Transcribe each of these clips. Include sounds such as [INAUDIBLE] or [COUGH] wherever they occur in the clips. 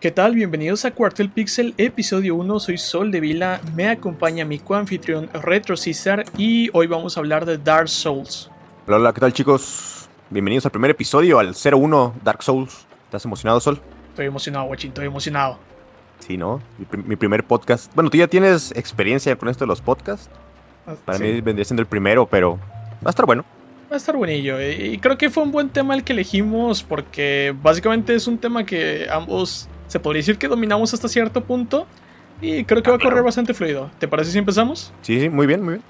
¿Qué tal? Bienvenidos a Cuartel Pixel, episodio 1. Soy Sol de Vila, me acompaña mi coanfitrión Retro César y hoy vamos a hablar de Dark Souls. Hola, hola, ¿qué tal chicos? Bienvenidos al primer episodio, al 01 Dark Souls. ¿Estás emocionado, Sol? Estoy emocionado, guachín, estoy emocionado. Sí, ¿no? Mi, pr- mi primer podcast. Bueno, tú ya tienes experiencia con esto de los podcasts. Para Sí, mí vendría siendo el primero, pero va a estar bueno. Va a estar buenillo eh, y creo que fue un buen tema el que elegimos porque básicamente es un tema que ambos se podría decir que dominamos hasta cierto punto y creo que va a correr bastante fluido. ¿Te parece si empezamos? Sí, sí, muy bien, muy bien.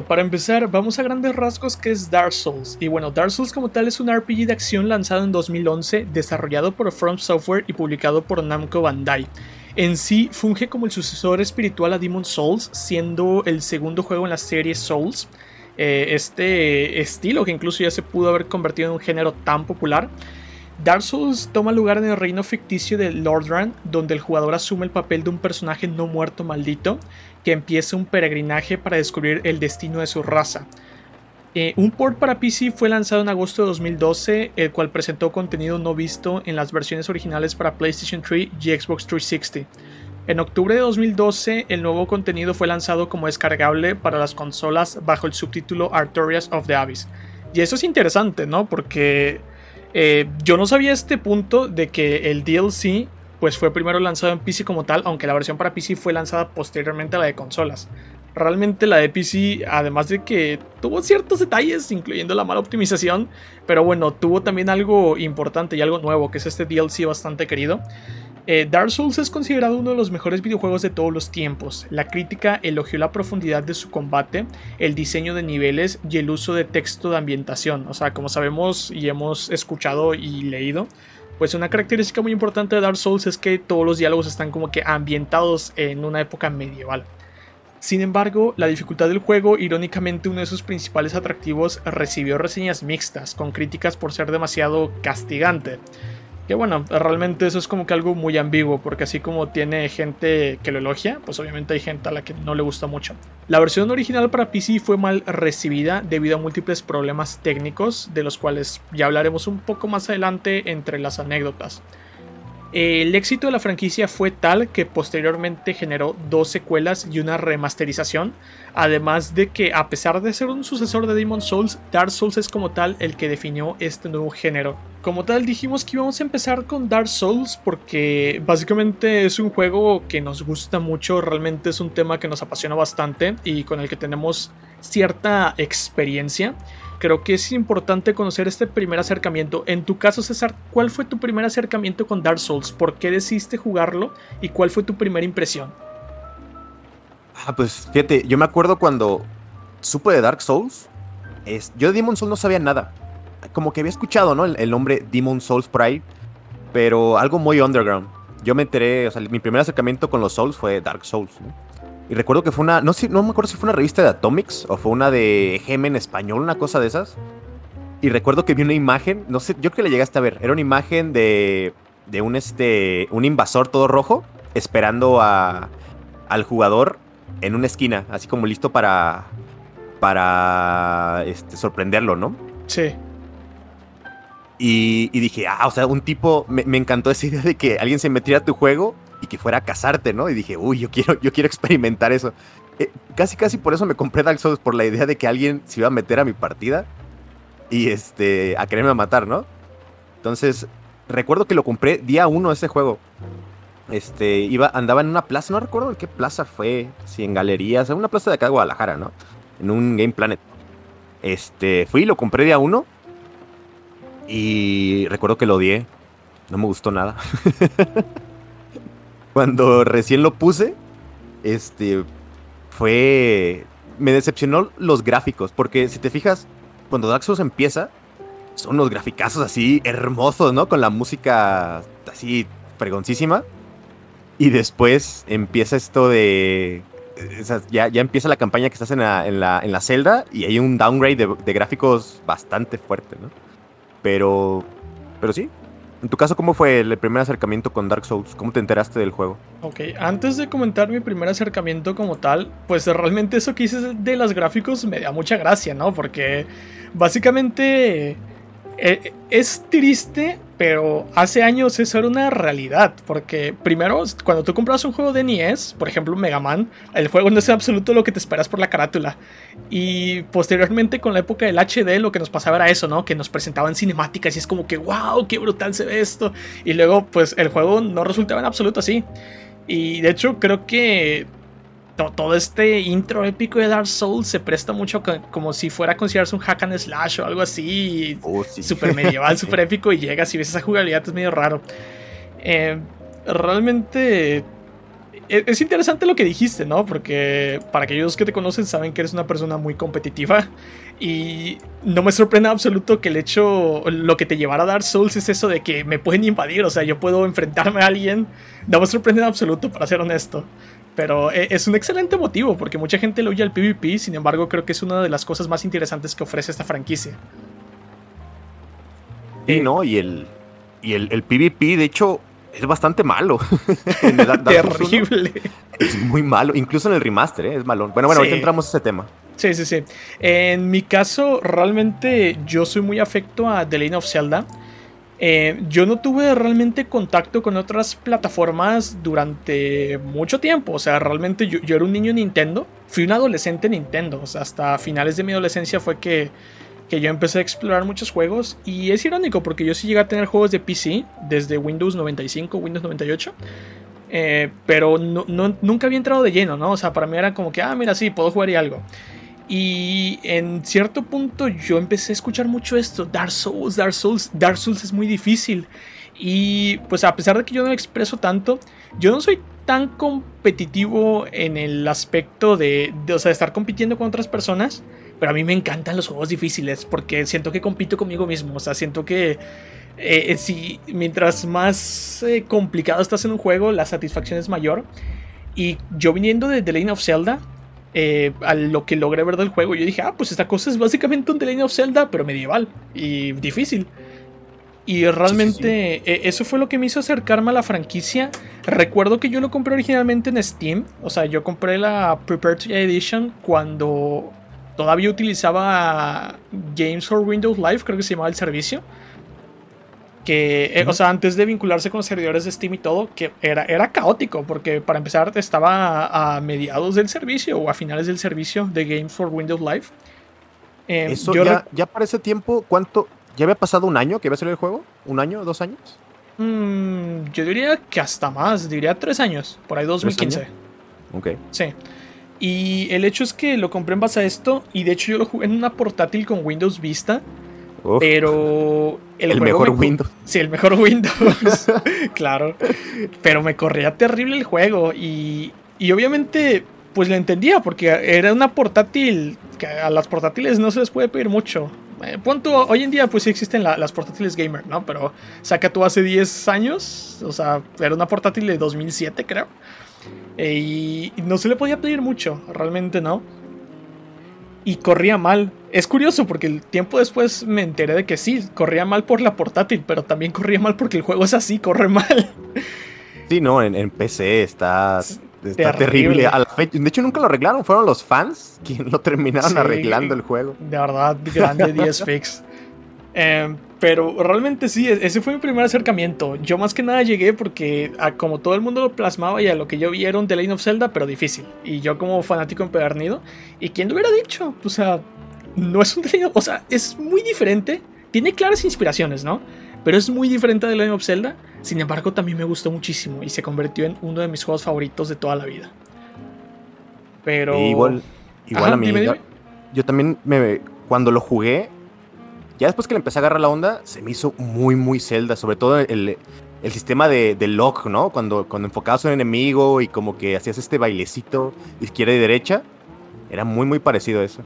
Para empezar, vamos a grandes rasgos que es Dark Souls. Y bueno, Dark Souls como tal es un RPG de acción lanzado en 2011, desarrollado por From Software y publicado por Namco Bandai. En sí, funge como el sucesor espiritual a Demon Souls, siendo el segundo juego en la serie Souls. Eh, este estilo que incluso ya se pudo haber convertido en un género tan popular. Dark Souls toma lugar en el reino ficticio de Lordran, donde el jugador asume el papel de un personaje no muerto maldito que empieza un peregrinaje para descubrir el destino de su raza. Eh, un port para PC fue lanzado en agosto de 2012, el cual presentó contenido no visto en las versiones originales para PlayStation 3 y Xbox 360. En octubre de 2012, el nuevo contenido fue lanzado como descargable para las consolas bajo el subtítulo Artorias of the Abyss. Y eso es interesante, ¿no? Porque eh, yo no sabía este punto de que el DLC pues fue primero lanzado en PC como tal, aunque la versión para PC fue lanzada posteriormente a la de consolas. Realmente la de PC, además de que tuvo ciertos detalles, incluyendo la mala optimización, pero bueno, tuvo también algo importante y algo nuevo, que es este DLC bastante querido. Eh, Dark Souls es considerado uno de los mejores videojuegos de todos los tiempos. La crítica elogió la profundidad de su combate, el diseño de niveles y el uso de texto de ambientación. O sea, como sabemos y hemos escuchado y leído, pues una característica muy importante de Dark Souls es que todos los diálogos están como que ambientados en una época medieval. Sin embargo, la dificultad del juego, irónicamente uno de sus principales atractivos, recibió reseñas mixtas, con críticas por ser demasiado castigante. Que bueno, realmente eso es como que algo muy ambiguo, porque así como tiene gente que lo elogia, pues obviamente hay gente a la que no le gusta mucho. La versión original para PC fue mal recibida debido a múltiples problemas técnicos, de los cuales ya hablaremos un poco más adelante entre las anécdotas. El éxito de la franquicia fue tal que posteriormente generó dos secuelas y una remasterización, además de que a pesar de ser un sucesor de Demon Souls, Dark Souls es como tal el que definió este nuevo género. Como tal dijimos que íbamos a empezar con Dark Souls porque básicamente es un juego que nos gusta mucho, realmente es un tema que nos apasiona bastante y con el que tenemos cierta experiencia creo que es importante conocer este primer acercamiento. En tu caso, César, ¿cuál fue tu primer acercamiento con Dark Souls? ¿Por qué decidiste jugarlo? ¿Y cuál fue tu primera impresión? Ah, pues fíjate, yo me acuerdo cuando supe de Dark Souls. Es, yo de Demon Souls no sabía nada. Como que había escuchado, ¿no? El, el nombre Demon Souls ahí. Pero algo muy underground. Yo me enteré, o sea, mi primer acercamiento con los Souls fue Dark Souls, ¿no? Y recuerdo que fue una, no sé, no me acuerdo si fue una revista de Atomics o fue una de Gem en español, una cosa de esas. Y recuerdo que vi una imagen, no sé, yo creo que le llegaste a ver, era una imagen de, de un, este, un invasor todo rojo esperando a, al jugador en una esquina, así como listo para, para este, sorprenderlo, ¿no? Sí. Y, y dije, ah, o sea, un tipo, me, me encantó esa idea de que alguien se metiera a tu juego y que fuera a casarte, ¿no? Y dije, uy, yo quiero, yo quiero experimentar eso. Eh, casi, casi por eso me compré Dark Souls, por la idea de que alguien se iba a meter a mi partida y este, a quererme matar, ¿no? Entonces, recuerdo que lo compré día uno ese juego. Este, iba, andaba en una plaza, no recuerdo en qué plaza fue, si en galerías, en una plaza de acá de Guadalajara, ¿no? En un Game Planet. Este, fui y lo compré día uno. Y recuerdo que lo odié. No me gustó nada. [LAUGHS] Cuando recién lo puse, este fue. Me decepcionó los gráficos. Porque si te fijas, cuando Dark Souls empieza, son unos graficazos así hermosos, ¿no? Con la música así fregoncísima. Y después empieza esto de. ya, ya, empieza la campaña que estás en la, en la, en la celda y hay un downgrade de, de, gráficos bastante fuerte, ¿no? Pero. Pero sí. En tu caso, ¿cómo fue el primer acercamiento con Dark Souls? ¿Cómo te enteraste del juego? Ok, antes de comentar mi primer acercamiento como tal, pues realmente eso que dices de los gráficos me da mucha gracia, ¿no? Porque básicamente eh, es triste, pero hace años eso era una realidad. Porque primero, cuando tú compras un juego de NES, por ejemplo Mega Man, el juego no es en absoluto lo que te esperas por la carátula. Y posteriormente, con la época del HD, lo que nos pasaba era eso, ¿no? Que nos presentaban cinemáticas y es como que, wow, qué brutal se ve esto. Y luego, pues el juego no resultaba en absoluto así. Y de hecho, creo que todo este intro épico de Dark Souls se presta mucho como si fuera a considerarse un hack and slash o algo así. Oh, super medieval, [LAUGHS] super épico y llegas y ves esa jugabilidad, es medio raro. Eh, realmente e-, es interesante lo que dijiste, ¿no? Porque para aquellos que te conocen saben que eres una persona muy competitiva y no me sorprende en absoluto que el hecho, lo que te llevara a Dark Souls es eso de que me pueden invadir, o sea, yo puedo enfrentarme a alguien. No me sorprende en absoluto, para ser honesto. Pero eh, es un excelente motivo, porque mucha gente le huye al PvP, sin embargo creo que es una de las cosas más interesantes que ofrece esta franquicia. Sí, ¿no? Y el, y el, el PvP, de hecho, es bastante malo. [LAUGHS] Terrible. Es muy malo, incluso en el remaster, ¿eh? es malo. Bueno, bueno, ahorita entramos a ese tema. Sí, sí, sí. En mi caso, realmente yo soy muy afecto a The Legend of Zelda. Eh, yo no tuve realmente contacto con otras plataformas durante mucho tiempo. O sea, realmente yo, era un niño Nintendo. Fui un adolescente Nintendo. O sea, hasta finales de mi adolescencia fue que, que yo empecé a explorar muchos juegos. Y es irónico porque yo sí llegué a tener juegos de PC desde Windows 95, Windows 98. Eh, pero nunca había entrado de lleno, ¿no? O sea, para mí era como que, ah, mira, sí, puedo jugar y algo. Y en cierto punto yo empecé a escuchar mucho esto, Dark Souls, Dark Souls, Dark Souls es muy difícil. Y pues a pesar de que yo no expreso tanto, yo no soy tan competitivo en el aspecto de, o sea, de estar compitiendo con otras personas, pero a mí me encantan los juegos difíciles porque siento que compito conmigo mismo, o sea, siento que eh, si mientras más eh, complicado estás en un juego, la satisfacción es mayor. Y yo viniendo de The Legend of Zelda, eh, a lo que logré ver del juego, yo dije, ah, pues esta cosa es básicamente un The Legend of Zelda, pero medieval y difícil. Y realmente eh, eso fue lo que me hizo acercarme a la franquicia. Recuerdo que yo lo compré originalmente en Steam. O sea, yo compré la Prepared Edition cuando todavía utilizaba Games for Windows Live, creo que se llamaba el servicio que, eh, o sea, antes de vincularse con servidores de Steam y todo, que era, era caótico, porque para empezar estaba a, mediados del servicio o a finales del servicio de Games for Windows Live. Eh, Eso ya, ya, para ese tiempo, ¿cuánto? ¿Ya había pasado un año que iba a salir el juego? ¿Un año? ¿Dos años? Mm, yo diría que hasta más, diría tres años, por ahí 2015. Ok. Sí. Y el hecho es que lo compré en base a esto, y de hecho yo lo jugué en una portátil con Windows Vista pero el, mejor Windows. Sí, el mejor [LAUGHS] Windows. [LAUGHS] claro. Pero me corría terrible el juego. Y, y obviamente, pues lo entendía, porque era una portátil. Que a las portátiles no se les puede pedir mucho. Eh, punto, hoy en día, pues sí existen las portátiles gamer, ¿no? Pero saca tú hace 10 años. O sea, era una portátil de 2007, creo. Eh, y no se le podía pedir mucho, realmente no y corría mal. Es curioso porque el tiempo después me enteré de que sí, corría mal por la portátil, pero también corría mal porque el juego es así, corre mal. Sí, no, en, PC está, terrible. de hecho, nunca lo arreglaron, fueron los fans quienes lo terminaron arreglando el juego. De verdad, grande 10 fix. Eh, pero realmente sí, e-, ese fue mi primer acercamiento. Yo más que nada llegué porque como todo el mundo lo plasmaba y a lo que yo vi era un The Legend of Zelda, pero difícil. Y yo como fanático empedernido. ¿Y quién lo hubiera dicho? O sea, no es un The Legend of... O sea, es muy diferente. Tiene claras inspiraciones, ¿no? Pero es muy diferente de The Legend of Zelda. Sin embargo, también me gustó muchísimo y se convirtió en uno de mis juegos favoritos de toda la vida. Pero... igual, igual a mí... Yo, yo también me... Cuando lo jugué, Ya después que le empecé a agarrar la onda, se me hizo muy, muy Zelda. Sobre todo el, el sistema de, de, lock, ¿no? Cuando, cuando enfocabas a un enemigo y como que hacías este bailecito izquierda y derecha. Era muy, muy parecido a eso.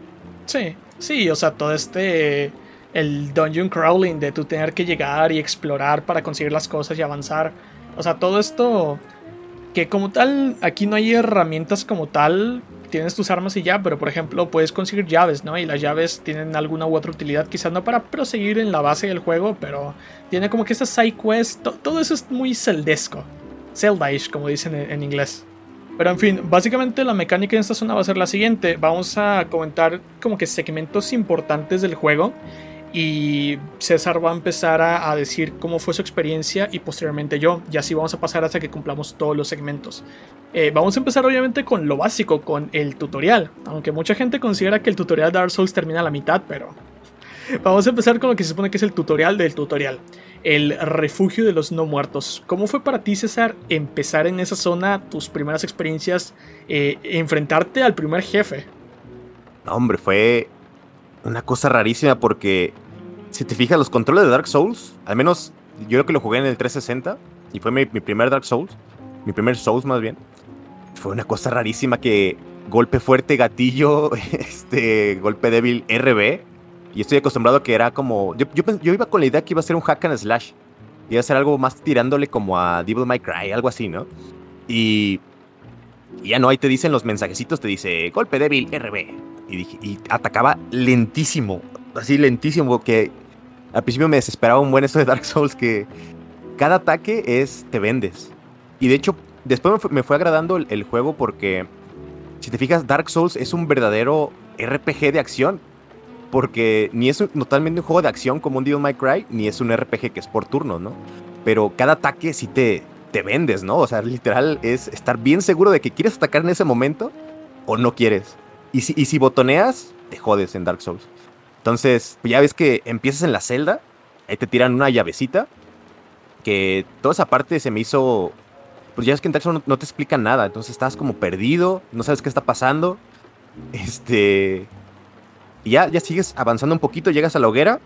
Sí, sí, o sea, todo este. El dungeon crawling de tú tener que llegar y explorar para conseguir las cosas y avanzar. O sea, todo esto. Que como tal, aquí no hay herramientas como tal tienes tus armas y ya, pero por ejemplo puedes conseguir llaves, ¿no? Y las llaves tienen alguna u otra utilidad, quizás no para proseguir en la base del juego, pero tiene como que estas side quests, todo eso es muy celdesco, Zeldaish como dicen en, inglés. Pero en fin, básicamente la mecánica en esta zona va a ser la siguiente, vamos a comentar como que segmentos importantes del juego y César va a empezar a, decir cómo fue su experiencia y posteriormente yo, y así vamos a pasar hasta que cumplamos todos los segmentos. Eh, vamos a empezar obviamente con lo básico, con el tutorial, aunque mucha gente considera que el tutorial de Dark Souls termina a la mitad, pero [LAUGHS] vamos a empezar con lo que se supone que es el tutorial del tutorial, el refugio de los no muertos. ¿Cómo fue para ti César empezar en esa zona, tus primeras experiencias, eh, enfrentarte al primer jefe? Hombre, fue una cosa rarísima porque si te fijas, los controles de Dark Souls, al menos yo creo que lo jugué en el 360 y fue mi, primer Dark Souls, mi primer Souls más bien. Fue una cosa rarísima que golpe fuerte, gatillo, [LAUGHS] este, golpe débil, RB. Y estoy acostumbrado a que era como. Yo, yo, iba con la idea que iba a ser un hack and slash. Iba a ser algo más tirándole como a Devil May Cry, algo así, ¿no? Y, y ya no, ahí te dicen los mensajecitos, te dice golpe débil, RB. Y, dije, y atacaba lentísimo, así lentísimo, que al principio me desesperaba un buen eso de Dark Souls que cada ataque es te vendes. Y de hecho, después me fue, agradando el, juego porque, si te fijas, Dark Souls es un verdadero RPG de acción. Porque ni es totalmente un juego de acción como un Devil May Cry, ni es un RPG que es por turno, ¿no? Pero cada ataque sí te, te vendes, ¿no? O sea, literal es estar bien seguro de que quieres atacar en ese momento o no quieres. Y si, botoneas, te jodes en Dark Souls. Entonces, pues ya ves que empiezas en la celda, ahí te tiran una llavecita, que toda esa parte se me hizo... Pues ya es que en Dark no, te explican nada, entonces estás como perdido, no sabes qué está pasando. Este... Y ya, ya sigues avanzando un poquito, llegas a la hoguera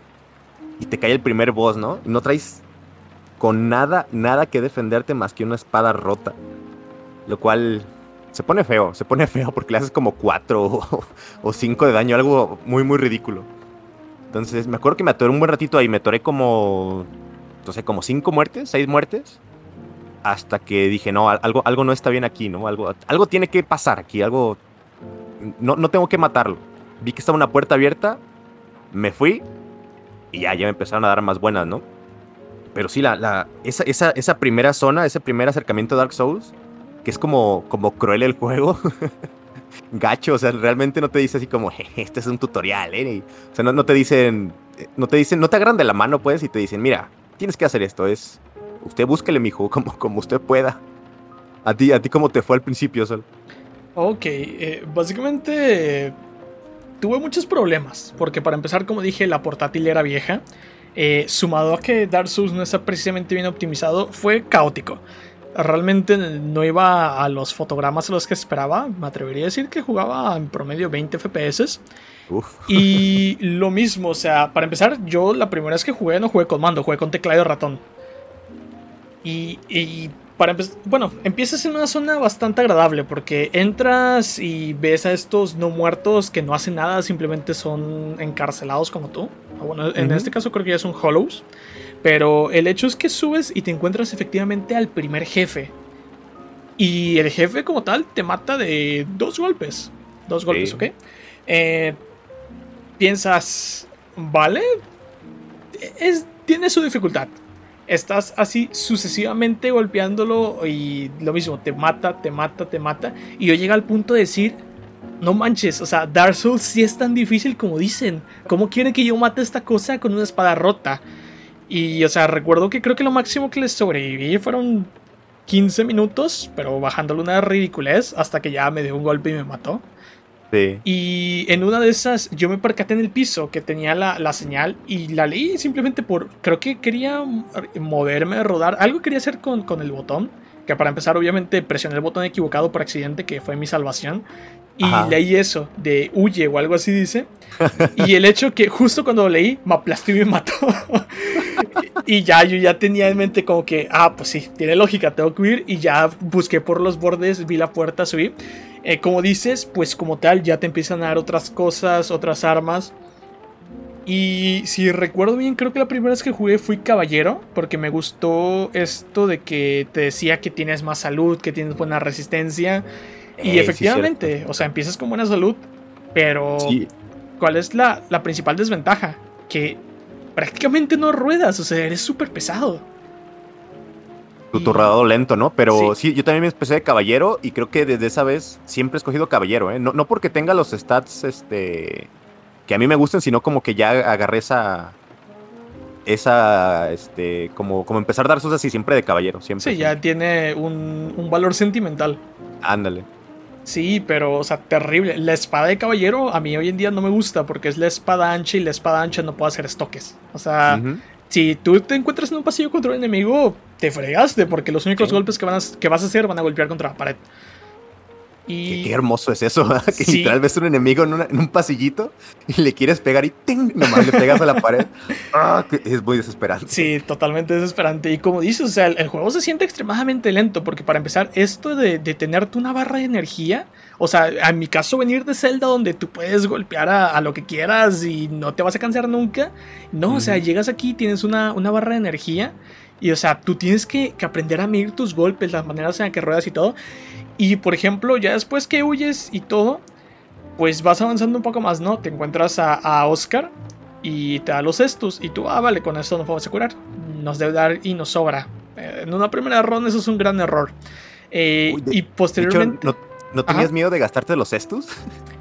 y te cae el primer boss, ¿no? Y no traes con nada, nada que defenderte más que una espada rota. Lo cual se pone feo, se pone [LAUGHS] feo porque le haces como 4 o 5 de daño, algo muy, muy ridículo. Entonces, me acuerdo que me atoré un buen ratito ahí, me atoré como, no sé, como cinco muertes, seis muertes, hasta que dije, no, algo, algo no está bien aquí, ¿no? Algo, algo tiene que pasar aquí, algo, no, no tengo que matarlo. Vi que estaba una puerta abierta, me fui y ya, ya me empezaron a dar más buenas, ¿no? Pero sí, la, la, esa, esa, esa primera zona, ese primer acercamiento a Dark Souls, que es como, como cruel el juego. [LAUGHS] gacho, o sea, realmente no te dice así como, este es un tutorial, ¿eh? o sea, no, te dicen, no te dicen, no te agarran de la mano, pues, y te dicen, mira, tienes que hacer esto, es, usted búsquele, mijo, [LAUGHS] como, como usted pueda. A ti, a ti, ¿cómo te fue al principio, Sol? Ok, eh, básicamente tuve muchos problemas, porque para empezar, como dije, la portátil era vieja. Eh, sumado a que Dark Souls no está precisamente bien optimizado, fue caótico realmente no iba a los fotogramas a los que esperaba. Me atrevería a decir que jugaba en promedio 20 FPS. Y [LAUGHS] lo mismo, o sea, para empezar, yo la primera vez que jugué no jugué con mando, jugué con teclado y ratón. Y, y para empezar, bueno, empiezas en una zona bastante agradable porque entras y ves a estos no muertos que no hacen nada, simplemente son encarcelados como tú. Bueno, en este caso creo que ya son hollows. Pero el hecho es que subes y te encuentras efectivamente al primer jefe. Y el jefe como tal te mata de dos golpes. Dos golpes, ¿ok? Eh, piensas, vale, es, tiene su dificultad. Estás así sucesivamente golpeándolo y lo mismo, te mata, te mata, te mata. Y yo llega al punto de decir, no manches, o sea, Dark Souls sí es tan difícil como dicen. ¿Cómo quieren que yo mate esta cosa con una espada rota? Y, o sea, recuerdo que creo que lo máximo que les sobreviví fueron 15 minutos, pero bajándole una ridiculez hasta que ya me dio un golpe y me mató. Sí. Y en una de esas yo me percaté en el piso que tenía la, señal y la leí simplemente por... Creo que quería moverme, rodar. Algo quería hacer con, con el botón. Que para empezar, obviamente, presioné el botón equivocado por accidente, que fue mi salvación. Y leí eso, de huye o algo así dice. y el hecho que justo cuando lo leí, me aplastó y me mató. [LAUGHS] y ya, yo ya tenía en mente como que, ah, pues sí, tiene lógica, tengo que huir. Y ya busqué por los bordes, vi la puerta, subí. Eh, como dices, pues como tal, ya te empiezan a dar otras cosas, otras armas. Y si recuerdo bien, creo que la primera vez que jugué fui caballero, porque me gustó esto de que te decía que tienes más salud, que tienes buena resistencia. Y efectivamente, o sea, empiezas con buena salud, pero ¿cuál es la, principal desventaja? Que prácticamente no ruedas, o sea, eres súper pesado. Tu torrado lento, ¿no? Pero sí. yo también me empecé de caballero y creo que desde esa vez siempre he escogido caballero, ¿eh? No, no porque tenga los stats, este que a mí me gustan, sino como que ya agarré esa. Esa, este, como, como empezar a dar sus así siempre de caballero, siempre. Sí, ya tiene un, un valor sentimental. Ándale. Sí, pero, o sea, terrible. La espada de caballero a mí hoy en día no me gusta porque es la espada ancha y la espada ancha no puede hacer estoques. O sea, si tú te encuentras en un pasillo contra un enemigo, te fregaste porque los únicos golpes que, van que vas a hacer van a golpear contra la pared. Qué, hermoso es eso, que tal literal ves un enemigo en, un pasillito y le quieres pegar y ¡ting! nomás le pegas a la pared. [LAUGHS] Ah, es muy desesperante. Sí, totalmente desesperante. Y como dices, o sea, el, juego se siente extremadamente lento porque para empezar, esto de, de, tenerte una barra de energía, o sea, en mi caso venir de Zelda donde tú puedes golpear a, lo que quieras y no te vas a cansar nunca, no, o sea, llegas aquí, tienes una, una barra de energía y, o sea, tú tienes que, que aprender a medir tus golpes, las maneras en las que ruedas y todo. Y por ejemplo, ya después que huyes y todo, pues vas avanzando un poco más, ¿no? Te encuentras a, Oscar y te da los cestos. Y tú, ah, vale, con esto nos vamos a curar. Nos debe dar y nos sobra. Eh, en una primera ronda eso es un gran error. Eh, y posteriormente... ¿No, tenías miedo de gastarte los cestos?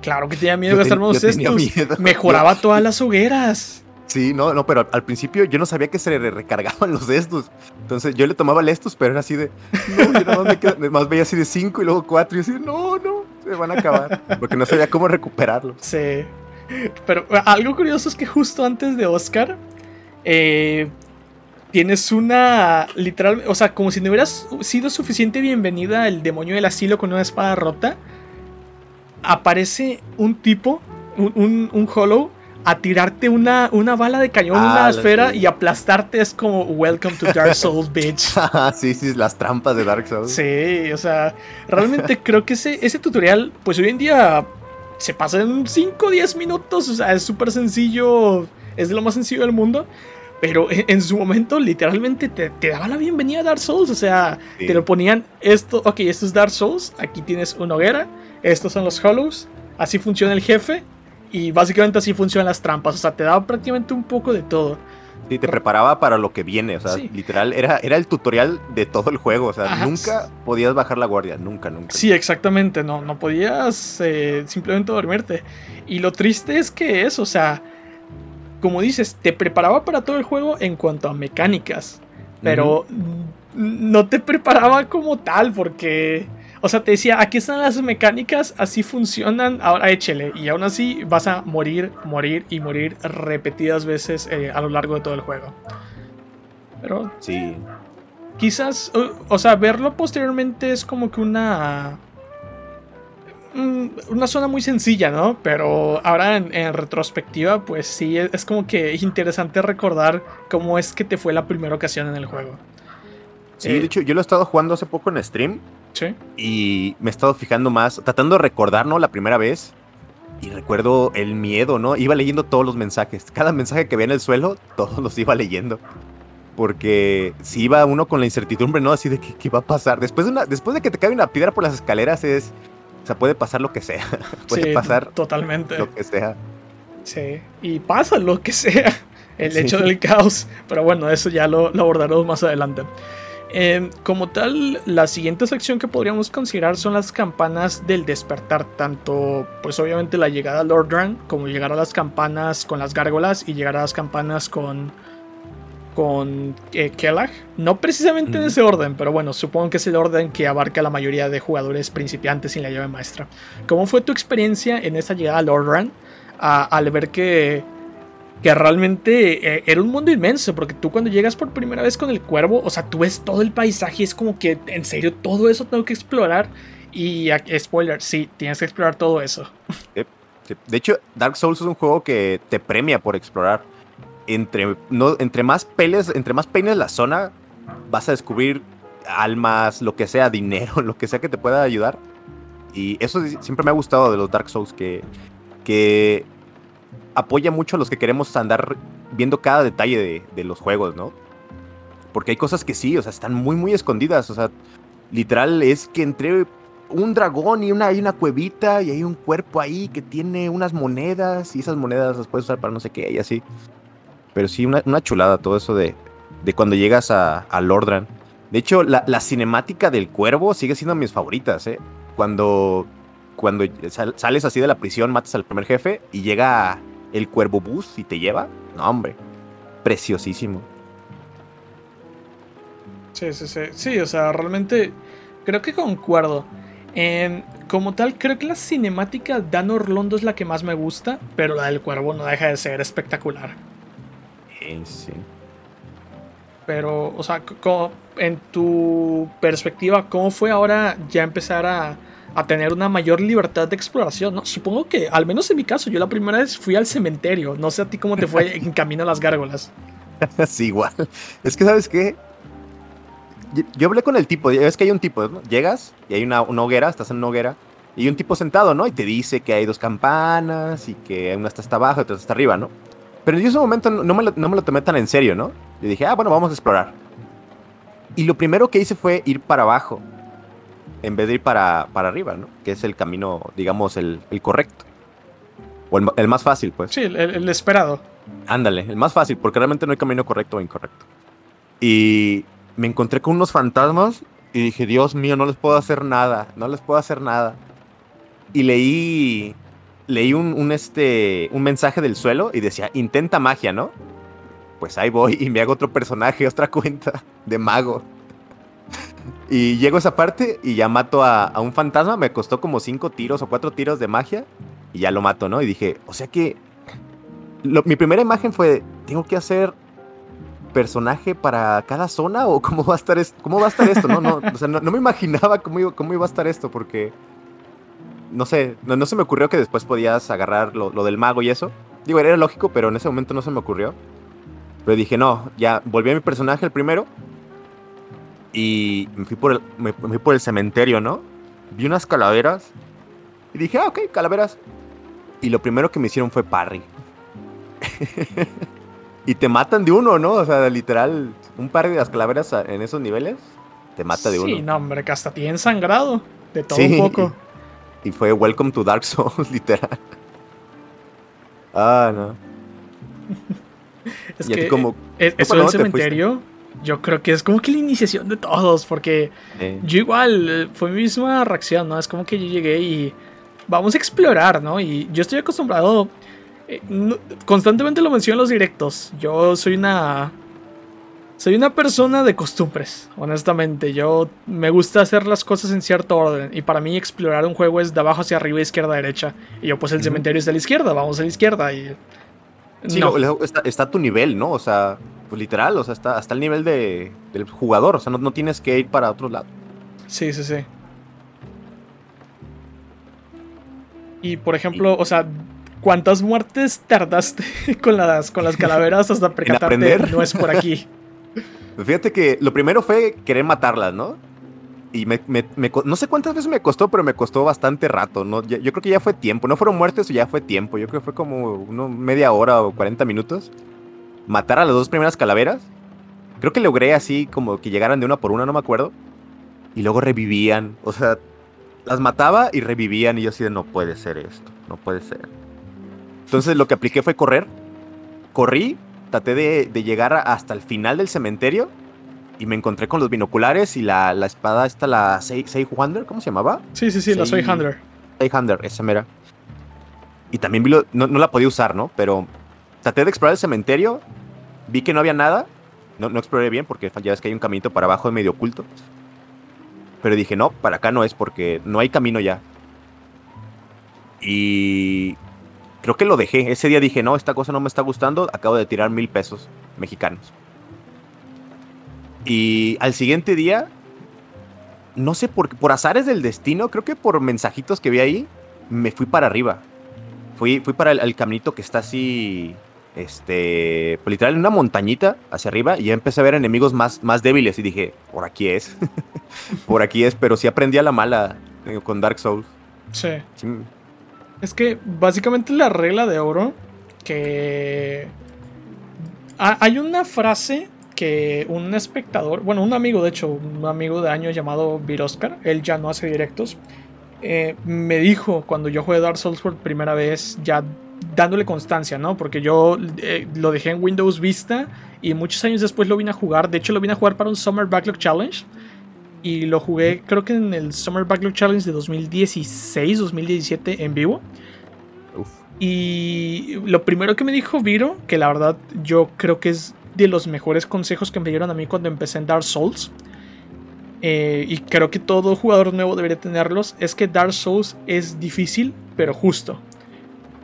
Claro que tenía miedo de gastarme los cestos. Mejoraba [LAUGHS] todas las hogueras. Sí, no, no, pero al principio yo no sabía que se le recargaban [LAUGHS] los estos. Entonces yo le tomaba el estos, pero era así de. No, yo nada más, me [LAUGHS] más veía así de 5 y luego 4 y así, no, no, se van a acabar. Porque no sabía cómo recuperarlos. Sí. Pero algo curioso es que justo antes de Oscar, eh, tienes una. Literal, o sea, como si no hubieras sido suficiente bienvenida el demonio del asilo con una espada rota. Aparece un tipo, un, un hollow a tirarte una, una bala de cañón en una ah, esfera y aplastarte es como Welcome to Dark Souls, [LAUGHS] bitch. [LAUGHS] sí, sí, las trampas de Dark Souls. Sí, o sea, realmente [LAUGHS] creo que ese, ese tutorial, pues hoy en día se pasa en 5 o 10 minutos, o sea, es súper sencillo, es de lo más sencillo del mundo. Pero en, su momento, literalmente te, te, daba la bienvenida a Dark Souls. O sea, te lo ponían esto. Ok, esto es Dark Souls. Aquí tienes una hoguera. Estos son los Hollows. Así funciona el jefe. Y básicamente así funcionan las trampas. O sea, te daba prácticamente un poco de todo. Sí, te preparaba para lo que viene. O sea, literal, era, era el tutorial de todo el juego. O sea, nunca podías bajar la guardia. Nunca, nunca. Sí, exactamente. No, no podías eh, simplemente dormirte. Y lo triste es que es, o sea, como dices, te preparaba para todo el juego en cuanto a mecánicas. Pero no te preparaba como tal, porque o sea, te decía, aquí están las mecánicas, así funcionan, ahora échele. Y aún así vas a morir, morir y morir repetidas veces eh, a lo largo de todo el juego. Pero... Sí. Quizás, o, sea, verlo posteriormente es como que una... Una zona muy sencilla, ¿no? Pero ahora en, retrospectiva, pues sí, es como que interesante recordar cómo es que te fue la primera ocasión en el juego. Sí, de eh, hecho, yo lo he estado jugando hace poco en stream y me he estado fijando más, tratando de recordar, ¿no? La primera vez. Y recuerdo el miedo, ¿no? Iba leyendo todos los mensajes. Cada mensaje que veía en el suelo, [LAUGHS] todos los iba leyendo. Porque si iba uno con la incertidumbre, ¿no? Así de qué va a pasar. Después de, una, después de que te cae una piedra por las escaleras, es. O sea, puede pasar lo que sea. [LAUGHS] puede pasar totalmente. lo que sea. Sí, y pasa lo que sea. El hecho del caos. Pero bueno, eso ya lo, lo abordaremos más adelante. Em, como tal, la siguiente sección que podríamos considerar son las campanas del despertar, tanto pues obviamente la llegada a Lordran como llegar a las campanas con las gárgolas y llegar a las campanas con con eh, Kellag. No precisamente en ese orden, pero bueno, supongo que es el orden que abarca la mayoría de jugadores principiantes sin la llave maestra. ¿Cómo fue tu experiencia en esa llegada a Lordran al ver que que realmente eh, era un mundo inmenso, porque tú cuando llegas por primera vez con el cuervo, o sea, tú ves todo el paisaje, es como que, en serio, todo eso tengo que explorar. Y spoiler, sí, tienes que explorar todo eso. [LAUGHS] De hecho, Dark Souls es un juego que te premia por explorar. Entre, no, entre más peles, entre más peines la zona, vas a descubrir almas, lo que sea, dinero, [LAUGHS] lo que sea que te pueda ayudar. Y eso siempre me ha gustado de los Dark Souls, que, que apoya mucho a los que queremos andar viendo cada detalle de, los juegos, ¿no? Porque hay cosas que sí, o sea, están muy, muy escondidas. O sea, literal es que entre un dragón y una, hay una cuevita y hay un cuerpo ahí que tiene unas monedas y esas monedas las puedes usar para no sé qué y así. Pero sí, una, chulada todo eso de, de cuando llegas a, a Lordran. De hecho, la, la, cinemática del cuervo sigue siendo mis favoritas, ¿eh? Cuando, cuando sales así de la prisión, matas al primer jefe y llega el cuervo bus y te lleva. No, hombre. Preciosísimo. Sí, sí, sí. Sí, o sea, realmente creo que concuerdo. como tal, creo que la cinemática Dan Orlondo es la que más me gusta, pero la del cuervo no deja de ser espectacular. sí. Pero, o sea, en tu perspectiva, ¿cómo fue ahora ya empezar a, a tener una mayor libertad de exploración, ¿no? Supongo que, al menos en mi caso, yo la primera vez fui al cementerio. No sé a ti cómo te fue [LAUGHS] en camino a las gárgolas. [LAUGHS] sí, igual. Es que, ¿sabes qué? Yo hablé con el tipo, es que hay un tipo, ¿no? Llegas y hay una, hoguera, estás en una hoguera, y hay un tipo sentado, ¿no? Y te dice que hay dos campanas y que una está hasta abajo y otra está arriba, ¿no? Pero en ese momento no me, lo, no me lo tomé tan en serio, ¿no? Yo dije, ah, bueno, vamos a explorar. Y lo primero que hice fue ir para abajo en vez de ir para, para arriba, ¿no? Que es el camino, digamos, el, correcto. O el, más fácil, pues. Sí, el, esperado. Ándale, el más fácil, porque realmente no hay camino correcto o incorrecto. Y me encontré con unos fantasmas y dije, Dios mío, no les puedo hacer nada, no les puedo hacer nada. Y leí, leí un, un, este, un mensaje del suelo y decía, intenta magia, ¿no? Pues ahí voy y me hago otro personaje, [LAUGHS] otra cuenta de mago. Y llego a esa parte y ya mato a, un fantasma. Me costó como cinco tiros o cuatro tiros de magia. Y ya lo mato, ¿no? Y dije, o sea que. mi primera imagen fue: ¿tengo que hacer personaje para cada zona? ¿O cómo va a estar, esto? cómo va a estar esto? No, no, o sea, no, me imaginaba cómo iba, cómo iba a estar esto, porque. No sé, no, se me ocurrió que después podías agarrar lo, lo del mago y eso. Digo, era lógico, pero en ese momento no se me ocurrió. Pero dije, no, ya volví a mi personaje el primero y me fui por el, me, fui por el cementerio, ¿no? Vi unas calaveras. Y dije, ah, ok, calaveras. Y lo primero que me hicieron fue parry. [LAUGHS] y te matan de uno, ¿no? O sea, literal, un parry de las calaveras en esos niveles te mata de uno. Sí, no, hombre, que hasta tiene sangrado. De todo un poco. [LAUGHS] Y fue Welcome to Dark Souls, [LAUGHS] literal. Ah, no. es que como, e, eso del cementerio yo creo que es como que la iniciación de todos, porque yo igual, eh, fue mi misma reacción, ¿no? Es como que yo llegué y vamos a explorar, ¿no? Y yo estoy acostumbrado, eh, constantemente lo menciono en los directos, yo soy una... Soy una persona de costumbres, honestamente. Yo me gusta hacer las cosas en cierto orden. Y para mí explorar un juego es de abajo hacia arriba, izquierda, derecha. Y yo pues el cementerio es de la izquierda, vamos a la izquierda. Y... Sí, está, está a tu nivel, ¿no? O sea, pues literal, o sea, hasta, hasta el nivel de, del jugador, o sea, no, tienes que ir para otro lado. Sí, sí, sí. Y por ejemplo, o sea, ¿cuántas muertes tardaste [LAUGHS] con las, con las calaveras hasta [LAUGHS] percatarte no es por aquí? [LAUGHS] Fíjate que lo primero fue querer matarlas, ¿no? Y me, no sé cuántas veces me costó, pero me costó bastante rato, ¿no? Yo, creo que ya fue tiempo, no fueron muertes o ya fue tiempo, yo creo que fue como uno, media hora o 40 minutos matar a las dos primeras calaveras. Creo que logré así como que llegaran de una por una, no me acuerdo. Y luego revivían. O sea, las mataba y revivían y yo así de no puede ser esto, no puede ser. Entonces lo que apliqué fue correr. Corrí, traté de, llegar hasta el final del cementerio y me encontré con los binoculares y la, espada esta, la Sei Hunter, ¿cómo se llamaba? Sí, sí, sí, la Sei Hunter. Sei Hunter, esa mera. Y también vi no, no, la podía usar, ¿no? Pero traté de explorar el cementerio, vi que no había nada, no, no exploré bien porque ya ves que hay un caminito para abajo medio oculto. Pero dije, no, para acá no es porque no hay camino ya. Y creo que lo dejé. Ese día dije, no, esta cosa no me está gustando, acabo de tirar mil pesos mexicanos. Y al siguiente día, no sé por, por azares del destino, creo que por mensajitos que vi ahí, me fui para arriba. Fui, fui para el, caminito que está así, este, pues literal en una montañita hacia arriba y ya empecé a ver enemigos más, más débiles y dije, por aquí es, [LAUGHS] por aquí es, pero sí aprendí a la mala eh, con Dark Souls. sí. Es que básicamente la regla de oro que... hay una frase que un espectador, bueno, un amigo, de hecho, un amigo de años llamado Viroscar, él ya no hace directos, eh, me dijo cuando yo jugué Dark Souls por primera vez, ya dándole constancia, ¿no? Porque yo eh, lo dejé en Windows Vista y muchos años después lo vine a jugar. De hecho, lo vine a jugar para un Summer Backlog Challenge. Y lo jugué, creo que en el Summer Backlog Challenge de 2016, 2017 en vivo. Y lo primero que me dijo Viro, que la verdad yo creo que es de los mejores consejos que me dieron a mí cuando empecé en Dark Souls. Eh, y creo que todo jugador nuevo debería tenerlos. Es que Dark Souls es difícil, pero justo.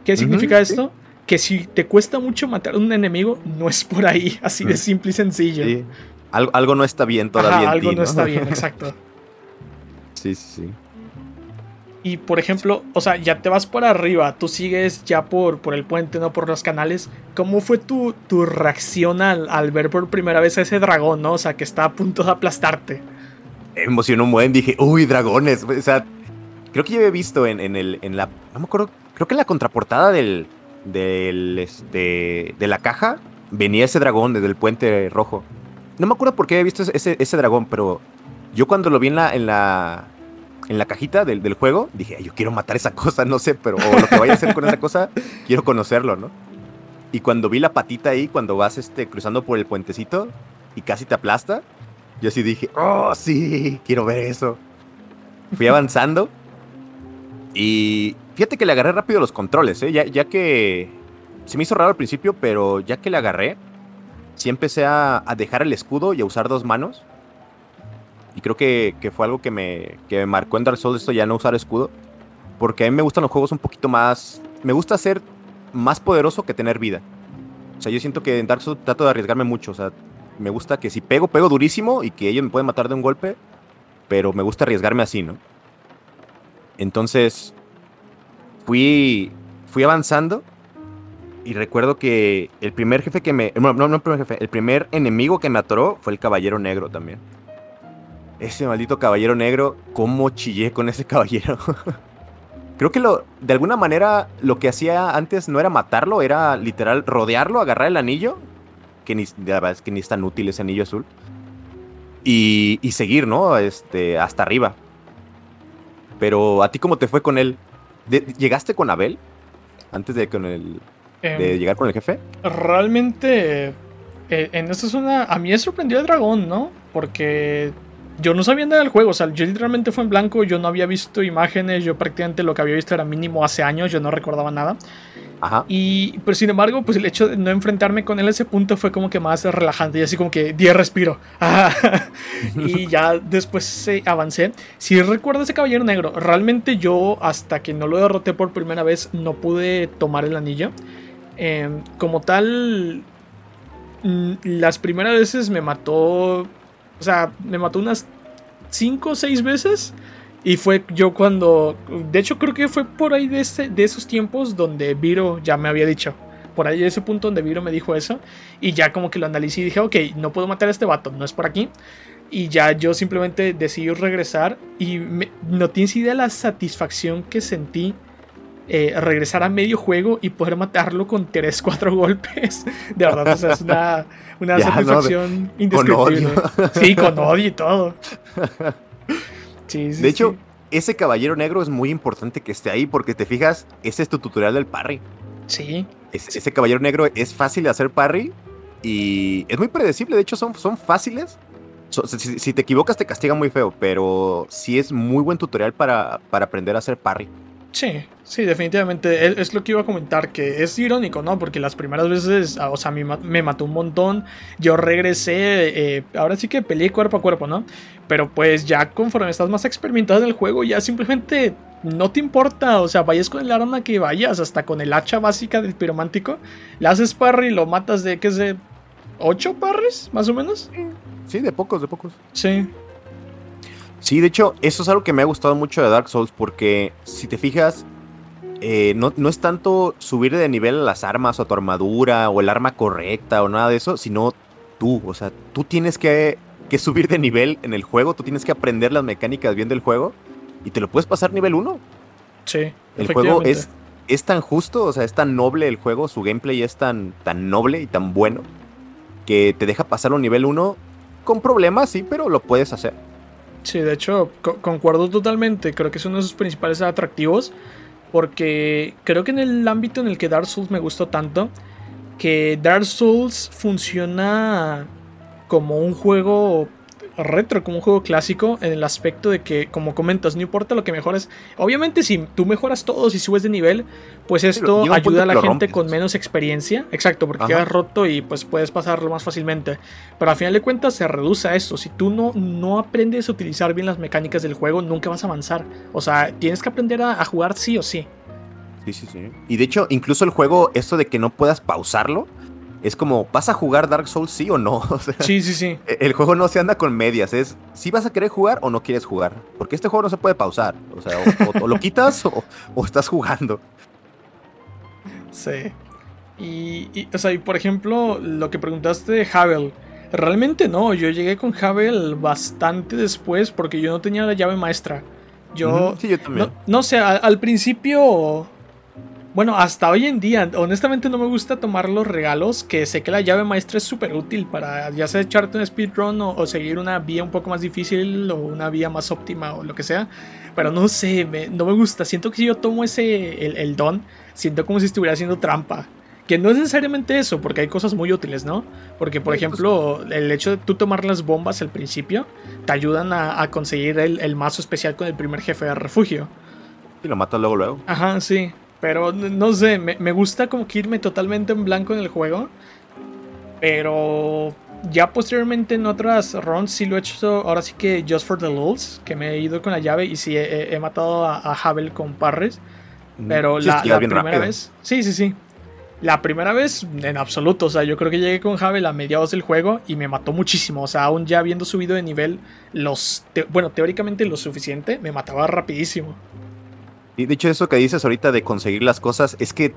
¿Qué significa esto? Que si te cuesta mucho matar a un enemigo, no es por ahí, [LAUGHS] así de simple y sencillo. Sí. algo no está bien todavía. algo no está bien, [LAUGHS] exacto. Sí, sí, sí. Y por ejemplo, o sea, ya te vas por arriba, tú sigues ya por, por el puente, no por los canales. ¿Cómo fue tu, tu reacción al, ver por primera vez a ese dragón, no? O sea, que está a punto de aplastarte. Emocionó un buen, dije, uy, dragones. O sea, creo que yo había visto en, el, en la. No me acuerdo, creo que en la contraportada del. del este, de la caja venía ese dragón desde el puente rojo. No me acuerdo por qué había visto ese, ese dragón, pero yo cuando lo vi en en la en la cajita del, del, juego, dije, yo quiero matar esa cosa, no sé, pero lo que vaya a hacer con esa cosa, quiero conocerlo, ¿no? Y cuando vi la patita ahí, cuando vas este, cruzando por el puentecito y casi te aplasta, yo así dije, oh, sí, quiero ver eso. Fui avanzando y fíjate que le agarré rápido los controles, ¿eh? ya, ya que se me hizo raro al principio, pero ya que le agarré, sí empecé a, a dejar el escudo y a usar dos manos y creo que, fue algo que me, que marcó en Dark Souls esto ya no usar escudo. Porque a mí me gustan los juegos un poquito más... Me gusta ser más poderoso que tener vida. O sea, yo siento que en Dark Souls trato de arriesgarme mucho. O sea, me gusta que si pego, pego durísimo y que ellos me pueden matar de un golpe. Pero me gusta arriesgarme así, ¿no? Entonces, fui, fui avanzando y recuerdo que el primer jefe que me... No el primer jefe. El primer enemigo que me atoró fue el Caballero Negro también. Ese maldito caballero negro, cómo chillé con ese [LAUGHS] caballero. Creo que lo, de alguna manera lo que hacía antes no era matarlo, era literal rodearlo, agarrar el anillo, que ni, la verdad es que ni es tan útil ese anillo azul, y, y seguir, ¿no? Este, hasta arriba. Pero a ti cómo te fue con él? ¿Llegaste con Abel? Antes de, con el, de em, llegar con el jefe. Realmente, eh, en esta zona, a mí me sorprendió el dragón, ¿no? Porque yo no sabía nada del juego, o sea, yo literalmente fue en blanco, yo no había visto imágenes, yo prácticamente lo que había visto era mínimo hace años, yo no recordaba nada. Ajá. Y, pero sin embargo, pues el hecho de no enfrentarme con él a ese punto fue como que más relajante y así como que 10 respiro. [LAUGHS] y [LAUGHS] ya después se avancé. Si recuerdo ese caballero negro, realmente yo hasta que no lo derroté por primera vez no pude tomar el anillo. Em, como tal, mm, las primeras veces me mató o sea, me mató unas 5 o 6 veces. Y fue yo cuando. De hecho, creo que fue por ahí de, de esos tiempos donde Viro ya me había dicho. Por ahí de ese punto donde Viro me dijo eso. Y ya como que lo analicé y dije, ok, no puedo matar a este vato, no es por aquí. Y ya yo simplemente decidí regresar. Y no tienes idea de la satisfacción que sentí eh, regresar a medio juego y poder matarlo con 3, 4 golpes. De verdad, o sea, es una, una [LAUGHS] satisfacción indescriptible. [LAUGHS] Sí, con odio y todo. de hecho, ese caballero negro es muy importante que esté ahí porque te fijas, ese es tu tutorial del parry. Sí. ese caballero negro es fácil de hacer parry y es muy predecible. De hecho, son, son fáciles. si, si, te equivocas, te castiga muy feo, pero sí es muy buen tutorial para, para aprender a hacer parry. Sí, sí, definitivamente. Es lo que iba a comentar, que es irónico, ¿no? Porque las primeras veces, ah, o sea, me mató un montón. Yo regresé, eh, ahora sí que peleé cuerpo a cuerpo, ¿no? Pero pues ya conforme estás más experimentado en el juego, ya simplemente no te importa, o sea, vayas con el arma que vayas, hasta con el hacha básica del piromántico, le haces parry y lo matas de, ¿qué sé? ¿Ocho parries, más o menos? Sí, de pocos, de pocos. Sí. Sí, de hecho, eso es algo que me ha gustado mucho de Dark Souls, porque si te fijas, eh, no, no, es tanto subir de nivel a las armas o a tu armadura o el arma correcta o nada de eso, sino tú, o sea, tú tienes que, que subir de nivel en el juego, tú tienes que aprender las mecánicas bien del juego y te lo puedes pasar nivel 1. Sí. El juego es, es tan justo, o sea, es tan noble el juego, su gameplay es tan, tan noble y tan bueno que te deja pasarlo nivel 1 con problemas, sí, pero lo puedes hacer. Sí, de hecho, concuerdo totalmente. Creo que es uno de sus principales atractivos. Porque creo que en el ámbito en el que Dark Souls me gustó tanto, que Dark Souls funciona como un juego retro, como un juego clásico, en el aspecto de que, como comentas, no importa lo que mejores. Obviamente, si tú mejoras todo, si subes de nivel, pues esto ayuda a la gente con menos experiencia. Exacto, porque quedas roto y pues puedes pasarlo más fácilmente. Pero al final de cuentas se reduce a esto. Si tú no, no aprendes a utilizar bien las mecánicas del juego, nunca vas a avanzar. O sea, tienes que aprender a, a jugar sí o sí. Sí, sí, sí. Y de hecho, incluso el juego, esto de que no puedas pausarlo, es como, ¿vas a jugar Dark Souls sí o no? [LAUGHS] sí, sí, sí. E, el juego no se anda con medias, es si vas a querer jugar o no quieres jugar. Porque este juego no se puede pausar. O sea, o, lo quitas o, estás jugando. Sí. Y, o sea, y por ejemplo, lo que preguntaste de Havel. Realmente no, yo llegué con Havel bastante después porque yo no tenía la llave maestra. Yo, sí, yo también. No, sé, al principio bueno, hasta hoy en día, honestamente no me gusta tomar los regalos, que sé que la llave maestra es súper útil para ya sea echarte un speedrun o, seguir una vía un poco más difícil o una vía más óptima o lo que sea. Pero no sé, no me gusta. Siento que si yo tomo ese, el, don, siento como si estuviera haciendo trampa. Que no es necesariamente eso, porque hay cosas muy útiles, ¿no? Porque, por ejemplo, el hecho de tú tomar las bombas al principio te ayudan a, conseguir el, el, mazo especial con el primer jefe de refugio. Y lo matas luego, luego. Ajá, sí. Pero no sé, me, gusta como que irme totalmente en blanco en el juego. Pero ya posteriormente en otras runs sí lo he hecho ahora sí que just for the lulz, que me he ido con la llave y sí he, matado a, Havel con parres. Mm, pero la, primera vez... Sí, sí, sí. La primera vez, en absoluto. O sea, yo creo que llegué con Havel a mediados del juego y me mató muchísimo. O sea, aún ya habiendo subido de nivel los... bueno, teóricamente lo suficiente, me mataba rapidísimo. Y de hecho, eso que dices ahorita de conseguir las cosas, es que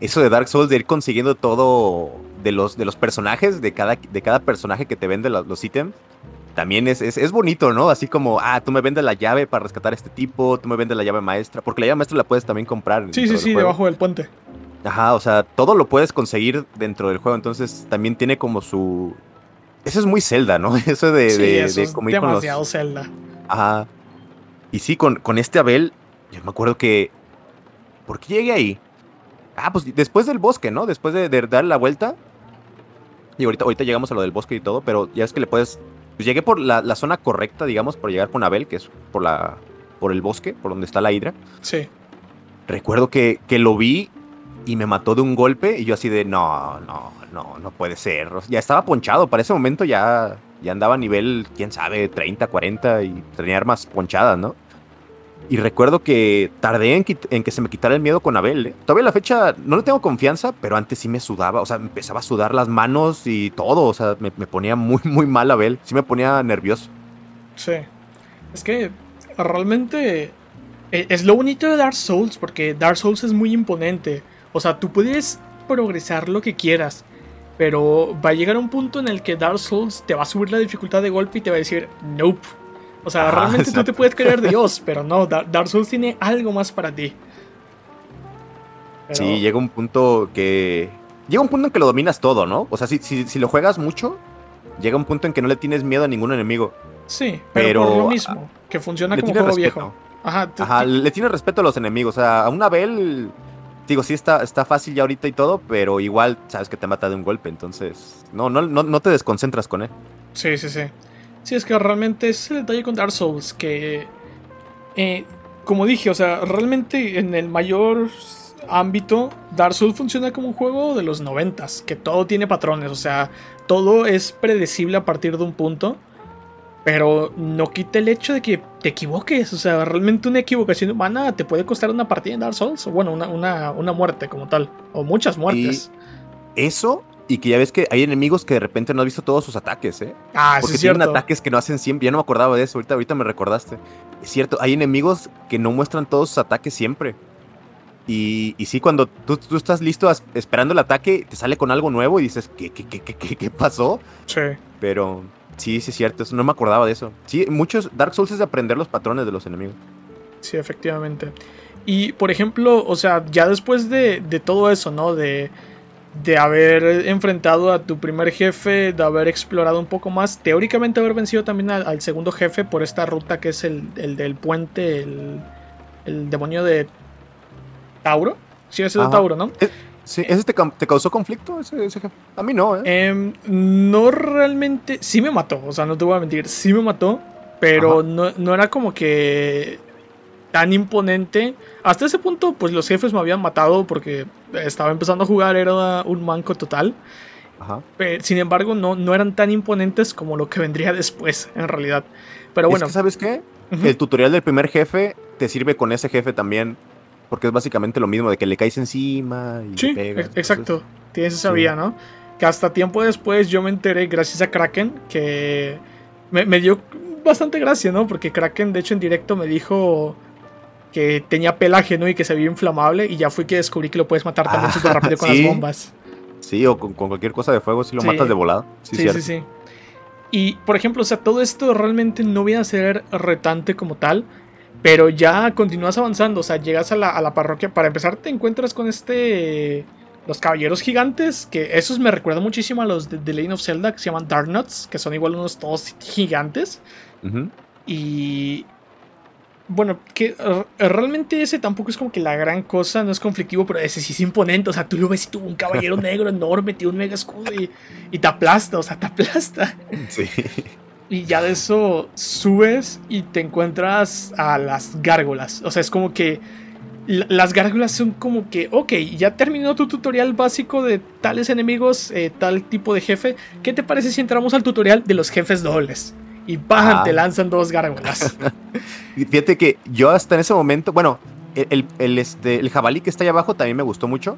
eso de Dark Souls, de ir consiguiendo todo de los, de los personajes, de cada, de cada personaje que te vende los, ítems, también es, es, bonito, ¿no? Así como, ah, tú me vendes la llave para rescatar a este tipo, tú me vendes la llave maestra, porque la llave maestra la puedes también comprar. Sí, sí, sí, debajo del puente. Ajá, o sea, todo lo puedes conseguir dentro del juego, entonces también tiene como su... Eso es muy Zelda, ¿no? [LAUGHS] Eso de... Sí, eso es demasiado Zelda. Ajá. Y sí, con, con este Abel, yo me acuerdo que. ¿Por qué llegué ahí? Ah, pues después del bosque, ¿no? Después de, dar la vuelta. Y ahorita, ahorita llegamos a lo del bosque y todo, pero ya es que le puedes. Pues llegué por la, zona correcta, digamos, por llegar con Abel, que es por la. por el bosque, por donde está la hidra. Sí. Recuerdo que, que lo vi y me mató de un golpe. Y yo así de no, no, no, no puede ser. Ya estaba ponchado. Para ese momento ya, ya andaba a nivel, quién sabe, 30, 40 y tenía armas ponchadas, ¿no? Y recuerdo que tardé en, que se me quitara el miedo con Abel. ¿eh? Todavía la fecha no le tengo confianza, pero antes sí me sudaba. O sea, me empezaba a sudar las manos y todo. O sea, me, ponía muy, [LAUGHS] muy mal Abel. Sí me ponía nervioso. Sí. Es que realmente e, es lo bonito de Dark Souls, porque Dark Souls es muy imponente. O sea, tú puedes progresar lo que quieras, pero va a llegar un punto en el que Dark Souls te va a subir la dificultad de golpe y te va a decir, nope o sea, realmente tú te puedes creer Dios, [LAUGHS] pero no, Dark Souls tiene algo más para ti. Sí, llega un punto que. Llega un punto en que lo dominas todo, ¿no? O sea, si, si, lo juegas mucho, llega un punto en que no le tienes miedo a ningún enemigo. Sí, pero, por lo mismo, que funciona como juego viejo. Ajá, Ajá le tienes respeto a los enemigos. O sea, a una Bell, digo, sí está, está fácil ya ahorita y todo, pero igual sabes que te mata de un golpe, entonces no, no, no, no te desconcentras con él. Sí, sí, sí. Sí, es que realmente es el detalle con Dark Souls, que... Eh, como dije, o sea, realmente en el mayor ámbito, Dark Souls funciona como un juego de los noventas, que todo tiene patrones, o sea, todo es predecible a partir de un punto. Pero no quita el hecho de que te equivoques. O sea, realmente una equivocación humana te puede costar una partida en Dark Souls. O bueno, una, una, muerte como tal. O muchas muertes. eso, y que ya ves que hay enemigos que de repente no has visto todos sus ataques, ¿eh? Ah, Porque sí, tienen ataques que no hacen siempre. Ya no me acordaba de eso. Ahorita, ahorita me recordaste. Es cierto, hay enemigos que no muestran todos sus ataques siempre. Y, y sí, cuando tú, tú, estás listo esperando el ataque, te sale con algo nuevo y dices, ¿qué, qué, qué, qué, qué pasó? Sí. Pero sí, sí es cierto, eso, no me acordaba de eso. Sí, muchos Dark Souls es de aprender los patrones de los enemigos. Sí, efectivamente. Y, por ejemplo, o sea, ya después de, de todo eso, ¿no? De, de haber enfrentado a tu primer jefe, de haber explorado un poco más, teóricamente haber vencido también al, segundo jefe por esta ruta que es el, el del puente, el, el demonio de Tauro. Sí, ese es de Tauro, ¿no? Eh, sí, ¿ese te, causó conflicto? Ese, A mí no, ¿eh? Em, no realmente. Sí me mató, o sea, no te voy a mentir. Sí me mató, pero no, no, era como que tan imponente. Hasta ese punto, pues los jefes me habían matado porque estaba empezando a jugar, era un manco total. Ajá. sin embargo, no, no eran tan imponentes como lo que vendría [LAUGHS] después, en realidad. Pero bueno. ¿Sabes qué? El tutorial del primer jefe te sirve con ese jefe también porque es básicamente lo mismo de que le caes encima y sí, exacto. Tienes esa vía, ¿no? Que hasta tiempo después yo me enteré, gracias a Kraken, que me, dio bastante gracia, ¿no? Porque Kraken, de hecho, en directo me dijo que tenía pelaje, ¿no? Y que se veía inflamable. Y ya fui que descubrí que lo puedes matar también ah, súper rápido con [LAUGHS] las bombas. Sí, o con, cualquier cosa de fuego si lo matas de volado. Sí, sí, sí, sí, Y, por ejemplo, o sea, todo esto realmente no viene a ser retante como tal. Pero ya continúas avanzando, o sea, llegas a la, parroquia. Para empezar, te encuentras con este. Los caballeros gigantes, que esos me recuerdan muchísimo a los de The Lane of Zelda, que se llaman Darknuts, que son igual unos todos gigantes. Y. Bueno, que realmente ese tampoco es como que la gran cosa, no es conflictivo, pero ese sí es imponente. O sea, tú lo ves y tú, un caballero [LAUGHS] negro enorme, tiene un mega escudo y, y te aplasta, o sea, te aplasta. Sí. Y ya de eso subes y te encuentras a las gárgolas. O sea, es como que las gárgolas son como que, ok, ya terminó tu tutorial básico de tales enemigos, eh, tal tipo de jefe. ¿Qué te parece si entramos al tutorial de los jefes dobles? Y ¡pam! te ah. lanzan dos gárgolas. [LAUGHS] Fíjate que yo hasta en ese momento, bueno, el, este, el jabalí que está ahí abajo también me gustó mucho.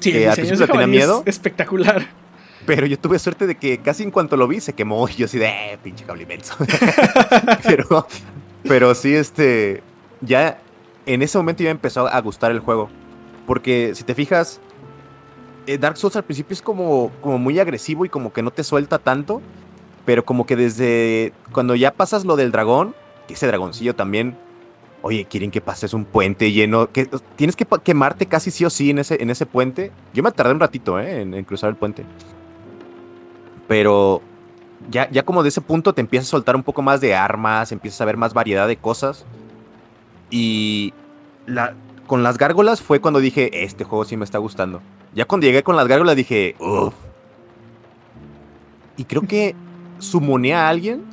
Sí, el diseño tenía miedo. espectacular. Pero yo tuve suerte de que casi en cuanto lo vi se quemó y yo así de, eh, pinche cable inmenso. [LAUGHS] pero, pero sí, este, ya en ese momento ya empezó a gustar el juego. Porque si te fijas, eh, Dark Souls al principio es como, como muy agresivo y como que no te suelta tanto. Pero como que desde cuando ya pasas lo del dragón, que ese dragoncillo también, oye, quieren que pases un puente lleno, que tienes que quemarte casi sí o sí en ese, en ese puente. Yo me tardé un ratito ¿eh? en cruzar el puente. Pero ya, ya como de ese punto te empiezas a soltar un poco más de armas, empiezas a ver más variedad de cosas. Y la, con las gárgolas fue cuando dije, este juego sí me está gustando. Ya cuando llegué con las gárgolas dije. Y creo que sumoné a alguien.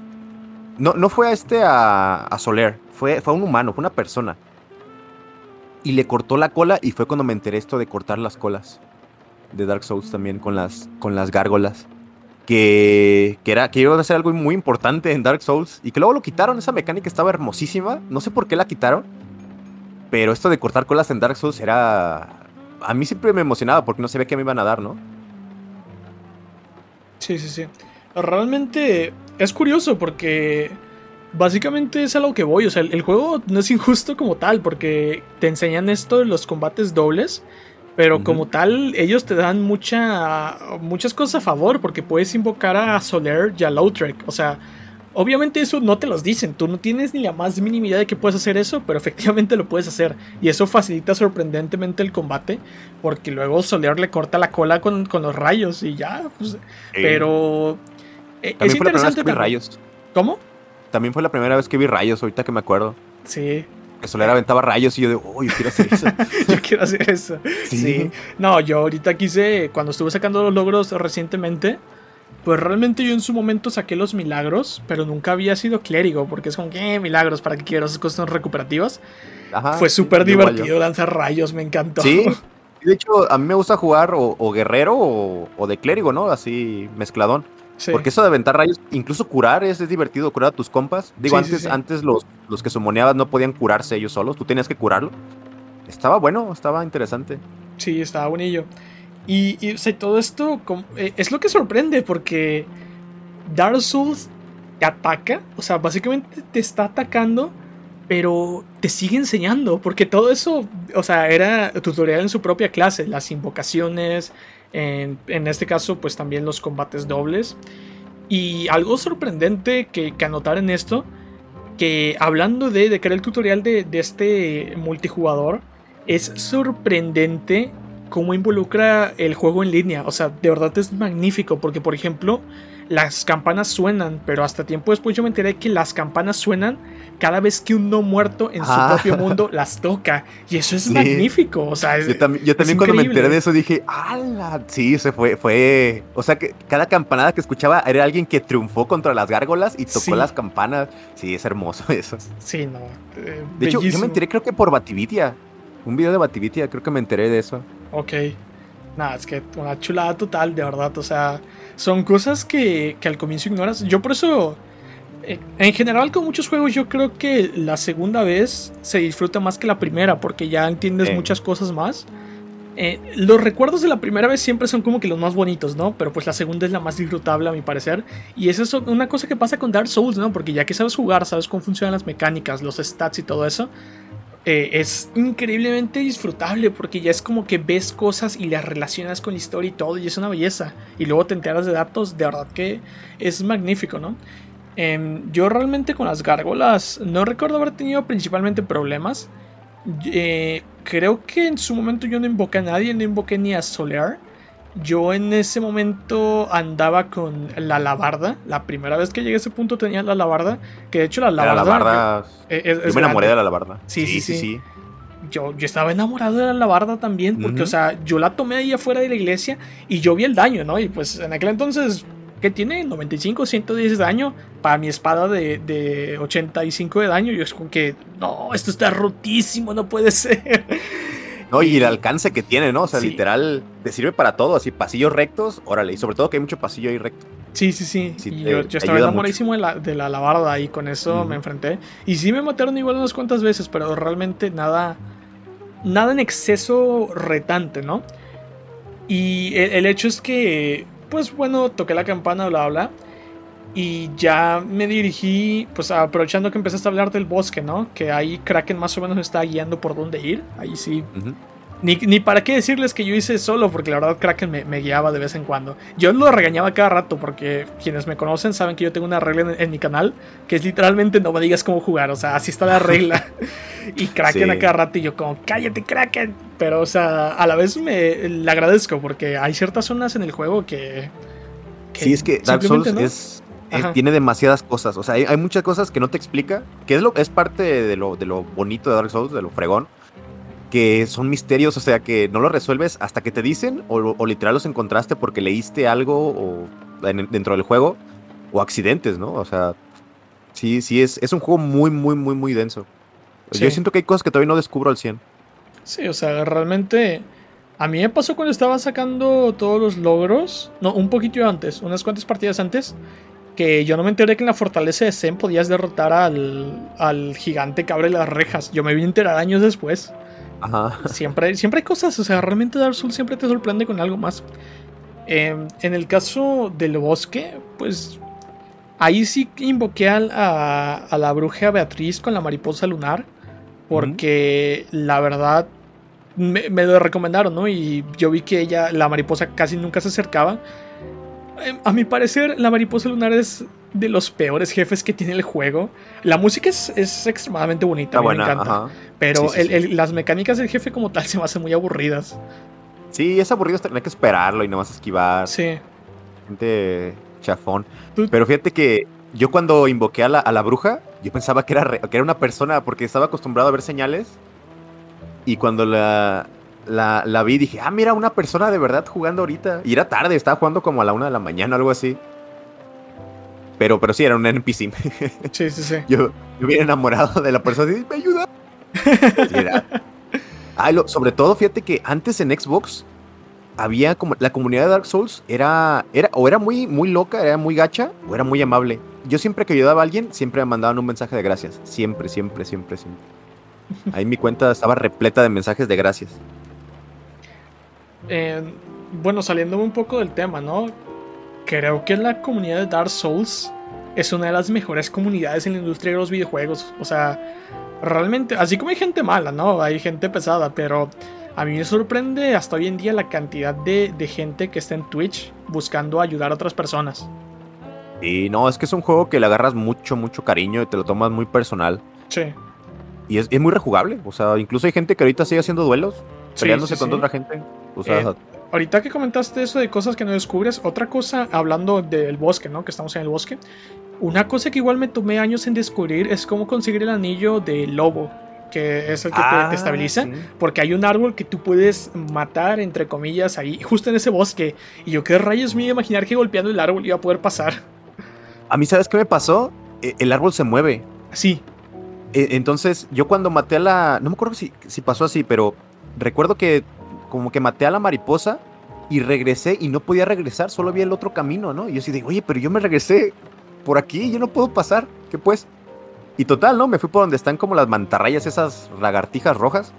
No, no fue a este a, a Soler, fue, fue a un humano, fue una persona. Y le cortó la cola y fue cuando me enteré esto de cortar las colas. De Dark Souls también con las, con las gárgolas que, que, era, que iba a ser algo muy importante en Dark Souls y que luego lo quitaron. Esa mecánica estaba hermosísima. No sé por qué la quitaron. Pero esto de cortar colas en Dark Souls era. A mí siempre me emocionaba porque no sabía qué me iban a dar, ¿no? Sí, sí, sí. Realmente es curioso porque básicamente es a lo que voy. O sea, el, el juego no es injusto como tal porque te enseñan esto de los combates dobles. Pero como tal, ellos te dan mucha, muchas cosas a favor porque puedes invocar a Soler y a Lautrec. O sea, obviamente eso no te los dicen. Tú no tienes ni la más mínima idea de que puedes hacer eso, pero [LAUGHS] efectivamente lo puedes hacer. Y eso facilita sorprendentemente el combate porque luego Soler le corta la cola con, los rayos y ya. Pues, pero eh, es interesante. que vi rayos. ¿Cómo? También fue la primera vez que vi rayos, ahorita que me acuerdo. Sí, que Soler aventaba rayos y yo de, oh, yo quiero hacer eso. [LAUGHS] yo quiero hacer eso. ¿Sí? No, yo ahorita quise, cuando estuve sacando los logros recientemente, pues realmente yo en su momento saqué los milagros, pero nunca había sido clérigo, porque es como que eh, milagros, ¿para qué quiero? Esas cosas recuperativas. Ajá, Fue súper divertido lanzar rayos, me encantó. Sí. [LAUGHS] De hecho, a mí me gusta jugar o, guerrero o, o, de clérigo, ¿no? Así mezcladón. Porque eso de aventar rayos, incluso curar es, divertido, curar a tus compas. Digo, antes, antes los, los que sumoneabas no podían curarse ellos solos, tú tenías que curarlo. Estaba bueno, estaba interesante. Sí, estaba bonillo. Y, y todo esto eh, es lo que sorprende porque Dark Souls te ataca, o sea, básicamente te está atacando, pero te sigue enseñando, porque todo eso, o sea, era tutorial en su propia clase, las invocaciones, en, este caso, pues también los combates dobles. Y algo sorprendente que, anotar en esto, que hablando de, crear el tutorial de, de este multijugador, es sorprendente cómo involucra el juego en línea. O sea, de verdad es magnífico, porque por ejemplo, las campanas suenan, pero hasta tiempo después yo me enteré que las campanas suenan cada vez que un no muerto en su ah. propio mundo [LAUGHS] las toca. Y eso es magnífico. O sea, yo, también cuando me enteré de eso dije, ¡ala! Sí, se fue, fue. O sea que cada campanada que escuchaba era alguien que triunfó contra las gárgolas y tocó las campanas. Sí, es hermoso [LAUGHS] eso. Sí, no. Eh, de hecho, yo me enteré creo que por Bativitia. Un video de Bativitia, creo que me enteré de eso. Ok. Nada, es que una chulada total, de verdad. O sea, son cosas que, que al comienzo ignoras. Yo por eso, eh, en general con muchos juegos, yo creo que la segunda vez se disfruta más que la primera, porque ya entiendes muchas cosas más. Eh, los recuerdos de la primera vez siempre son como que los más bonitos, ¿no? Pero pues la segunda es la más disfrutable a mi parecer. Y eso es una cosa que pasa con Dark Souls, ¿no? Porque ya que sabes jugar, sabes cómo funcionan las mecánicas, los stats y todo eso, eh, es increíblemente disfrutable porque ya es como que ves cosas y las relacionas con la historia y todo y es una belleza. Y luego te enteras de datos, de verdad que es magnífico, ¿no? Em, yo realmente con las gárgolas no recuerdo haber tenido principalmente problemas. Creo que en su momento yo no invoqué a nadie, no invoqué ni a Solear. Yo en ese momento andaba con la alabarda. La primera vez que llegué a ese punto tenía la alabarda. Que de hecho la alabarda. yo me enamoré de la alabarda. Sí sí, sí, Yo, yo estaba enamorado de la alabarda también. Porque, o sea, yo la tomé ahí afuera de la iglesia y yo vi el daño, ¿no? Y pues en aquel entonces, ¿qué tiene? 95, 110 de daño. Para mi espada de, de 85 de daño. Yo es como que, no, esto está rotísimo, no puede [LAUGHS] ser. No, y el alcance que tiene, ¿no? O sea, literal, te sirve para todo, así, pasillos rectos, órale, y sobre todo que hay mucho pasillo ahí recto. Sí, sí, sí. yo, estaba enamoradísimo de la, de la alabarda y con eso me enfrenté. Y sí me mataron igual unas cuantas veces, pero realmente nada, nada en exceso retante, ¿no? Y el, hecho es que, pues bueno, toqué la campana, bla, bla. Y ya me dirigí, pues aprovechando que empezaste a hablar del bosque, ¿no? Que ahí Kraken más o menos me está guiando por dónde ir. Ahí sí. ni, para qué decirles que yo hice solo, porque la verdad Kraken me, guiaba de vez en cuando. Yo lo regañaba cada rato, porque quienes me conocen saben que yo tengo una regla en, mi canal, que es literalmente no me digas cómo jugar, o sea, así está la [LAUGHS] regla. y Kraken a cada rato y yo como, cállate Kraken. Pero, o sea, a la vez me le agradezco, porque hay ciertas zonas en el juego que... sí, es que Dark Souls es tiene demasiadas cosas. O sea, hay, muchas cosas que no te explica, que es, lo, es parte de lo, de lo bonito de Dark Souls, de lo fregón, que son misterios, o sea, que no lo resuelves hasta que te dicen, o, literal los encontraste porque leíste algo o dentro del juego, o accidentes, ¿no? O sea, sí, sí, es, es un juego muy, muy, muy, muy denso. Yo siento que hay cosas que todavía no descubro al 100. Sí, o sea, realmente... A mí me pasó cuando estaba sacando todos los logros, no, un poquito antes, unas cuantas partidas antes, que yo no me enteré que en la fortaleza de Zen podías derrotar al, gigante que abre las rejas. Yo me vi a enterar años después. Ajá. Siempre, siempre hay cosas, o sea, realmente Dark Souls siempre te sorprende con algo más. Em, en el caso del bosque, pues ahí sí invoqué a, la bruja Beatriz con la mariposa lunar. Porque la verdad me, me, lo recomendaron, ¿no? Y yo vi que ella, la mariposa, casi nunca se acercaba. Em, a mi parecer, la mariposa lunar es de los peores jefes que tiene el juego. La música es, extremadamente bonita, me encanta. Pero las mecánicas del jefe como tal se me hacen muy aburridas. Sí, es aburrido tener que esperarlo y no vas a esquivar. Sí. Gente chafón. Pero fíjate que yo cuando invoqué a la, bruja, yo pensaba que era, que era una persona porque estaba acostumbrado a ver señales. Y cuando la, la, la, vi y dije, ah, mira, una persona de verdad jugando ahorita. Y era tarde, estaba jugando como a la una de la mañana, algo así. Pero, pero sí, era un NPC. [LAUGHS] Sí, sí, sí. Yo, yo bien enamorado de la persona y me ayuda. sobre todo, fíjate que antes en Xbox había como la comunidad de Dark Souls era, era o era muy, muy loca, era muy gacha, o era muy amable. Yo siempre que ayudaba a alguien, siempre me mandaban un mensaje de gracias. Siempre, siempre, siempre, siempre. Ahí mi cuenta estaba repleta de mensajes de gracias. Eh, bueno, saliendo un poco del tema, ¿no? Creo que la comunidad de Dark Souls es una de las mejores comunidades en la industria de los videojuegos. O sea, realmente, así como hay gente mala, ¿no? Hay gente pesada, pero a mí me sorprende hasta hoy en día la cantidad de, gente que está en Twitch buscando ayudar a otras personas. Y no, es que es un juego que le agarras mucho, mucho cariño y te lo tomas muy personal. Sí. Y es, muy rejugable. O sea, incluso hay gente que ahorita sigue haciendo duelos, peleándose con otra gente. O sea, eh, ahorita que comentaste eso de cosas que no descubres, otra cosa, hablando del bosque, ¿no? Que estamos en el bosque. Una cosa que igual me tomé años en descubrir es cómo conseguir el anillo de lobo, que es el que te, ah, estabiliza, porque hay un árbol que tú puedes matar, entre comillas, ahí, justo en ese bosque. Y yo, qué rayos me iba a imaginar que golpeando el árbol iba a poder pasar. A mí, ¿sabes qué me pasó? E, el árbol se mueve. Sí. E, entonces, yo cuando maté a la. No me acuerdo si, si pasó así, pero recuerdo que como que maté a la mariposa y regresé y no podía regresar, solo había el otro camino, ¿no? Y yo así de, oye, pero yo me regresé por aquí, yo no puedo pasar, ¿qué pues? Y total, ¿no? Me fui por donde están como las mantarrayas, esas lagartijas rojas.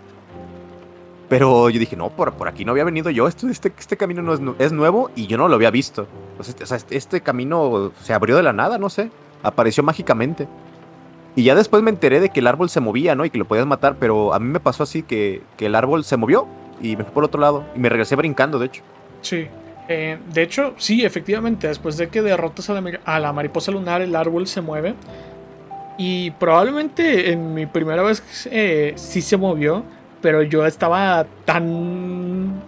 Pero yo dije, no, por, por aquí no había venido yo, este, este, este camino no es, es, nuevo y yo no lo había visto. Este, o sea, este, este, camino se abrió de la nada, no sé, apareció mágicamente. Y ya después me enteré de que el árbol se movía, ¿no? Y que lo podías matar, pero a mí me pasó así que, que el árbol se movió y me fui por otro lado. Y me regresé brincando, de hecho. Sí. Eh, de hecho, sí, efectivamente, después de que derrotas a la, mariposa lunar, el árbol se mueve. Y probablemente en mi primera vez eh, sí se movió, pero yo estaba tan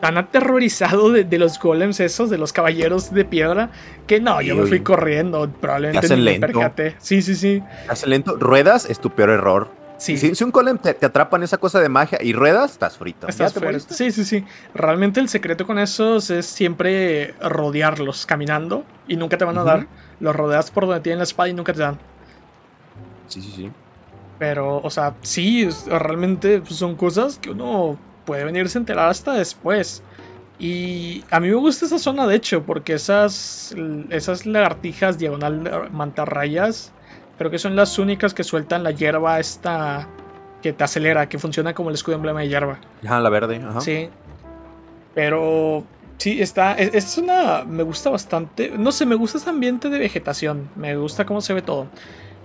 tan aterrorizado de, los golems esos, de los caballeros de piedra, que no, yo me fui corriendo, probablemente ni me percaté. Sí, sí, sí. Hace lento. Ruedas es tu peor error. Si, un golem te, atrapa en esa cosa de magia y ruedas, estás frito. Estás sí, sí, sí. Realmente el secreto con esos es siempre rodearlos caminando y nunca te van a dar. Los rodeas por donde tienen la espada y nunca te dan. Sí, sí, sí. Pero, o sea, sí, realmente son cosas que uno puede venirse a enterar hasta después. Y a mí me gusta esa zona, de hecho, porque esas, esas lagartijas diagonal mantarrayas Creo que son las únicas que sueltan la hierba esta que te acelera, que funciona como el escudo emblema de hierba. Ajá, la verde, ajá. Sí. Pero sí, está. Es, es, una. Me gusta bastante. No sé, me gusta ese ambiente de vegetación. Me gusta cómo se ve todo.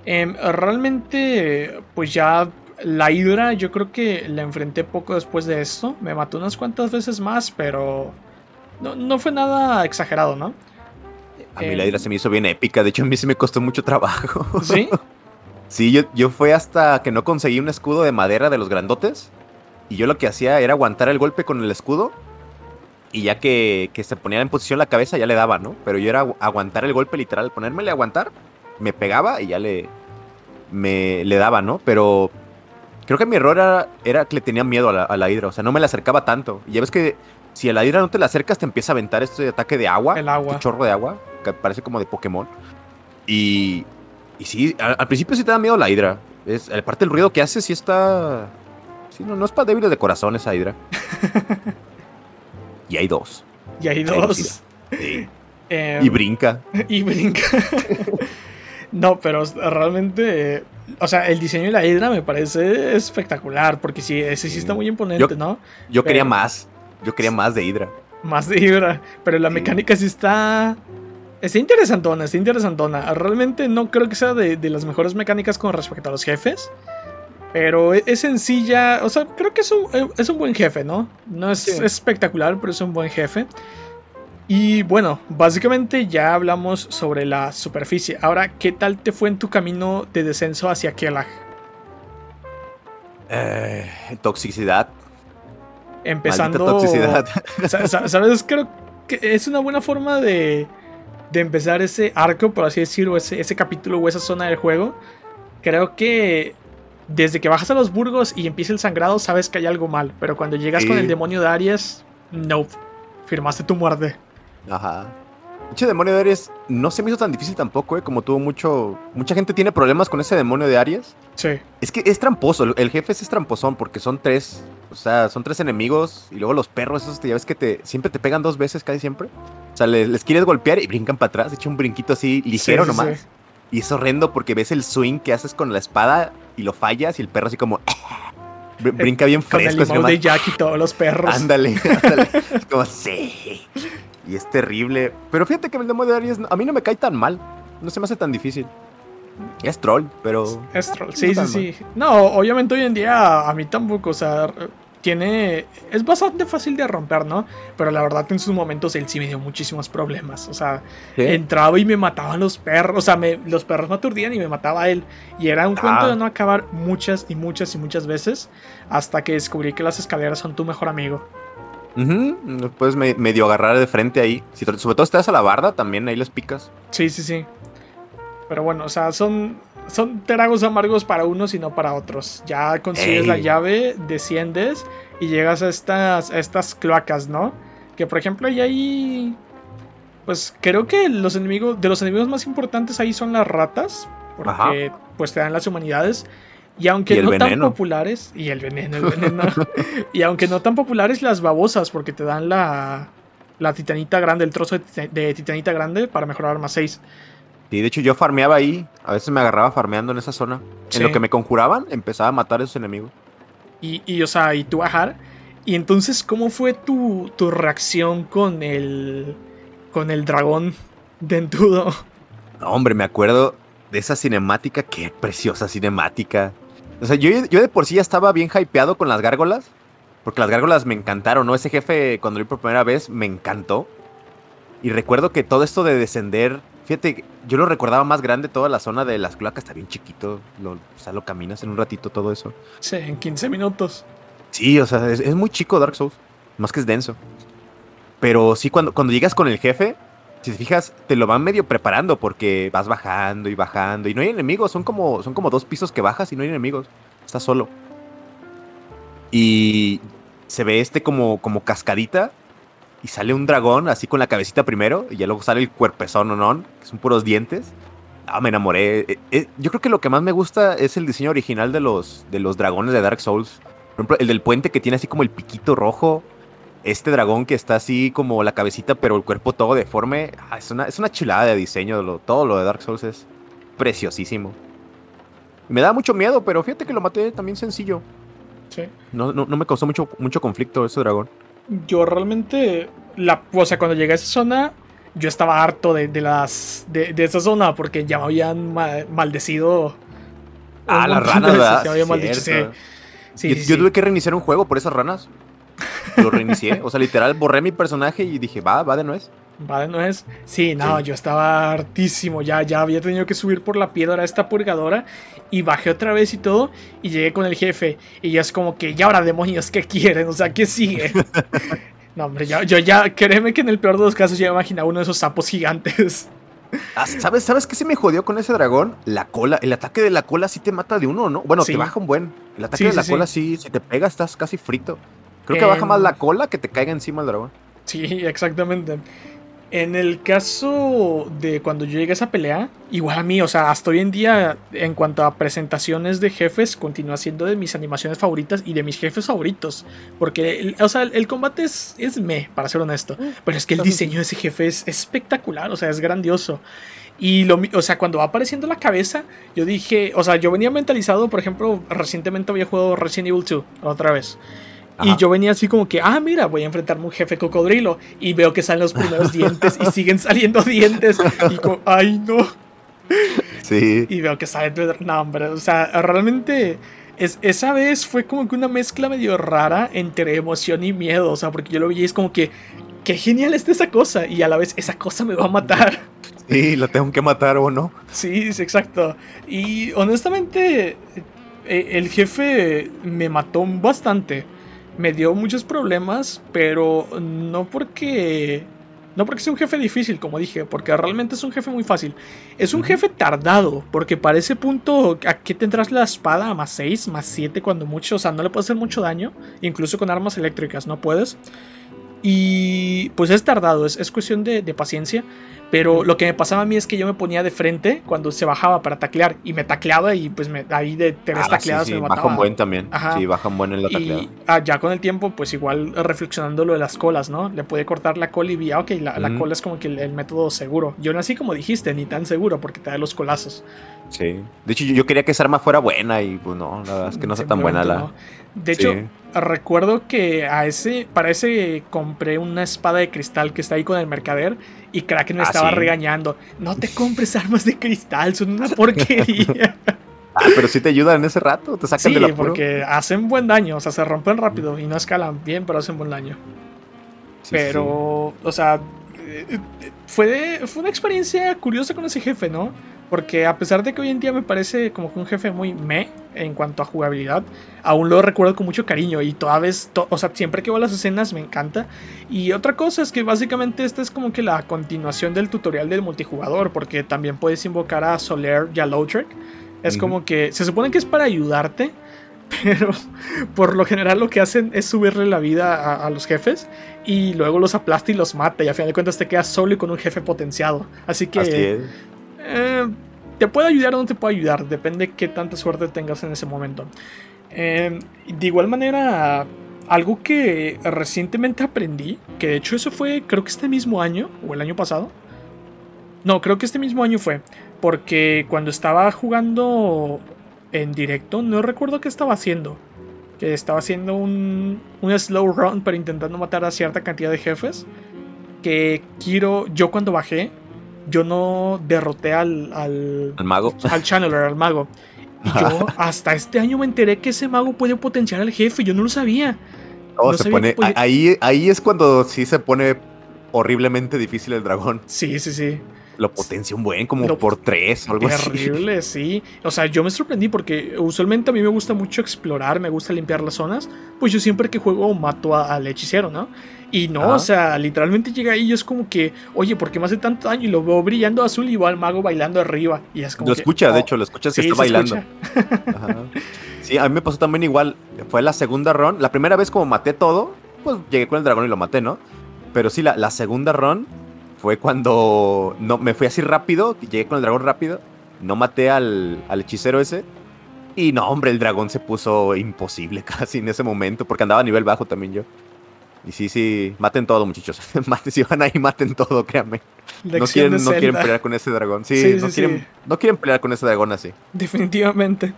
Em, realmente, pues ya la hidra, yo creo que la enfrenté poco después de esto. Me mató unas cuantas veces más, pero. No, no fue nada exagerado, ¿no? A mí la ira se me hizo bien épica, de hecho a mí sí me costó mucho trabajo. ¿Sí? [LAUGHS] sí, yo, yo fue hasta que no conseguí un escudo de madera de los grandotes. Y yo lo que hacía era aguantar el golpe con el escudo. Y ya que, que se ponía en posición la cabeza, ya le daba, ¿no? Pero yo era aguantar el golpe literal, ponérmele a aguantar, me pegaba y ya le, me, le daba, ¿no? Pero creo que mi error era, era que le tenía miedo a la, a la hidra, o sea, no me la acercaba tanto. Y ya ves que si a la hidra no te la acercas, te empieza a aventar este ataque de agua. El agua. Este chorro de agua, que parece como de Pokémon. Y, y sí, al, principio sí te da miedo la hidra. Es, aparte el ruido que hace sí está... Sí, no, no es para débiles de corazón esa hidra. [LAUGHS] y hay dos. Y hay dos. Em, y brinca. [LAUGHS] Y brinca. [LAUGHS] no, pero realmente... o sea, el diseño de la hidra me parece espectacular, porque sí, ese sí está muy imponente, ¿no? Yo quería más. Yo quería más de Hydra. Más de Hydra. Pero la mecánica sí está. Está interesantona, está interesantona. Realmente no creo que sea de, las mejores mecánicas con respecto a los jefes. Pero e, es sencilla. O sea, creo que es un, eh, es un buen jefe, ¿no? No es espectacular, pero es un buen jefe. Y bueno, básicamente ya hablamos sobre la superficie. Ahora, ¿qué tal te fue en tu camino de descenso hacia Kelag? Eh, toxicidad empezando. toxicidad. [LAUGHS] ¿Sabes? Creo que es una buena forma de, de empezar ese arco, por así decirlo, ese, ese capítulo o esa zona del juego. Creo que desde que bajas a los burgos y empieza el sangrado, sabes que hay algo mal. Pero cuando llegas con el demonio de Aries, no. Firmaste tu muerte. Ajá. Ese demonio de Aries no se me hizo tan difícil tampoco, ¿eh? Como tuvo mucho. Mucha gente tiene problemas con ese demonio de Aries. Sí. Es que es tramposo. El jefe es tramposón porque son tres O sea, son tres enemigos y luego los perros, esos ya ves que te siempre te pegan dos veces, casi siempre. O sea, les, quieres golpear y brincan para atrás, echa un brinquito así ligero nomás. Y es horrendo porque ves el swing que haces con la espada y lo fallas y el perro así como... [LAUGHS] brinca bien fresco. [LAUGHS] Con el de Jack y todos los perros. Ándale, ándale. [LAUGHS] es como, sí. Y es terrible. Pero fíjate que el demo de Aries a mí no me cae tan mal. No se me hace tan difícil. Es troll, pero. Es troll, sí, sí, sí. No, obviamente hoy en día a mí tampoco, o sea, tiene. Es bastante fácil de romper, ¿no? Pero la verdad que en sus momentos él sí me dio muchísimos problemas. O sea, entraba y me mataban los perros. O sea, me, los perros me aturdían y me mataba él. Y era un cuento ah. de no acabar muchas y muchas y muchas veces. Hasta que descubrí que las escaleras son tu mejor amigo. Puedes medio agarrar de frente ahí. Si, sobre todo estás a la barda, también ahí les picas. Sí, sí, sí. Pero bueno, o sea, son, son tragos amargos para unos y no para otros. Ya consigues la llave, desciendes y llegas a estas, estas cloacas, ¿no? Que por ejemplo, ahí hay. Pues creo que los enemigos. De los enemigos más importantes ahí son las ratas. Porque pues te dan las humanidades. Y aunque no tan populares, y el veneno, el veneno, [LAUGHS] y aunque no tan populares las babosas, porque te dan la, la titanita grande, el trozo de, titanita grande para mejorar arma 6. Y de hecho yo farmeaba ahí, a veces me agarraba farmeando en esa zona. En lo que me conjuraban, empezaba a matar a esos enemigos. Y, y o sea, y tú bajar. Y entonces, ¿cómo fue tu, tu reacción con el, con el dragón dentudo? No, hombre, me acuerdo de esa cinemática, qué preciosa cinemática. O sea, yo, yo de por sí ya estaba bien hypeado con las gárgolas. Porque las gárgolas me encantaron, ¿no? Ese jefe, cuando lo vi por primera vez, me encantó. Y recuerdo que todo esto de descender. Fíjate, yo lo recordaba más grande, toda la zona de las cloacas está bien chiquito. Lo, o sea, lo caminas en un ratito todo eso. Sí, en 15 minutos. Sí, o sea, es, es muy chico Dark Souls. Más que es denso. Pero sí, cuando, cuando llegas con el jefe, si te fijas, te lo van medio preparando porque vas bajando y bajando y no hay enemigos, son como, son como dos pisos que bajas y no hay enemigos, estás solo. Y se ve este como, como cascadita y sale un dragón así con la cabecita primero y ya luego sale el cuerpezón, ¿no? no que son puros dientes. Ah, me enamoré. Eh, eh, yo creo que lo que más me gusta es el diseño original de los, de los dragones de Dark Souls. Por ejemplo, el del puente que tiene así como el piquito rojo este dragón que está así como la cabecita, pero el cuerpo todo deforme, ah, es, una, es una chulada de diseño. todo lo de Dark Souls es preciosísimo. Me da mucho miedo, pero fíjate que lo maté también sencillo. Sí. No, me causó mucho, mucho conflicto ese dragón. Yo realmente, la, o sea, cuando llegué a esa zona, yo estaba harto de, las de, esa zona porque ya me habían maldecido. Ah, las ranas, ¿verdad? yo tuve que reiniciar un juego por esas ranas. Lo reinicié. [LAUGHS] O sea, literal, borré mi personaje y dije, va, va de nuez. Va de nuez. Sí, no, yo estaba hartísimo. Ya, ya había tenido que subir por la piedra esta purgadora. Y bajé otra vez y todo. Y llegué con el jefe. Y ya es como que, ya ahora demonios, ¿qué quieren? O sea, ¿qué sigue? [LAUGHS] no, hombre, yo, yo ya, créeme que en el peor de los casos ya imaginaba uno de esos sapos gigantes. Ah, ¿Sabes, ¿Sabes qué se me jodió con ese dragón? La cola. El ataque de la cola sí te mata de uno, ¿no? Bueno, te baja un buen. El ataque de la cola sí, si te pega, estás casi frito. Creo que baja más la cola que te caiga encima el dragón. Sí, [LAUGHS] exactamente. En el caso de cuando yo llegué a esa pelea, igual a mí, o sea, hasta hoy en día, en cuanto a presentaciones de jefes, continúa siendo de mis animaciones favoritas y de mis jefes favoritos. Porque, o sea, el, combate es, es me, para ser honesto. Pero es que el diseño de ese jefe es espectacular, o sea, es grandioso. Y lo, o sea, cuando va apareciendo la cabeza, yo dije, o sea, yo venía mentalizado, por ejemplo, recientemente había jugado Resident Evil 2 otra vez. Y yo venía así como que, ah, mira, voy a enfrentarme a un jefe cocodrilo. Y veo que salen los primeros dientes y siguen saliendo dientes. Y como, ay, no. Sí. Y veo que sale. No, hombre, o sea, realmente. Es, esa vez fue como que una mezcla medio rara entre emoción y miedo. O sea, porque yo lo vi y es como que, qué genial está esa cosa. Y a la vez, esa cosa me va a matar. Sí, la tengo que matar o no. Sí, sí, exacto. Y honestamente, eh, el jefe me mató bastante me dio muchos problemas, pero no porque no porque sea un jefe difícil, como dije, porque realmente es un jefe muy fácil. Es un jefe tardado, porque para ese punto, aquí tendrás la espada más 6, más 7 cuando mucho, o sea, no le puede hacer mucho daño, incluso con armas eléctricas, no puedes. Y pues es tardado, es, es cuestión de, de paciencia. Pero lo que me pasaba a mí es que yo me ponía de frente cuando se bajaba para taclear y me tacleaba y pues me, ahí de tres Ah, tacleadas sí, sí, me mataba. Bajan buen también. Ajá. Sí, bajan buen en la tacleada. Y ah, ya con el tiempo, pues igual reflexionando lo de las colas, ¿no? Le puede cortar la cola y vi, ah, ok, la, la Ujú. cola es como que el, el método seguro. Yo no así como dijiste, ni tan seguro porque te da los colazos. Sí. De hecho, yo, yo quería que esa arma fuera buena y pues no, la verdad es que no está tan buena la. No. De hecho, Sí. Recuerdo que a ese, para ese compré una espada de cristal que está ahí con el mercader y Kraken me Ah, estaba sí. regañando. No te [LAUGHS] compres armas de cristal, son una porquería. [LAUGHS] Ah, pero sí te ayudan en ese rato, te sacan sí, del apuro. porque hacen buen daño, o sea, se rompen rápido y no escalan bien, pero hacen buen daño. Sí, sí. Pero, o sea, eh, eh, fue, fue una experiencia curiosa con ese jefe, ¿no? Porque a pesar de que hoy en día me parece como que un jefe muy me en cuanto a jugabilidad, aún lo recuerdo con mucho cariño y toda vez, to- o sea, siempre que veo las escenas me encanta. Y otra cosa es que básicamente esta es como que la continuación del tutorial del multijugador, porque también puedes invocar a Soler y a Lautrec. Es como que se supone que es para ayudarte, [LAUGHS] pero por lo general lo que hacen es subirle la vida a, a los jefes y luego los aplasta y los mata y a final de cuentas te quedas solo y con un jefe potenciado. Así que Así. Eh, te puede ayudar o no te puede ayudar, depende qué tanta suerte tengas en ese momento. Eh, de igual manera, algo que recientemente aprendí, que de hecho eso fue creo que este mismo año o el año pasado. No, creo que este mismo año fue, porque cuando estaba jugando en directo, no recuerdo qué estaba haciendo. Que estaba haciendo un, un slow run, pero intentando matar a cierta cantidad de jefes. Que quiero, yo cuando bajé, yo no derroté al, al, mago. al channeler, al mago. Y yo hasta este año me enteré que ese mago puede potenciar al jefe, yo no lo sabía. Oh, no se pone. podía- Ahí, ahí es cuando sí se pone horriblemente difícil el dragón. Sí, sí, sí. Lo potencia un buen, como Lo- por tres o algo así. Terrible, [LAUGHS] sí. O sea, yo me sorprendí porque usualmente a mí me gusta mucho explorar, me gusta limpiar las zonas. Pues yo siempre que juego mato a- al hechicero, ¿no? Y no, Ajá. o sea, literalmente llega ahí y es como que, oye, ¿por qué me hace tanto daño? Y lo veo brillando azul y va el mago bailando arriba. Y es como Lo que, escucha, de oh, hecho, lo escuchas que está bailando. escucha. [LAUGHS] Ajá. Sí, a mí me pasó también igual. Fue la segunda run. La primera vez como maté todo, pues llegué con el dragón y lo maté, ¿no? Pero sí, la, la segunda run fue cuando no, me fui así rápido, llegué con el dragón rápido, no maté al, al hechicero ese. Y no, hombre, el dragón se puso imposible [LAUGHS] casi en ese momento, porque andaba a nivel bajo también yo. Y sí, sí, maten todo, muchachos. [LAUGHS] maten, si van ahí, maten todo, créanme. No quieren, no quieren pelear con ese dragón. Sí, Sí, no, sí, quieren, sí. no quieren pelear con ese dragón así. Definitivamente.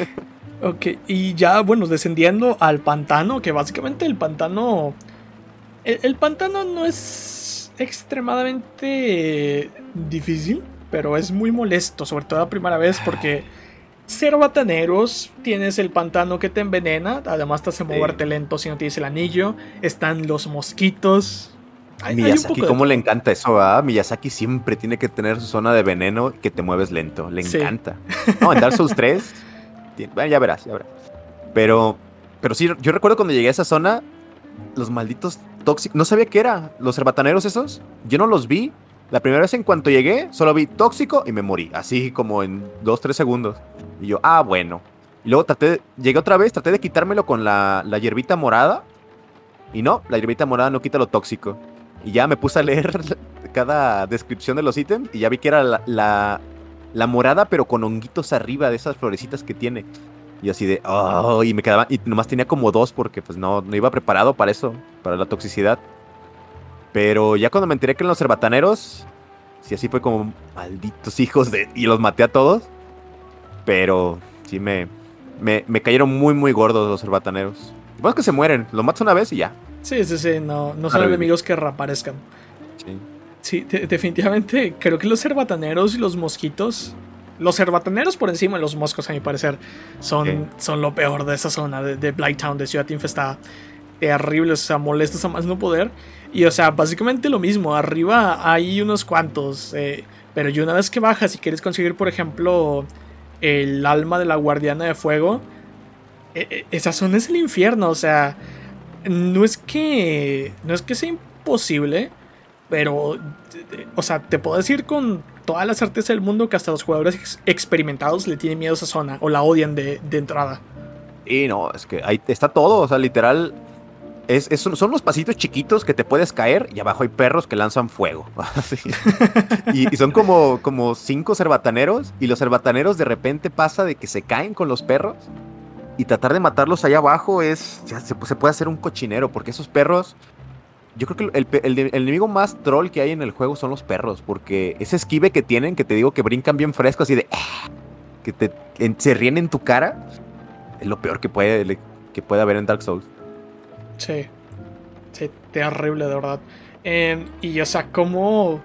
[LAUGHS] ok, y ya, bueno, descendiendo al pantano, que básicamente el pantano. El, el pantano no es extremadamente difícil, pero es muy molesto, sobre todo la primera vez, porque ser bataneros, tienes el pantano que te envenena, además te hace moverte lento si no tienes el anillo, están los mosquitos. Hay- Miyazaki, de ¿cómo le encanta eso? Ah? Miyazaki siempre tiene que tener su zona de veneno que te mueves lento. Le Sí. encanta. No, en Dark Souls 3. [LAUGHS] ti- Bueno, ya verás, ya verás. Pero, pero sí, yo recuerdo cuando llegué a esa zona, los malditos tóxicos. No sabía qué era. Los herbataneros esos. Yo no los vi. La primera vez en cuanto llegué, solo vi tóxico y me morí. Así como en 2-3 segundos. Y yo, ah, bueno. Y luego traté, llegué otra vez, traté de quitármelo con la, la hierbita morada. Y no, la hierbita morada no quita lo tóxico. Y ya me puse a leer [LAUGHS] cada descripción de los ítems y ya vi que era la, la morada, pero con honguitos arriba de esas florecitas que tiene. Y así de, oh, y me quedaba, y nomás tenía como dos porque pues no, no iba preparado para eso, para la toxicidad. Pero ya cuando me enteré que eran los herbataneros, sí, así fue como, malditos hijos de, y los maté a todos. Pero sí me, me, me cayeron muy, muy gordos los herbataneros. Y bueno, es que se mueren, los matas una vez y ya. Sí, sí, sí, no, no son enemigos que reaparezcan. Sí. Sí, de- definitivamente creo que los cerbataneros y los mosquitos. Los cerbataneros por encima de los moscos, a mi parecer, son, son lo peor de esa zona de, de Blighttown, de Ciudad Infestada. Terribles, o sea, molestos a más no poder. Y, o sea, básicamente lo mismo. Arriba hay unos cuantos. eh, pero y una vez que bajas y quieres conseguir, por ejemplo, el alma de la guardiana de fuego, eh, esa zona es el infierno. O sea, no es que. No es que sea imposible. Pero, o sea, te puedo decir con toda la certeza del mundo que hasta los jugadores ex- experimentados le tienen miedo a esa zona o la odian de, de entrada. Y no, es que ahí está todo, o sea, literal. Es, es- son unos pasitos chiquitos que te puedes caer y abajo hay perros que lanzan fuego. [LAUGHS] Y, son como, como cinco cerbataneros y los cerbataneros de repente pasa de que se caen con los perros y tratar de matarlos allá abajo es, ya se puede hacer un cochinero porque esos perros, yo creo que el, enemigo más troll que hay en el juego son los perros porque ese esquive que tienen, que te digo que brincan bien fresco así de... "Ah", que te se ríen en tu cara, es lo peor que puede, que puede haber en Dark Souls. Sí. Sí, terrible, de verdad. Eh, y, o sea, ¿cómo,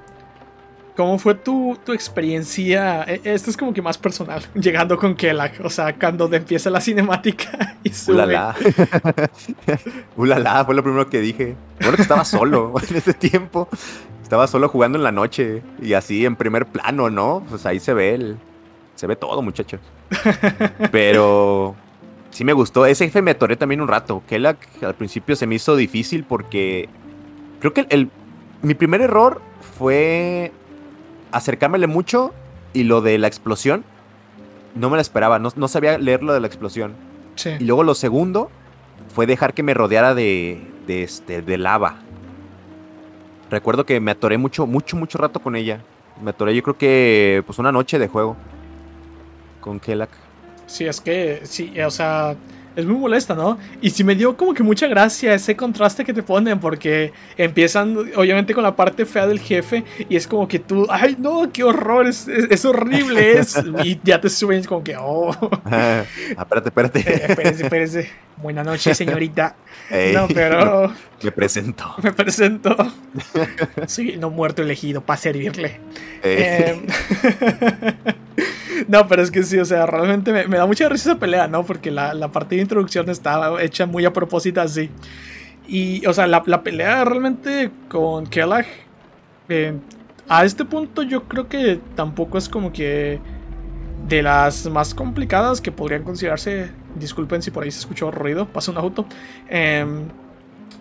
cómo fue tu, tu experiencia? E- Esto es como que más personal, [LAUGHS] llegando con Kellag. O sea, cuando empieza la cinemática [LAUGHS] y sube. Ulala. [LAUGHS] Ulala, fue lo primero que dije. Bueno que estaba solo en ese tiempo. Estaba solo jugando en la noche y así en primer plano, ¿no? Pues ahí se ve el, se ve todo, muchachos. Pero sí me gustó. Ese jefe me atoré también un rato. Kellag al principio se me hizo difícil porque creo que el, el- mi primer error fue acercármele mucho y lo de la explosión. No me la esperaba, no, no sabía leer lo de la explosión. Sí. Y luego lo segundo fue dejar que me rodeara de, de, este, de lava. Recuerdo que me atoré mucho, mucho, mucho rato con ella. Me atoré yo creo que pues una noche de juego. Con Kelak. Sí, es que, sí, o sea, es muy molesta, ¿no? Y sí me dio como que mucha gracia ese contraste que te ponen, porque empiezan, obviamente, con la parte fea del jefe, y es como que tú, ay, no, qué horror, es, es- es horrible, es, [LAUGHS] y ya te suben, como que, oh, Ah, [LAUGHS] espérate, espérate. eh, espérese, espérese, buena noche, señorita. No, pero [LAUGHS] Me presento. me presento. Soy no muerto elegido para servirle. [LAUGHS] no, pero es que sí, o sea, realmente me, me da mucha risa esa pelea, ¿no? Porque la, la parte de introducción estaba hecha muy a propósito así. Y, o sea, la, la pelea realmente con Kellag, eh, a este punto yo creo que tampoco es como que de las más complicadas que podrían considerarse, disculpen si por ahí se escuchó ruido, pasa un auto. Em,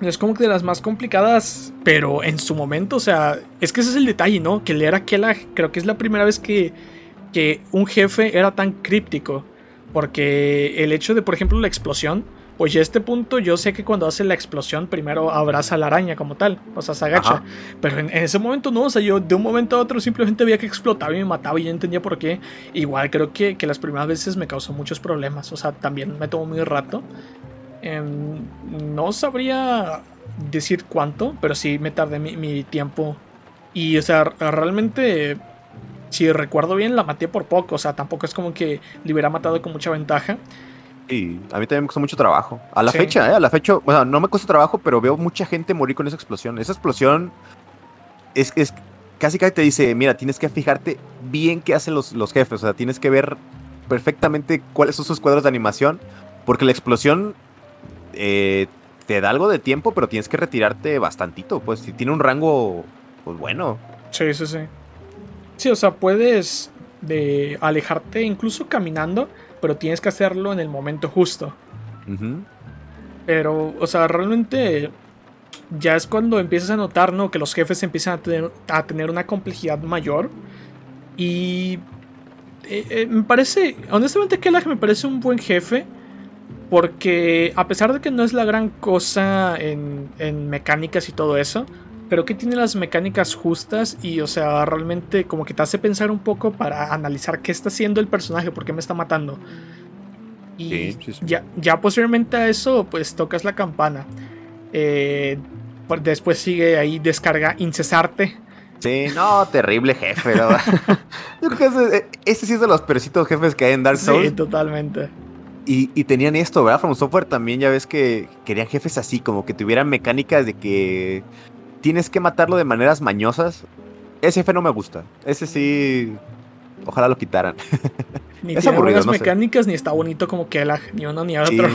es como que de las más complicadas, pero en su momento, o sea, es que ese es el detalle, ¿no? Que leer a Kellag creo que es la primera vez que, que un jefe era tan críptico. Porque el hecho de, por ejemplo, la explosión, pues a este punto yo sé que cuando hace la explosión primero abraza a la araña como tal, o sea, se agacha. Ajá. Pero en, en ese momento no, o sea, yo de un momento a otro simplemente veía que explotaba y me mataba y yo entendía por qué. Igual creo que, que las primeras veces me causó muchos problemas, o sea, también me tomó muy rato. Em, no sabría decir cuánto, pero sí me tardé mi, mi tiempo. Y, o sea, realmente, si recuerdo bien, la maté por poco. O sea, tampoco es como que le hubiera matado con mucha ventaja. Y a mí también me costó mucho trabajo. A la Sí. fecha, ¿eh? A la fecha, bueno, no me cuesta trabajo, pero veo mucha gente morir con esa explosión. Esa explosión es, es casi casi te dice, mira, tienes que fijarte bien qué hacen los, los jefes. O sea, tienes que ver perfectamente cuáles son sus cuadros de animación. Porque la explosión eh, te da algo de tiempo, pero tienes que retirarte bastantito. Pues si tiene un rango, pues bueno. Sí, sí, sí. Sí, o sea, puedes de alejarte incluso caminando, pero tienes que hacerlo en el momento justo. Pero, o sea, realmente ya es cuando empiezas a notar, ¿no? Que los jefes empiezan a tener, a tener una complejidad mayor. Y eh, eh, me parece, honestamente, Kellag me parece un buen jefe. Porque a pesar de que no es la gran cosa en, en mecánicas y todo eso, creo que tiene las mecánicas justas y, o sea, realmente como que te hace pensar un poco para analizar qué está haciendo el personaje, por qué me está matando. Y Sí, sí, sí. Ya, ya posteriormente a eso, pues tocas la campana. Eh, pues, después sigue ahí descarga incesarte. Sí, no, terrible jefe, ¿no? [LAUGHS] Yo creo que ese, ese sí es de los perecitos jefes que hay en Dark Souls. Sí, totalmente. Y, y tenían esto, ¿verdad? From Software también, ya ves que querían jefes así, como que tuvieran mecánicas de que tienes que matarlo de maneras mañosas. Ese jefe no me gusta. Ese sí, ojalá lo quitaran. [LAUGHS] Ni Es tiene aburrido, buenas no sé. mecánicas, ni está bonito como Kellag, ni uno ni Sí, otro.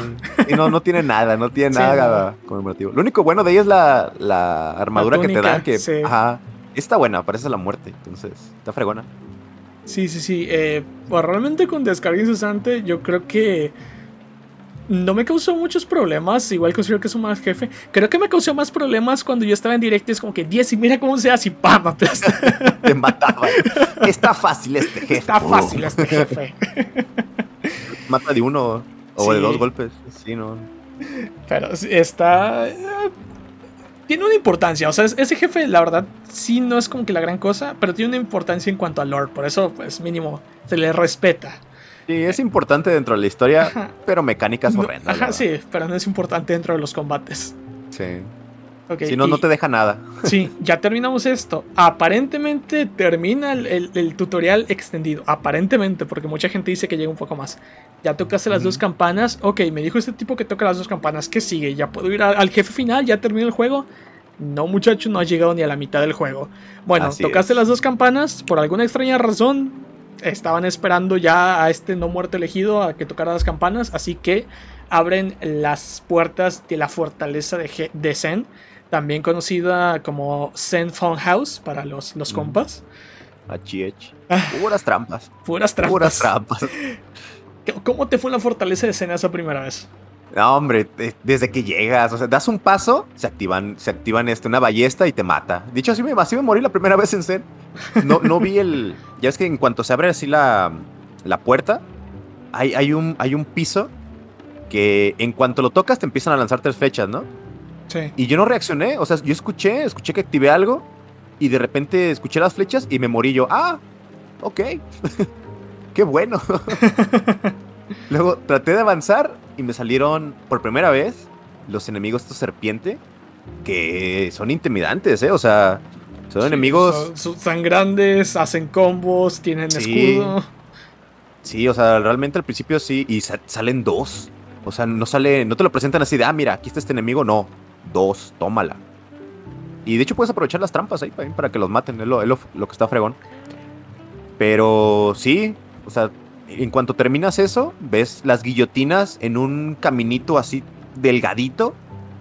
y no, no tiene nada, no tiene [LAUGHS] Sí, nada conmemorativo. Lo único bueno de ella es la, la armadura que te dan, que sí. ajá, está buena, parece la muerte, entonces está fregona. Sí, sí, sí. eh, pues realmente con descarga incesante, yo creo que no me causó muchos problemas. Igual considero que es un mal jefe. Creo que me causó más problemas cuando yo estaba en directo. Es como que 10 y mira cómo se hace y ¡pam! aplasta. [LAUGHS] Te mataban. está fácil este jefe. Está fácil este jefe. Mata de uno o de dos golpes. Sí, no. Pero está. Eh, tiene una importancia. O sea, ese jefe, la verdad, sí no es como que la gran cosa, pero tiene una importancia en cuanto a lore. Por eso, pues, mínimo, se le respeta. Sí, es importante dentro de la historia, pero mecánicas horrendas. ajá, sí, pero no es importante dentro de los combates. Sí. si no, no te deja nada. [LAUGHS] Sí, ya terminamos esto. Aparentemente termina el, tutorial extendido. Aparentemente, porque mucha gente dice que llega un poco más. Ya tocaste las dos campanas. Ok, me dijo este tipo que toca las dos campanas. ¿Qué sigue? ¿Ya puedo ir al jefe final? ¿Ya terminó el juego? No, muchacho, no has llegado ni a la mitad del juego. Bueno, tocaste las dos campanas. Por alguna extraña razón, estaban esperando ya a este no muerto elegido a que tocara las campanas. Así que abren las puertas de la fortaleza de, de Zen. También conocida como Zen Phone House para los, los compas. [LAUGHS] Puras trampas. Puras trampas. Puras trampas. [LAUGHS] ¿Cómo te fue la fortaleza de Zen esa primera vez? No, hombre, desde que llegas, o sea, das un paso, se activan, se activan este, una ballesta y te mata. Dicho así me, así me morí la primera [LAUGHS] vez en Zen. No, no vi el. Ya es que en cuanto se abre así la, la puerta, hay, hay, un, hay un piso que en cuanto lo tocas te empiezan a lanzar tres flechas, ¿no? Sí. Y yo no reaccioné, o sea, yo escuché, escuché que activé algo y de repente escuché las flechas y me morí yo. Ah, ok. [LAUGHS] Qué bueno. [LAUGHS] Luego traté de avanzar y me salieron por primera vez los enemigos estos serpiente que son intimidantes, ¿eh? O sea, son enemigos... Son, grandes, hacen combos, tienen escudo. Sí, o sea, realmente al principio sí, y salen dos. O sea, no sale, no te lo presentan así de, ah, mira, aquí está este enemigo, no. Dos, tómala. Y de hecho puedes aprovechar las trampas ahí para, que los maten, es lo, lo que está fregón. Pero sí, o sea, en cuanto terminas eso, ves las guillotinas en un caminito así delgadito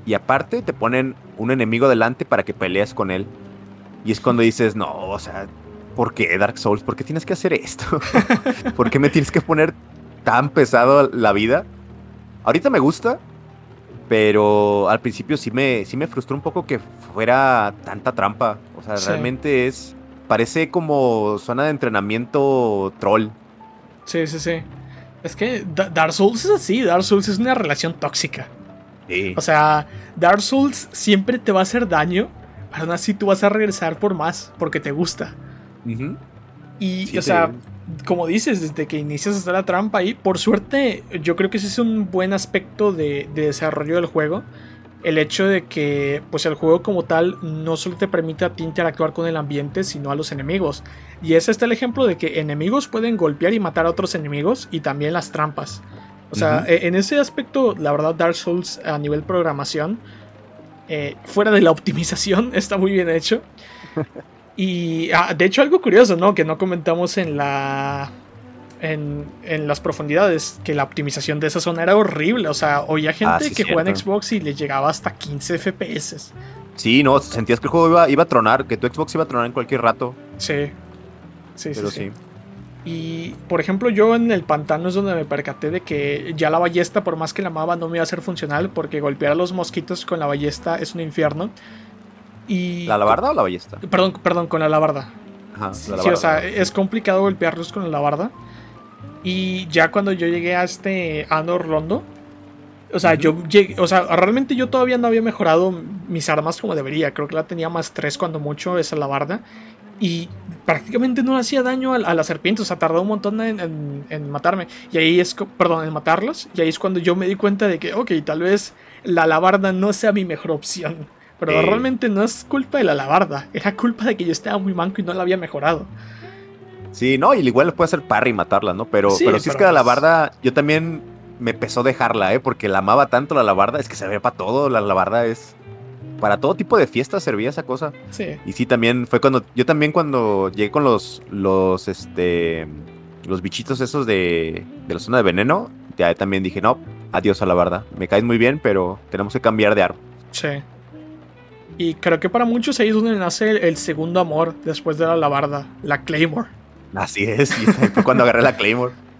y aparte te ponen un enemigo delante para que pelees con él. Y es cuando dices, no, o sea, ¿por qué Dark Souls? ¿Por qué tienes que hacer esto? [LAUGHS] ¿Por qué me tienes que poner tan pesado la vida? Ahorita me gusta, pero al principio sí me, sí me frustró un poco que fuera tanta trampa. O sea, realmente es. Parece como zona de entrenamiento troll. Sí, sí, sí. Es que Dark Souls es así, Dark Souls es una relación tóxica. Sí. O sea, Dark Souls siempre te va a hacer daño, pero aún así tú vas a regresar por más, porque te gusta. Y, o sea, como dices, desde que inicias hasta la trampa ahí, por suerte, yo creo que ese es un buen aspecto de, de desarrollo del juego el hecho de que pues el juego como tal no solo te permite a ti interactuar con el ambiente, sino a los enemigos. Y ese está el ejemplo de que enemigos pueden golpear y matar a otros enemigos y también las trampas. O sea, e, en ese aspecto, la verdad, Dark Souls a nivel programación, eh, fuera de la optimización, [LAUGHS] está muy bien hecho. [LAUGHS] Y ah, de hecho algo curioso, ¿no? Que no comentamos en la en, las profundidades, que la optimización de esa zona era horrible. O sea, oía gente ah, que juega en Xbox y le llegaba hasta 15 FPS. Sí, no, sentías que el juego iba, iba, a tronar, que tu Xbox iba a tronar en cualquier rato. Sí. Sí, sí, sí. Y, por ejemplo, yo en el pantano es donde me percaté de que ya la ballesta, por más que la amaba, no me iba a ser funcional porque golpear a los mosquitos con la ballesta es un infierno. Y ¿La alabarda o la ballesta? Perdón, perdón, con la alabarda. Ajá, sí, o sea, es complicado golpearlos con la alabarda. Y ya cuando yo llegué a este Anor Rondo, o sea, yo llegué, o sea, realmente yo todavía no había mejorado mis armas como debería. Creo que la tenía más 3 cuando mucho, esa alabarda. Y prácticamente no le hacía daño a, la serpiente, o sea, tardó un montón en, matarme. Y ahí es, perdón, en matarlos. Y ahí es cuando yo me di cuenta de que, ok, tal vez la alabarda no sea mi mejor opción. Pero realmente no es culpa de la alabarda, era culpa de que yo estaba muy manco y no la había mejorado. Sí, no, y igual puede hacer parry y matarla, ¿no? Pero, sí, pero si es que la alabarda, yo también me pesó dejarla, ¿eh? Porque la amaba tanto la alabarda, es que se ve para todo, la alabarda es... Para todo tipo de fiestas servía esa cosa. Sí. Y sí, también fue cuando... Yo también cuando llegué con los... Los, este... Los bichitos esos de, de la zona de veneno, ya también dije, no, adiós a la Me caes muy bien, pero tenemos que cambiar de arma. Sí. Y creo que para muchos ahí es donde nace el, segundo amor después de la alabarda, la Claymore. Así es, y fue cuando agarré la Claymore. [LAUGHS]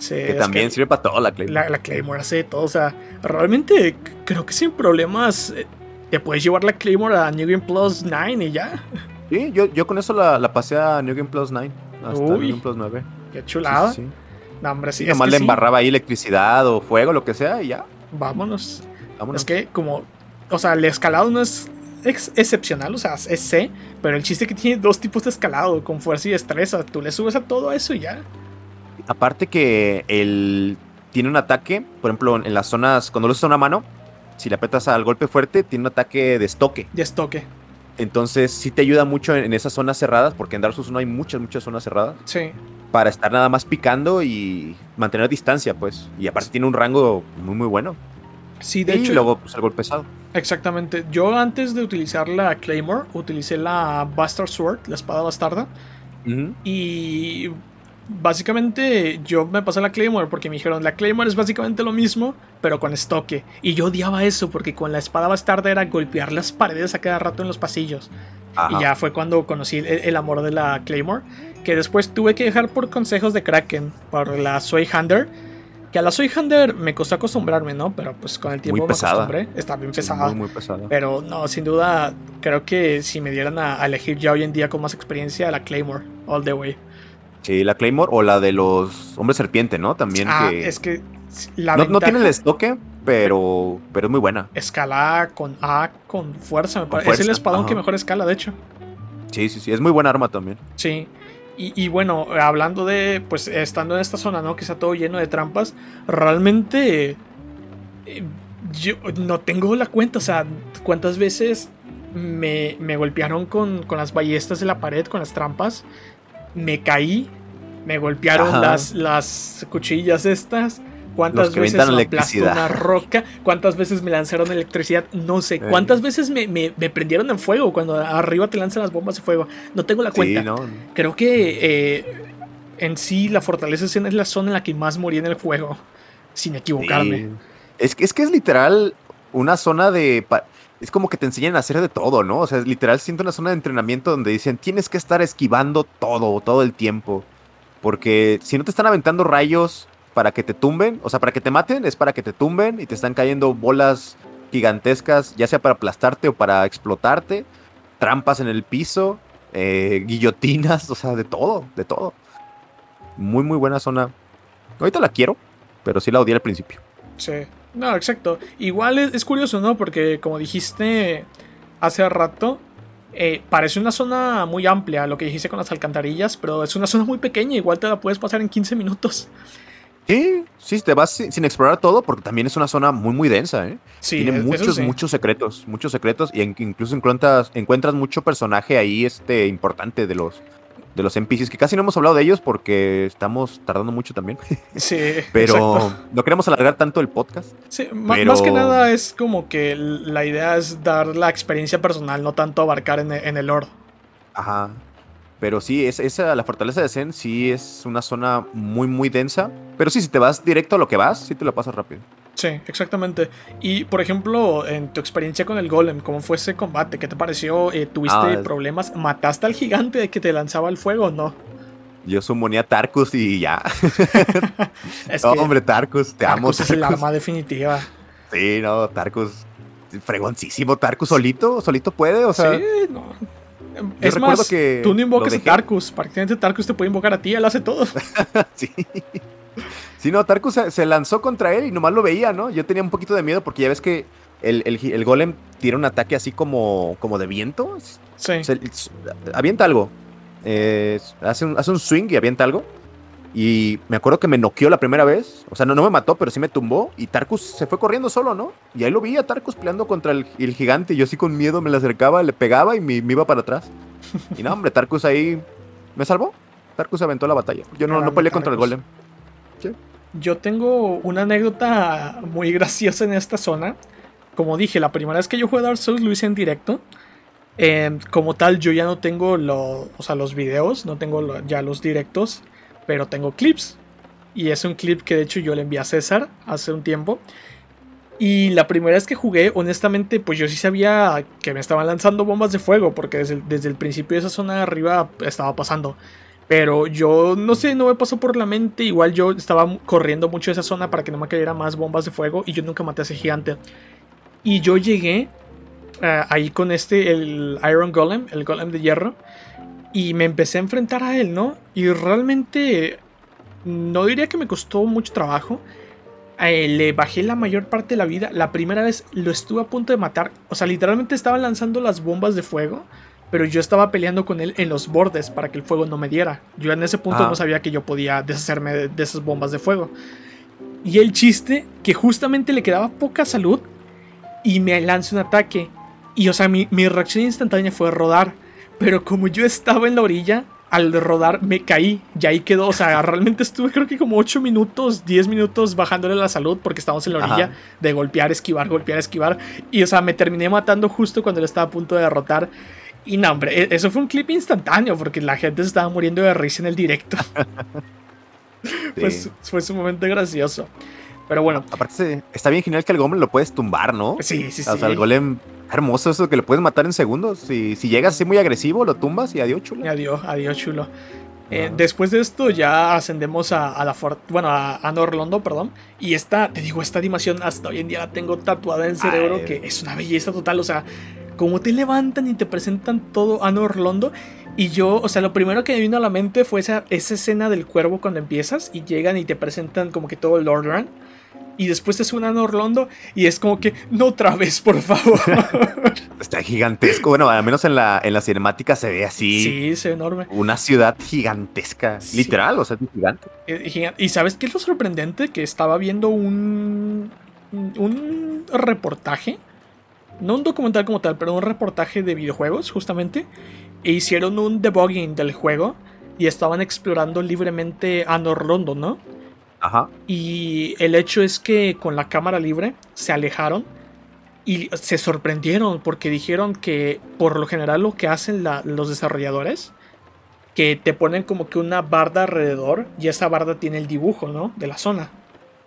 Sí, que también sirve para todo la Claymore. La, Claymore hace todo, o sea, realmente creo que sin problemas eh, te puedes llevar la Claymore a New Game Plus 9 y ya. Sí, yo, yo con eso la, pasé a New Game Plus 9, hasta New Game Plus 9. Qué chulada. Sí, No, hombre, sí. nomás le embarraba ahí electricidad o fuego, lo que sea, y ya. Vámonos. Es que como, o sea, el escalado no es excepcional, o sea, es C, pero el chiste es que tiene dos tipos de escalado, con fuerza y destreza. Tú le subes a todo eso y ya. Aparte que él tiene un ataque, por ejemplo, en las zonas, cuando lo usas a una mano, si le apretas al golpe fuerte, tiene un ataque de estoque. De estoque. Entonces sí te ayuda mucho en, esas zonas cerradas, porque en Dark Souls no hay muchas, muchas zonas cerradas. Sí. Para estar nada más picando y mantener distancia, pues. Y aparte tiene un rango muy, muy bueno. Sí, de hecho. Y luego, pues, el golpe pesado. Exactamente. Yo antes de utilizar la Claymore, utilicé la Bastard Sword, la espada bastarda. Y básicamente yo me pasé la Claymore porque me dijeron, la Claymore es básicamente lo mismo, pero con estoque. Y yo odiaba eso porque con la espada bastarda era golpear las paredes a cada rato en los pasillos. Y ya fue cuando conocí el, amor de la Claymore, que después tuve que dejar por consejos de Kraken, por la Sway Hander que a la Soy Hunter me costó acostumbrarme, ¿no? Pero pues con el tiempo me acostumbré. Está bien pesada. muy, muy pesada. Pero no, sin duda, creo que si me dieran a, elegir ya hoy en día con más experiencia, la Claymore, all the way. Sí, la Claymore o la de los hombres serpiente, ¿no? También ah, es que la no, no, tiene el estoque, pero, pero es muy buena. Escala con A, con fuerza, me parece. Es el espadón que mejor escala, de hecho. Sí, sí, sí, es muy buena arma también. Sí. Y, bueno, hablando de, pues estando en esta zona, ¿no? Que está todo lleno de trampas, realmente eh, yo no tengo la cuenta, o sea, cuántas veces me, golpearon con, las ballestas de la pared, con las trampas, me caí, me golpearon las, las cuchillas estas, ¿Cuántas veces aplastó una roca? ¿Cuántas veces me lanzaron electricidad? No sé. ¿Cuántas veces me, prendieron en fuego cuando arriba te lanzan las bombas de fuego? No tengo la cuenta. Creo que eh, en sí la fortaleza es la zona en la que más morí en el juego. Sin equivocarme. Es, que, es que es literal una zona de... Es como que te enseñan a hacer de todo, ¿no? O sea, literal siento una zona de entrenamiento donde dicen tienes que estar esquivando todo, todo el tiempo. Porque si no te están aventando rayos para que te tumben, o sea, para que te maten, es para que te tumben y te están cayendo bolas gigantescas, ya sea para aplastarte o para explotarte, trampas en el piso, eh, guillotinas, [LAUGHS] o sea, de todo, de todo. Muy, muy buena zona. Ahorita la quiero, pero sí la odié al principio. Sí, no, exacto. Igual es, curioso, ¿no? Porque como dijiste hace rato, eh, parece una zona muy amplia, lo que dijiste con las alcantarillas, pero es una zona muy pequeña, igual te la puedes pasar en 15 minutos. Sí, sí, te vas sin, explorar todo porque también es una zona muy, muy densa, ¿eh? Tiene muchos, muchos secretos, muchos secretos y incluso encuentras, encuentras mucho personaje ahí este, importante de los, de los NPCs, que casi no hemos hablado de ellos porque estamos tardando mucho también. [LAUGHS] Sí. Pero no queremos alargar tanto el podcast. Sí, más que nada es como que la idea es dar la experiencia personal, no tanto abarcar en, en el lore. Ajá. Pero sí, es, esa, la fortaleza de Zen sí es una zona muy, muy densa. Pero sí, si te vas directo a lo que vas, sí te lo pasas rápido. Sí, exactamente. Y por ejemplo, en tu experiencia con el golem, ¿cómo fue ese combate? ¿Qué te pareció? Eh, ¿Tuviste ah, problemas? ¿Mataste al gigante que te lanzaba el fuego o no? Yo sumonía a Tarkus y ya. [LAUGHS] no, hombre, Tarkus, te amo. Tarkus es el arma definitiva. Sí, no, Tarkus, fregoncísimo. Tarkus solito, solito puede, o sea. Sí, no es más, que tú no invocas a Tarkus. Prácticamente Tarkus te puede invocar a ti, él hace todo. [LAUGHS] sí. Sí, no, Tarkus se, lanzó contra él y nomás lo veía, ¿no? Yo tenía un poquito de miedo porque ya ves que el, golem tira un ataque así como, como de viento. Sí. avienta algo. hace, un, hace un swing y avienta algo. Y me acuerdo que me noqueó la primera vez. O sea, no, no me mató, pero sí me tumbó. Y Tarkus se fue corriendo solo, ¿no? Y ahí lo vi a Tarkus peleando contra el, gigante. Y yo así con miedo me le acercaba, le pegaba y me, iba para atrás. [LAUGHS] Y no, hombre, Tarkus ahí me salvó. Tarkus aventó la batalla. Yo no, no peleé contra el golem. Yo tengo una anécdota muy graciosa en esta zona. Como dije, la primera vez que yo jugué Dark Souls lo hice en directo. Eh, como tal, yo ya no tengo o sea, los videos, no tengo ya los directos pero tengo clips. Y es un clip que de hecho yo le envié a César hace un tiempo. Y la primera vez que jugué, honestamente, pues yo sí sabía que me estaban lanzando bombas de fuego, porque desde el, principio de esa zona arriba estaba pasando. Pero yo no sé, no me pasó por la mente. Igual yo estaba corriendo mucho esa zona para que no me cayera más bombas de fuego. Y yo nunca maté a ese gigante. Y yo llegué eh, ahí con este, el Iron Golem, el Golem de hierro. Y me empecé a enfrentar a él, ¿no? Y realmente no diría que me costó mucho trabajo. eh, le bajé la mayor parte de la vida. La primera vez lo estuve a punto de matar. O sea, literalmente estaba lanzando las bombas de fuego. Pero yo estaba peleando con él en los bordes para que el fuego no me diera. Yo en ese punto Ah. no sabía que yo podía deshacerme de, de esas bombas de fuego. Y el chiste, que justamente le quedaba poca salud y me lanza un ataque. Y o sea, mi, mi reacción instantánea fue rodar. Pero como yo estaba en la orilla, al rodar me caí. Y ahí quedó. O sea, [LAUGHS] realmente estuve creo que como 8 minutos, 10 minutos bajándole la salud porque estábamos en la orilla Ajá. de golpear, esquivar, golpear, esquivar. Y o sea, me terminé matando justo cuando lo estaba a punto de derrotar. Y no, hombre, e- eso fue un clip instantáneo porque la gente se estaba muriendo de risa en el directo. [LAUGHS] Pues Sí. fue sumamente gracioso. Pero bueno, Aparte, está bien genial que el golem lo puedes tumbar, ¿no? sí, sí, sí. O sea, el golem, hermoso eso que lo puedes matar en segundos. Si, si llegas así muy agresivo, lo tumbas y adiós, chulo. Adiós, adiós, chulo. Eh, después de esto ya ascendemos a, a la fort bueno a, a Norlondo, perdón. Y esta, te digo, esta animación hasta hoy en día la tengo tatuada en el cerebro, Ay. que es una belleza total. O sea, como te levantan y te presentan todo a Norlondo. Y yo, o sea, lo primero que me vino a la mente fue esa, esa escena del cuervo cuando empiezas y llegan y te presentan como que todo el Lordran. Y después te suena a y es como que, no otra vez, por favor. [LAUGHS] Está gigantesco. Bueno, al menos en la, en la cinemática se ve así. sí, se ve enorme. Una ciudad gigantesca. Sí. Literal, o sea, es gigante. Eh, ¿Y sabes qué es lo sorprendente? Que estaba viendo un, un reportaje, no un documental como tal, pero un reportaje de videojuegos justamente, e hicieron un debugging del juego y estaban explorando libremente a Norlondo, ¿no? Ajá. Y el hecho es que con la cámara libre se alejaron y se sorprendieron porque dijeron que por lo general lo que hacen la- los desarrolladores, que te ponen como que una barda alrededor y esa barda tiene el dibujo, ¿no? De la zona.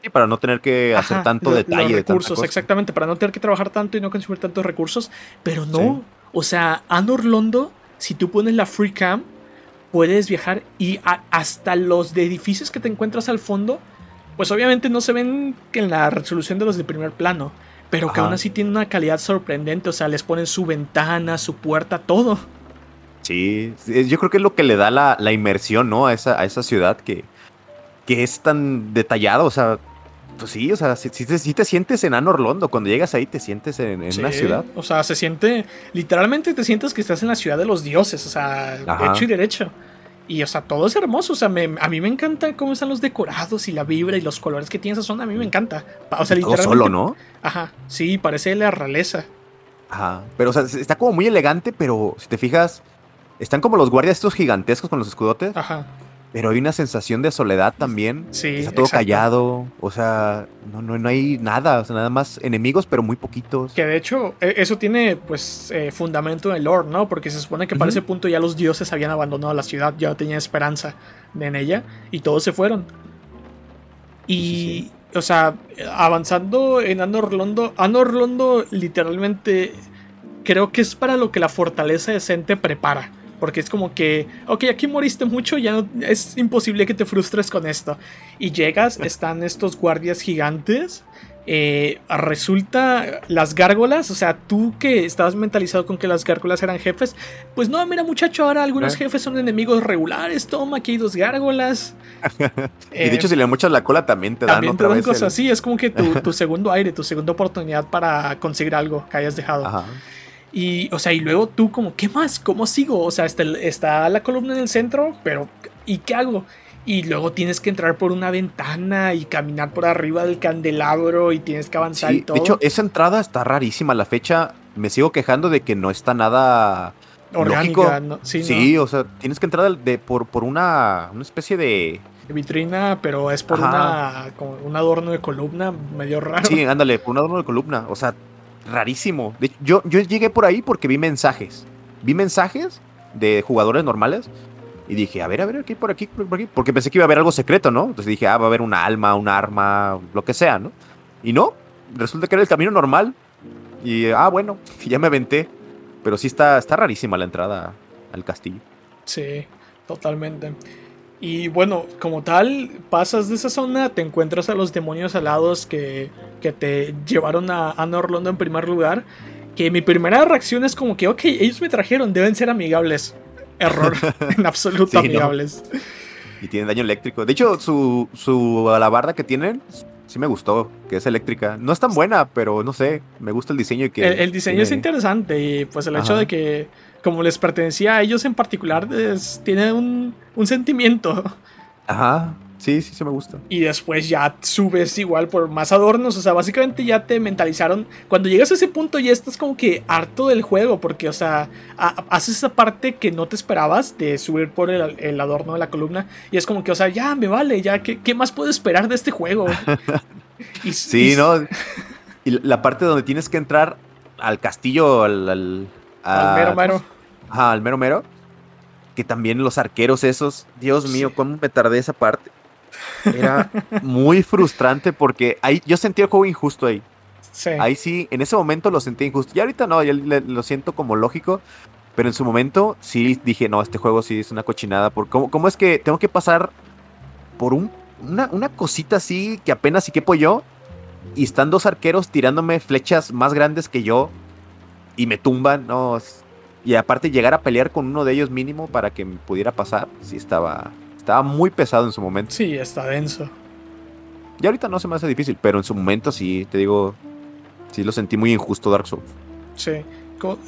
Sí, para no tener que hacer Ajá, tanto lo- detalle Los de recursos, cosa. exactamente, para no tener que trabajar tanto y no consumir tantos recursos. Pero no, Sí. o sea, Anor Londo, si tú pones la free cam, puedes viajar y a- hasta los de edificios que te encuentras al fondo, pues obviamente no se ven en la resolución de los de primer plano. Pero que aún así tienen una calidad sorprendente, o sea, les ponen su ventana, su puerta, todo. Sí, sí, yo creo que es lo que le da la, la inmersión, ¿no? A esa, a esa ciudad que, que es tan detallada, o sea, pues sí, o sea, si, te, sí te sientes en Anor Londo, cuando llegas ahí te sientes en, en una ciudad. O sea, se siente. Literalmente te sientes que estás en la ciudad de los dioses. O sea, Ajá. hecho y derecho. Y, o sea, todo es hermoso. O sea, me- a mí me encanta cómo están los decorados y la vibra y los colores que tiene esa zona. A mí me encanta. O sea, Todo literalmente. solo, ¿no? Ajá. Sí, parece la realeza. Ajá. Pero, o sea, está como muy elegante, pero si te fijas, están como los guardias estos gigantescos con los escudotes, Ajá. Pero hay una sensación de soledad también. Sí. Está todo exacto. callado, o sea, no, no, no hay nada, o sea, nada más enemigos, pero muy poquitos. Que de hecho, e- eso tiene, pues, eh, fundamento en el lore, ¿no? Porque se supone que para ese punto ya los dioses habían abandonado la ciudad, ya no tenían esperanza en ella, y todos se fueron. Y, o sea, avanzando en Anor Londo, Anor Londo literalmente creo que es para lo que la fortaleza decente prepara. Porque es como que, ok, aquí moriste mucho, ya no, es imposible que te frustres con esto. Y llegas, [LAUGHS] están estos guardias gigantes. eh, resulta las gárgolas, o sea, tú que estabas mentalizado con que las gárgolas eran jefes, pues no, mira muchacho, ahora algunos ¿Eh? jefes son enemigos regulares, toma, aquí hay dos gárgolas. [LAUGHS] y de hecho, si le muchas la cola, también te dan también te otra dan vez el- cosas así, es como que tu, tu [LAUGHS] segundo aire, tu segunda oportunidad para conseguir algo que hayas dejado. Ajá. Y, o sea, y luego tú como, ¿qué más? ¿Cómo sigo? O sea, está, está la columna en el centro, pero ¿y qué hago? Y luego tienes que entrar por una ventana y caminar por arriba del candelabro y tienes que avanzar y todo. de hecho, esa entrada está rarísima. La fecha me sigo quejando de que no está nada orgánica, lógico. ¿no? Sí, Sí, ¿no? o sea, tienes que entrar de, de- por, por una, una especie de. De vitrina, pero es por Ajá. una como un adorno de columna medio raro. Sí, [LAUGHS] ándale, por un adorno de columna. O sea, rarísimo. Yo, yo llegué por ahí porque vi mensajes. Vi mensajes de jugadores normales. Y dije, a ver, a ver, aquí, por aquí, por aquí. Porque pensé que iba a haber algo secreto, ¿no? Entonces dije, ah, va a haber una alma, un arma, lo que sea, ¿no? Y no, resulta que era el camino normal. Y, ah, bueno, [LAUGHS] ya me aventé. Pero sí está, está rarísima la entrada al castillo. Sí, totalmente. Y bueno, como tal, pasas de esa zona, te encuentras a los demonios alados que, que te llevaron a, a Norlondo en primer lugar. Que mi primera reacción es como que, ok, ellos me trajeron, deben ser amigables. Error, [LAUGHS] en absoluto Sí, ¿no? amigables. Y tienen daño eléctrico. De hecho, su, su alabarda que tienen sí me gustó, que es eléctrica. No es tan buena, pero no sé, me gusta el diseño y que... El, diseño es interesante y pues el hecho de que como les pertenecía a ellos en particular, tiene un, un sentimiento. Ajá, Sí, sí, se me gusta. Y después ya subes igual por más adornos. O sea, básicamente ya te mentalizaron. Cuando llegas a ese punto ya estás como que harto del juego. Porque, o sea, haces esa parte que no te esperabas de subir por el, adorno de la columna. Y es como que, o sea, ya me vale, ya, ¿qué, más puedo esperar de este juego? [LAUGHS] sí, ¿no? [LAUGHS] Y la parte donde tienes que entrar al castillo, al. Al, al mero mero. Ajá, al mero mero. Que también los arqueros esos. Dios mío, cómo me tardé esa parte. Era [LAUGHS] muy frustrante porque ahí yo sentí el juego injusto ahí. Ahí sí, en ese momento lo sentí injusto. Y ahorita no, ya lo siento como lógico. Pero en su momento sí dije, no, este juego sí es una cochinada. Por, ¿cómo, es que tengo que pasar por un, una, cosita así que apenas sí quepo yo? Y están dos arqueros tirándome flechas más grandes que yo y me tumban, no. Y aparte llegar a pelear con uno de ellos mínimo para que me pudiera pasar, sí estaba, estaba muy pesado en su momento. Sí, está denso. Y ahorita no se me hace difícil, pero en su momento sí, te digo, sí lo sentí muy injusto Dark Souls. Sí.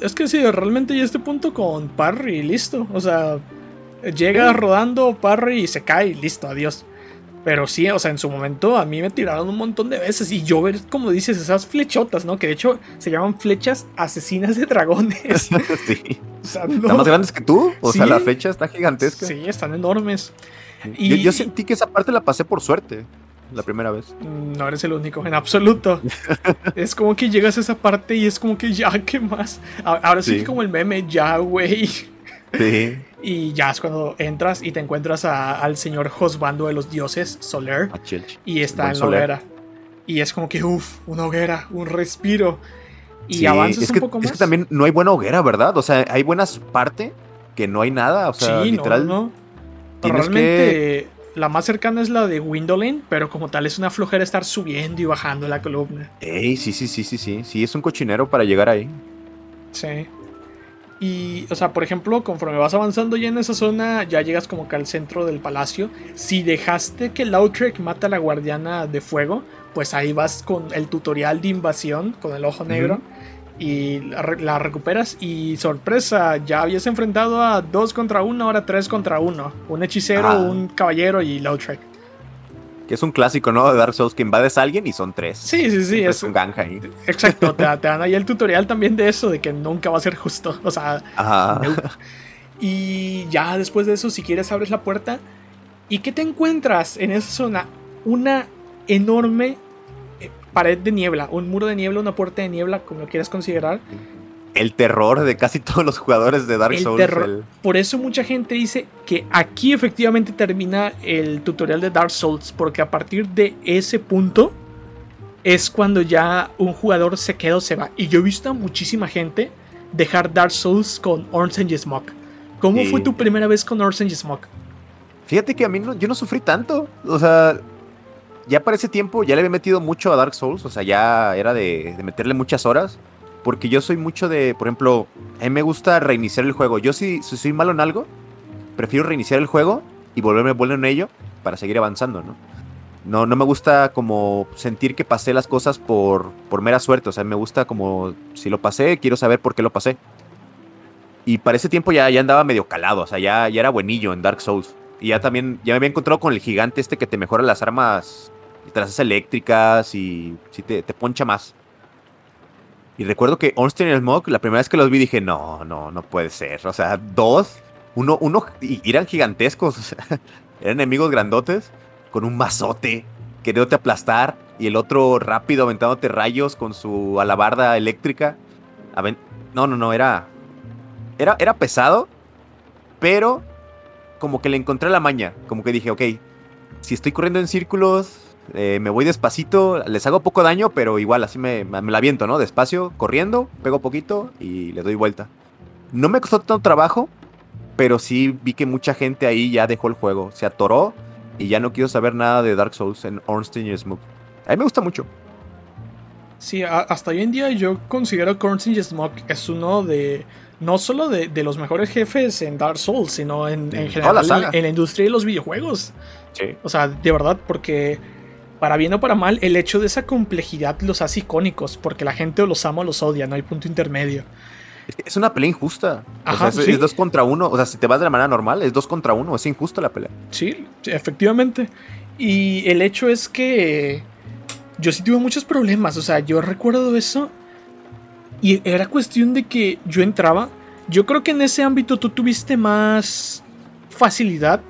Es que sí, realmente ya este punto con Parry, listo. O sea, llega rodando Parry y se cae, listo, adiós. Pero sí, o sea, en su momento a mí me tiraron un montón de veces y yo ver, como dices, esas flechotas, ¿no? Que de hecho se llaman flechas asesinas de dragones. [LAUGHS] sí. ¿Están más grandes que tú? O sea, la fecha está gigantesca. Sí, están enormes. Y... Yo, sentí que esa parte la pasé por suerte. La primera vez. No eres el único, en absoluto. [LAUGHS] es como que llegas a esa parte y es como que ya, ¿qué más? Ahora sí, como el meme, ya, güey. Sí. Y ya es cuando entras y te encuentras al señor Josbando de los dioses, Soler. Y está en la hoguera. Y es como que, uff, una hoguera, un respiro y avances un poco más. Es que también no hay buena hoguera, ¿verdad? O sea, hay buenas partes que no hay nada. O sea, literal. No, Realmente la más cercana es la de Windolin, pero como tal es una flojera estar subiendo y bajando la columna. Ey, sí, sí, sí, sí, sí. Sí, es un cochinero para llegar ahí. Sí. Y, o sea, por ejemplo, conforme vas avanzando ya en esa zona, ya llegas como que al centro del palacio. Si dejaste que Lautrec mata a la guardiana de fuego, pues ahí vas con el tutorial de invasión, con el ojo negro y la, recuperas y sorpresa, ya habías enfrentado a dos contra uno, ahora tres contra uno. Un hechicero, ah. un caballero y Lautrec. Que es un clásico, ¿no? De Dark Souls que invades a alguien y son tres. Sí, sí, sí. Es un ganja ahí. Exacto, [LAUGHS] te, dan ahí el tutorial también de eso, de que nunca va a ser justo. O sea, y ya después de eso, si quieres, abres la puerta. ¿Y qué te encuentras en esa zona? Una enorme pared de niebla, un muro de niebla, una puerta de niebla, como lo quieras considerar. El terror de casi [LAUGHS] todos los jugadores de Dark Souls. Por eso mucha gente dice que aquí efectivamente termina el tutorial de Dark Souls, porque a partir de ese punto es cuando ya un jugador se queda o se va. Y yo he visto a muchísima gente dejar Dark Souls con Orange and Smoke. ¿Cómo fue tu primera vez con Orange and Smoke? Fíjate que a mí no, yo no sufrí tanto. O sea, ya para ese tiempo ya le había metido mucho a Dark Souls, o sea, ya era de, meterle muchas horas. Porque yo soy mucho de, por ejemplo, a mí me gusta reiniciar el juego. Yo si, soy malo en algo, prefiero reiniciar el juego y volverme bueno en ello para seguir avanzando, ¿no? No, no me gusta como sentir que pasé las cosas por, por mera suerte. O sea, me gusta como si lo pasé, quiero saber por qué lo pasé. Y para ese tiempo ya, ya andaba medio calado, o sea, ya, ya era buenillo en Dark Souls. Y ya también, ya me había encontrado con el gigante este que te mejora las armas y eléctricas y si te, poncha más. Y recuerdo que Ornstein y el Smog, la primera vez que los vi dije, no, no, no puede ser. O sea, dos, uno, uno, y eran gigantescos, [LAUGHS] eran enemigos grandotes, con un mazote, queriéndote aplastar, y el otro rápido aventándote rayos con su alabarda eléctrica. No, no, no, era, era, era pesado, pero como que le encontré la maña, como que dije, ok, si estoy corriendo en círculos, eh, me voy despacito, les hago poco daño, pero igual así me, me, la aviento, ¿no? Despacio, corriendo, pego poquito y le doy vuelta. No me costó tanto trabajo, pero sí vi que mucha gente ahí ya dejó el juego, se atoró y ya no quiero saber nada de Dark Souls en Ornstein y Smoke. A mí me gusta mucho. Sí, hasta hoy en día yo considero que Ornstein y Smoke es uno de no solo de, los mejores jefes en Dark Souls, sino en, general en, la industria de los videojuegos. Sí. O sea, de verdad, porque para bien o para mal, el hecho de esa complejidad los hace icónicos, porque la gente o los ama o los odia, no hay punto intermedio. Es una pelea injusta. o sea, es, dos contra uno. O sea, si te vas de la manera normal, es dos contra uno. Es injusta la pelea. Sí, efectivamente. Y el hecho es que yo sí tuve muchos problemas. O sea, yo recuerdo eso. Y era cuestión de que yo entraba. Yo creo que en ese ámbito tú tuviste más facilidad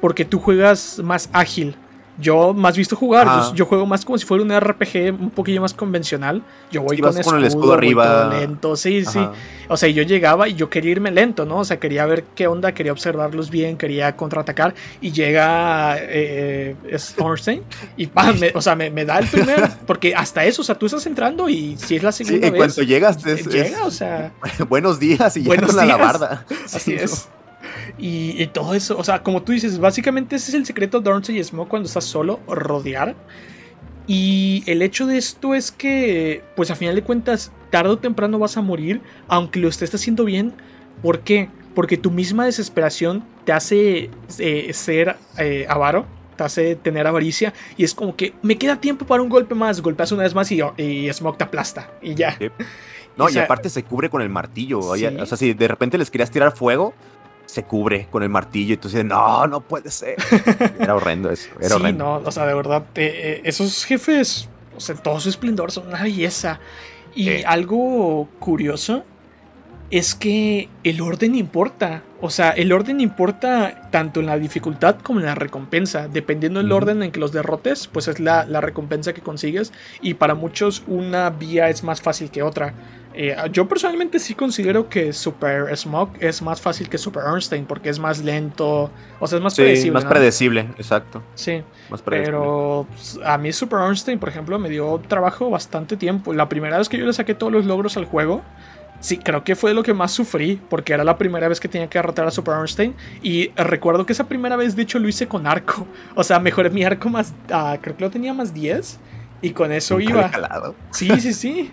porque tú juegas más ágil. Yo más visto jugar, yo, juego más como si fuera un RPG un poquillo más convencional. Yo voy con, escudo, el escudo arriba. lento, sí, sí. O sea, yo llegaba y yo quería irme lento, ¿no? O sea, quería ver qué onda, quería observarlos bien, quería contraatacar. Y llega eh, Stormstein y ¡pam! [LAUGHS] o sea, me, da el primer. Porque hasta eso, o sea, tú estás entrando y si es la segunda sí, vez. cuanto llegas, llega, o sea. [LAUGHS] buenos días y buenos días. la barda. [LAUGHS] Así es. Y, todo eso, o sea, como tú dices, básicamente ese es el secreto de Orange y Smoke cuando estás solo, rodear. Y el hecho de esto es que, pues a final de cuentas, tarde o temprano vas a morir, aunque lo estés haciendo bien. ¿Por qué? Porque tu misma desesperación te hace eh, ser eh, avaro, te hace tener avaricia, y es como que me queda tiempo para un golpe más, golpeas una vez más y, y Smoke te aplasta, y ya. [LAUGHS] No, y aparte se cubre con el martillo. O sea, si de repente les querías tirar fuego, se cubre con el martillo y tú dices, no, no puede ser. [LAUGHS] Era horrendo eso. Era sí, no, o sea, de verdad, eh, esos jefes, o sea, todo su esplendor son una belleza. Y algo curioso es que el orden importa. O sea, el orden importa tanto en la dificultad como en la recompensa. Dependiendo del orden en que los derrotes, pues es la, la recompensa que consigues. Y para muchos una vía es más fácil que otra. Eh, yo personalmente sí considero que Super Smog es más fácil que Super Ornstein porque es más lento, o sea, es más sí, predecible. Más predecible, exacto. Sí, pero a mí Super Ornstein, por ejemplo, me dio trabajo bastante tiempo. La primera vez que yo le saqué todos los logros al juego, sí, creo que fue lo que más sufrí porque era la primera vez que tenía que derrotar a Super Ornstein. Y recuerdo que esa primera vez, de hecho, lo hice con arco. O sea, mejoré mi arco más, ah, creo que lo tenía más 10 y con eso iba. Sí, sí, sí.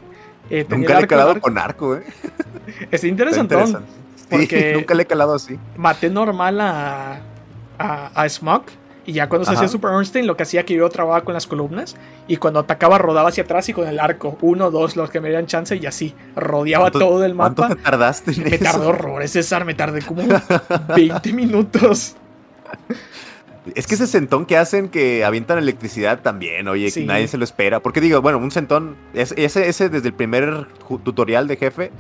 Eh, nunca le he calado con arco, eh. Está interesante. porque [LAUGHS] nunca le he calado así. Maté normal a, a, Smog. Y ya cuando se hacía Super Ornstein, lo que hacía que yo trabajaba con las columnas. Y cuando atacaba, rodaba hacia atrás y con el arco. Uno, dos, los que me dieran chance y así. Rodeaba todo el mapa. ¿Cuánto te tardaste en Me tardó horrores, César. Me tardé como 20 [LAUGHS] minutos. Es que ese sentón que hacen que avientan electricidad también, oye, nadie se lo espera. Porque digo, bueno, un sentón, ese, ese desde el primer tutorial de jefe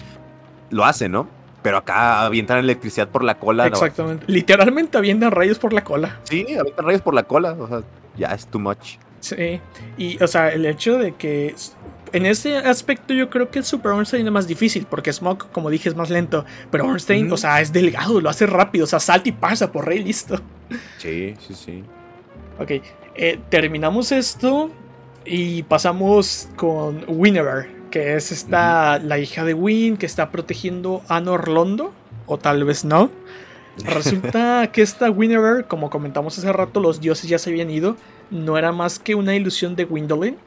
lo hace, ¿no? Pero acá avientan electricidad por la cola. Exactamente. Literalmente avientan rayos por la cola. Sí, avientan rayos por la cola. O sea, ya es too much. Sí. Y, o sea, el hecho de que en ese aspecto yo creo que el Super Ornstein es más difícil, porque Smoke, como dije, es más lento. Pero Ornstein, o sea, es delgado, lo hace rápido, o sea, salta y pasa por rey, listo. Sí, sí, sí. Ok, eh, terminamos esto y pasamos con Winnever, que es esta, la hija de Win, que está protegiendo a Norlondo, o tal vez no. Resulta [LAUGHS] que esta Winnever, como comentamos hace rato, los dioses ya se habían ido, no era más que una ilusión de Gwendolyn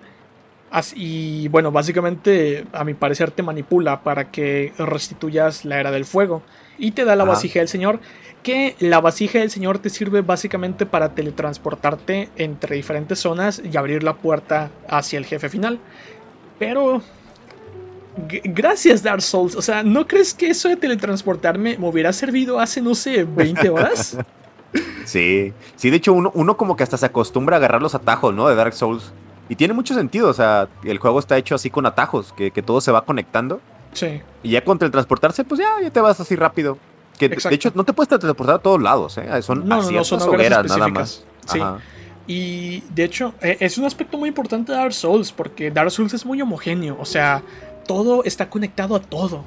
y bueno, básicamente, a mi parecer, te manipula para que restituyas la era del fuego. Y te da la vasija del Señor. Que la vasija del Señor te sirve básicamente para teletransportarte entre diferentes zonas y abrir la puerta hacia el jefe final. Pero. Gracias, Dark Souls. O sea, ¿no crees que eso de teletransportarme me hubiera servido hace, no sé, 20 horas? [LAUGHS] sí, sí, de hecho, uno, uno como que hasta se acostumbra a agarrar los atajos, ¿no? De Dark Souls. Y tiene mucho sentido, o sea, el juego está hecho así con atajos, que, todo se va conectando. Sí. Y ya contra el transportarse, pues ya, ya te vas así rápido. Que de hecho no te puedes transportar a todos lados, ¿eh? Son no, no, son hogueras nada más. Sí. Y de hecho, e, es un aspecto muy importante de Dark Souls, porque Dark Souls es muy homogéneo, o sea, todo está conectado a todo.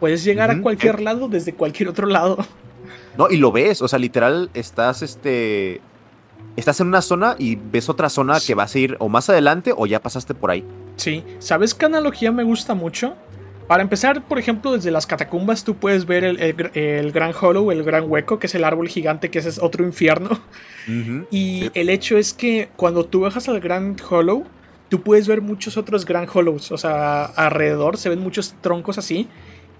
Puedes llegar a cualquier lado desde cualquier otro lado. No, y lo ves, o sea, literal, estás este estás en una zona y ves otra zona que vas a ir o más adelante o ya pasaste por ahí. Sí, ¿sabes qué analogía me gusta mucho? Para empezar, por ejemplo, desde las catacumbas tú puedes ver el, gran hollow, el gran hueco, que es el árbol gigante, que ese es otro infierno. y el hecho es que cuando tú bajas al gran hollow, tú puedes ver muchos otros gran hollows. O sea, alrededor se ven muchos troncos así.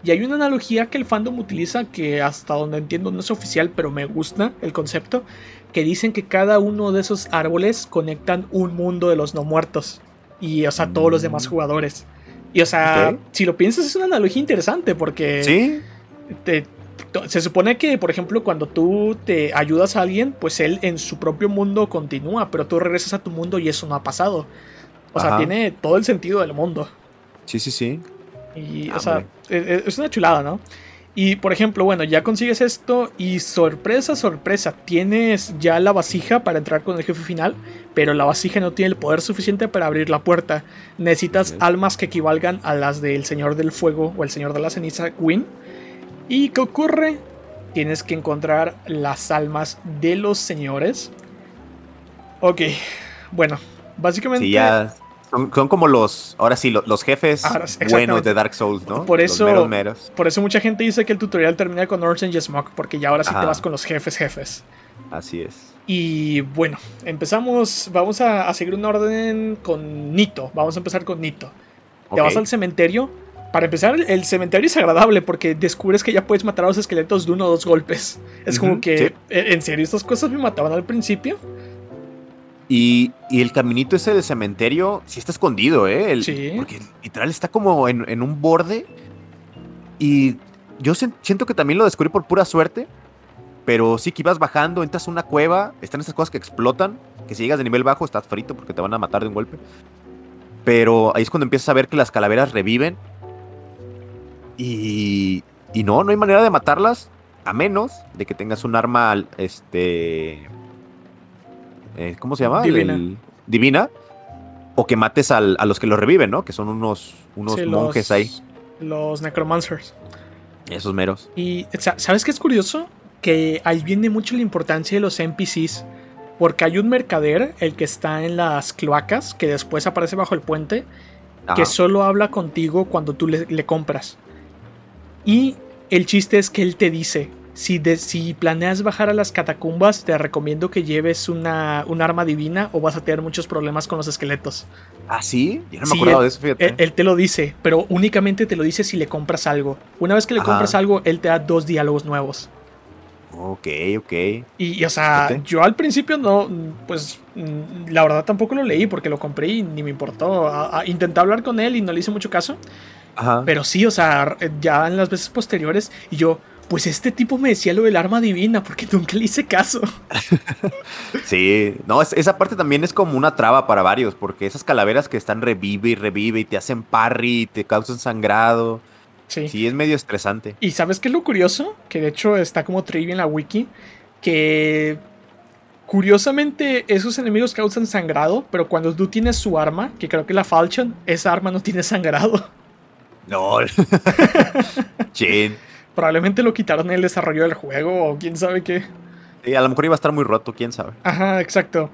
Y hay una analogía que el fandom utiliza que hasta donde entiendo no es oficial, pero me gusta el concepto, que dicen que cada uno de esos árboles conectan un mundo de los no muertos. Y, o sea, todos los demás Mm. jugadores. Y, o sea, si lo piensas es una analogía interesante porque Sí, te- se supone que, por ejemplo, cuando tú te ayudas a alguien, pues él en su propio mundo continúa, pero tú regresas a tu mundo y eso no ha pasado. O sea, tiene todo el sentido del mundo. sí, sí, sí. Y, Ah, o sea, hombre. e- e- es una chulada, ¿no? Y, por ejemplo, bueno, ya consigues esto y sorpresa, sorpresa, tienes ya la vasija para entrar con el jefe final, pero la vasija no tiene el poder suficiente para abrir la puerta. Necesitas almas que equivalgan a las del Señor del Fuego o el Señor de la Ceniza, Gwyn. ¿Y qué ocurre? Tienes que encontrar las almas de los señores. Ok, bueno, básicamente... Sí, ya. Son, son como los, ahora sí, lo- los, jefes Ahora, buenos de Dark Souls, ¿no? Por Los eso- meros, meros. Por eso mucha gente dice que el tutorial termina con Orange Smog, porque ya ahora sí te vas con los jefes jefes. Así es. Y bueno, empezamos, vamos a, a seguir un orden con Nito. Vamos a empezar con Nito. Te Ok. vas al cementerio. Para empezar, el- cementerio es agradable porque descubres que ya puedes matar a los esqueletos de uno o dos golpes. Es como que, sí. ¿en en serio estas cosas me mataban al principio? Y, y el caminito ese del cementerio sí está escondido, ¿eh? El- Sí. Porque literal está como en, en un borde. Y yo siento que también lo descubrí por pura suerte. Pero sí que ibas bajando, entras a una cueva, están esas cosas que explotan. Que si llegas de nivel bajo estás frito porque te van a matar de un golpe. Pero ahí es cuando empiezas a ver que las calaveras reviven. Y, y no, no hay manera de matarlas. A menos de que tengas un arma, este... eh, ¿Cómo se llama? Divina. el- divina. O que mates al- a los que lo reviven, ¿no? Que son unos, unos Sí, monjes los- ahí. Los Necromancers. Esos meros. Y sa- ¿sabes qué es curioso? Que ahí viene mucho la importancia de los NPCs. Porque hay un mercader, el que está en las cloacas, que después aparece bajo el puente, Ajá. que solo habla contigo cuando tú le, le compras. Y el chiste es que él te dice, si, de- si planeas bajar a las catacumbas, te recomiendo que lleves una, un arma divina o vas a tener muchos problemas con los esqueletos. Ah, sí. Yo no me Sí, acordaba él- de eso, fíjate. Él, él te lo dice, pero únicamente te lo dice si le compras algo. Una vez que le Ajá. compras algo, él te da dos diálogos nuevos. Ok, ok. Y, y, o sea, yo al principio no, pues mm, la verdad tampoco lo leí porque lo compré y ni me importó. A- a- intenté hablar con él y no le hice mucho caso. Ajá. Pero sí, o sea, ya en las veces posteriores, y yo, pues este tipo me decía lo del arma divina porque nunca le hice caso. [LAUGHS] Sí, no, es- esa parte también es como una traba para varios, porque esas calaveras que están revive y revive y te hacen parry y te causan sangrado. Sí. Sí, es medio estresante. Y ¿sabes qué es lo curioso? Que de hecho está como trivia en la wiki, que curiosamente esos enemigos causan sangrado, pero cuando tú tienes su arma, que creo que es la Falchion, esa arma no tiene sangrado. [LAUGHS] No. [LAUGHS] Chin. Probablemente lo quitaron en el desarrollo del juego o quién sabe qué. Sí, a lo mejor iba a estar muy roto, quién sabe. Ajá, exacto.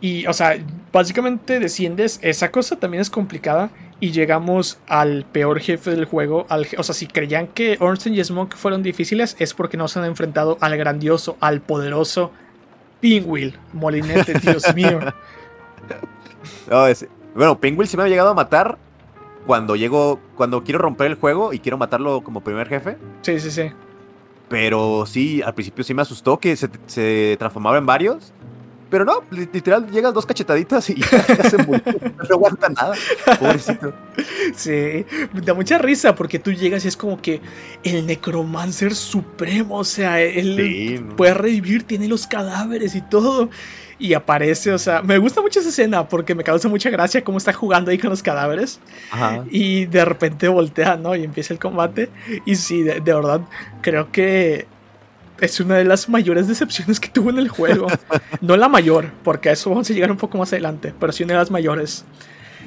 Y, o sea, básicamente desciendes, esa cosa también es complicada. Y llegamos al peor jefe del juego. Al, o sea, si creían que Ornstein y Smoke fueron difíciles, es porque no se han enfrentado al grandioso, al poderoso Pinwheel. Molinete, Dios mío. [LAUGHS] No, es- Bueno, Penguin sí me ha llegado a matar cuando llego, cuando quiero romper el juego y quiero matarlo como primer jefe. Sí, sí, sí. Pero sí, al principio sí me asustó que se, se transformaba en varios. Pero no, li- literal, llegas dos cachetaditas y [LAUGHS] ya se murió. No aguanta nada. Pobrecito. Sí, da mucha risa porque tú llegas y es como que el necromancer supremo, o sea, él puede revivir, tiene los cadáveres y todo. Y aparece, o sea, me gusta mucho esa escena porque me causa mucha gracia cómo está jugando ahí con los cadáveres. Ajá. Y de repente voltea, ¿no? Y empieza el combate. Y sí, de, de verdad, creo que es una de las mayores decepciones que tuvo en el juego. [LAUGHS] No la mayor, porque a eso vamos a llegar un poco más adelante, pero sí una de las mayores.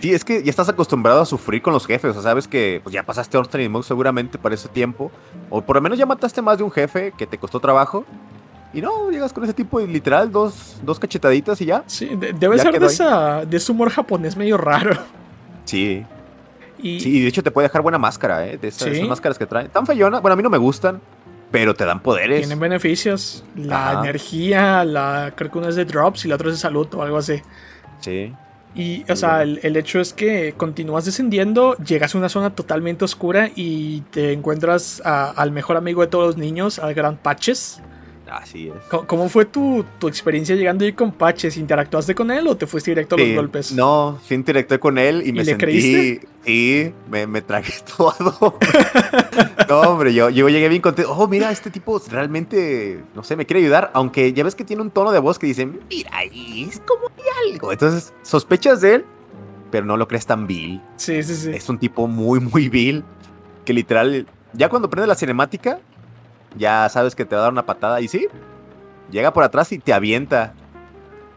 Sí, es que ya estás acostumbrado a sufrir con los jefes. O sea, sabes que pues, ya pasaste Ornstein y Monk seguramente para ese tiempo. O por lo menos ya mataste más de un jefe que te costó trabajo. Y no, llegas con ese tipo y literal dos, dos cachetaditas y ya. Sí, de- debe Ya ser de, esa, de ese humor japonés medio raro. Sí. Y Sí, y de hecho te puede dejar buena máscara, ¿eh? De esas, Sí. esas máscaras que traen. Tan feyona. Bueno, a mí no me gustan, pero te dan poderes. tienen beneficios. La Ajá. energía, la creo que una es de drops y la otra es de salud o algo así. Sí. Y, o sea, el, el, hecho es que continúas descendiendo, llegas a una zona totalmente oscura y te encuentras a, al mejor amigo de todos los niños, al gran Patches. Así es. ¿Cómo, fue tu, tu, experiencia llegando ahí con Patches? ¿Interactuaste con él o te fuiste directo a los golpes? No, sí interactué con él y, me le sentí. Creíste? Sí, me, me tragué [LAUGHS] todo. no, hombre, yo, yo llegué bien contento. Oh, mira, este tipo realmente, no sé, me quiere ayudar. Aunque ya ves que tiene un tono de voz que dice, mira, es como hay algo. Entonces, sospechas de él, pero no lo crees tan vil. Sí, sí, sí. Es un tipo muy, muy vil. Que literal, ya cuando prende la cinemática, ya sabes que te va a dar una patada y sí, llega por atrás y te avienta.